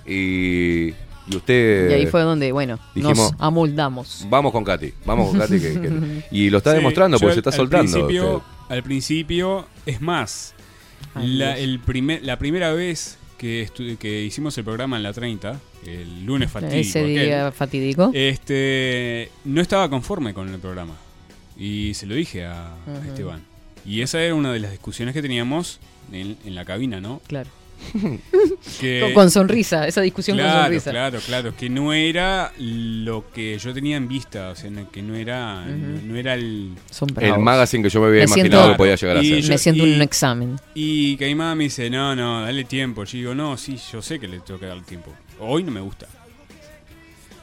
y, y usted y ahí fue donde, bueno, dijimos, nos amoldamos. vamos con Katy, vamos con Katy que- que- [LAUGHS] y lo está Sí, demostrando porque al- se está al soltando. Principio, usted. al principio, es más, Ay, la, el primer, la primera vez que, estu- que hicimos el programa en la 30, el lunes fatídico, Ese día aquel, fatídico. este, no estaba conforme con el programa. Y se lo dije a. Esteban. Y esa era una de las discusiones que teníamos en, en la cabina, ¿no? Claro. [LAUGHS] Que- Con, con sonrisa, esa discusión claro, con sonrisa. Claro, claro, que no era lo que yo tenía en vista, o sea, que no era, no, no era el... El magazine que yo me había Me imaginado siento- que podía llegar a Y ser. yo- Me siento y- un examen. Y Caimada me dice, no, no, dale tiempo. Yo digo, no, sí, yo sé que le tengo que dar tiempo. Hoy no me gusta.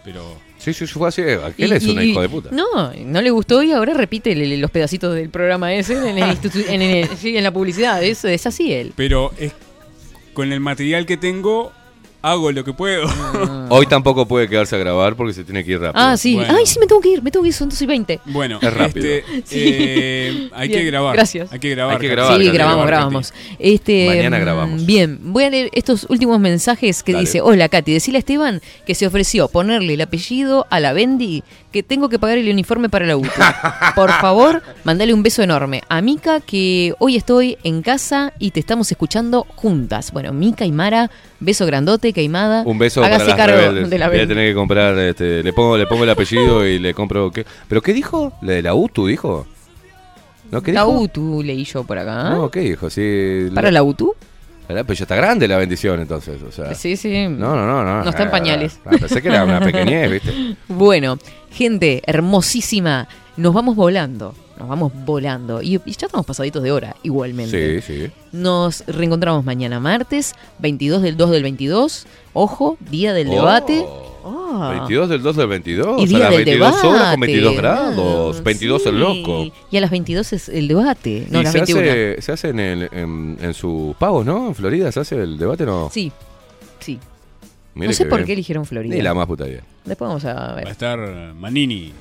Pero... Sí, sí, fue así. Aquel Y- es un hijo de puta. No, no le gustó y ahora repite los pedacitos del programa ese en, el en, el- sí, en la publicidad. Es, es así él. Pero es, con el material que tengo, hago lo que puedo. Hoy tampoco puede quedarse a grabar porque se tiene que ir rápido. Ah, sí. Bueno. Ay, sí, me tengo que ir, me tengo que ir, son 2 y 20. Bueno, Es rápido. este, [LAUGHS] Sí. eh, hay Bien, que grabar. gracias. Hay que grabar. Hay que grabar, sí, grabamos, grabar, grabamos. Este, Mañana mm, grabamos. Bien, voy a leer estos últimos mensajes que Dale. dice, hola Katy, decirle a Esteban que se ofreció ponerle el apellido a la Bendy que tengo que pagar el uniforme para la UTU. Por favor, mandale un beso enorme. A Mica que hoy estoy en casa y te estamos escuchando juntas. Bueno, Mica y Mara, beso grandote, queimada. Un beso Hágase para las cargo rebeldes. de la Voy a tener que comprar, este, le pongo, le pongo el apellido y le compro. ¿qué? ¿Pero qué dijo? ¿Le de la UTU dijo? ¿No qué La dijo? UTU leí yo por acá. No, ¿qué dijo? Sí, ¿Para la UTU? Pero ya está grande la bendición entonces, o sea. Sí, sí. No, no, no, no. No está en Ah, pañales. ah, pensé que era una [LAUGHS] pequeñez, ¿viste? Bueno, gente hermosísima, nos vamos volando, nos vamos volando. Y, y ya estamos pasaditos de hora, igualmente. Sí, sí. Nos reencontramos mañana martes, 22 del 2 del 22. Ojo, día del Oh, debate. Ah. 22 del 2 del 22. Y a día las del 22 horas con debate. 22 grados. Ah, 22 el sí. loco. Y a las 22 es el debate, no a y las se 21. hace, se hace en, el, en, en sus pagos, ¿no? En Florida se hace el debate, ¿no? Sí, sí. Mire no sé por bien. qué eligieron Florida. Ni la más puta idea. Después vamos a Va a ver. estar Manini.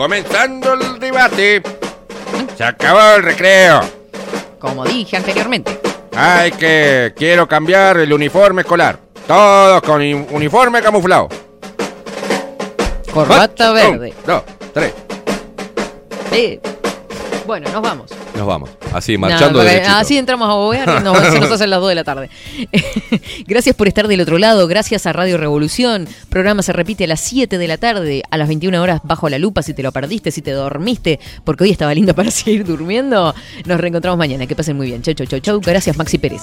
Comenzando el debate. Se acabó el recreo. Como dije anteriormente. Ay, que quiero cambiar el uniforme escolar. Todos con uniforme camuflado. Corbata Un, verde. dos, tres. Eh, Bueno, nos vamos. Nos vamos. Así, marchando derechito. Así entramos a bobear y nos, [LAUGHS] se nos hacen las 2 de la tarde. [LAUGHS] Gracias por estar del otro lado. Gracias a Radio Revolución. Programa se repite a las 7 de la tarde, a las 21 horas bajo la lupa. Si te lo perdiste, si te dormiste, porque hoy estaba lindo [LAUGHS] para seguir durmiendo. Nos reencontramos mañana. Que pasen muy bien. Chau, chau, chau, chau. Gracias, Maxi Pérez.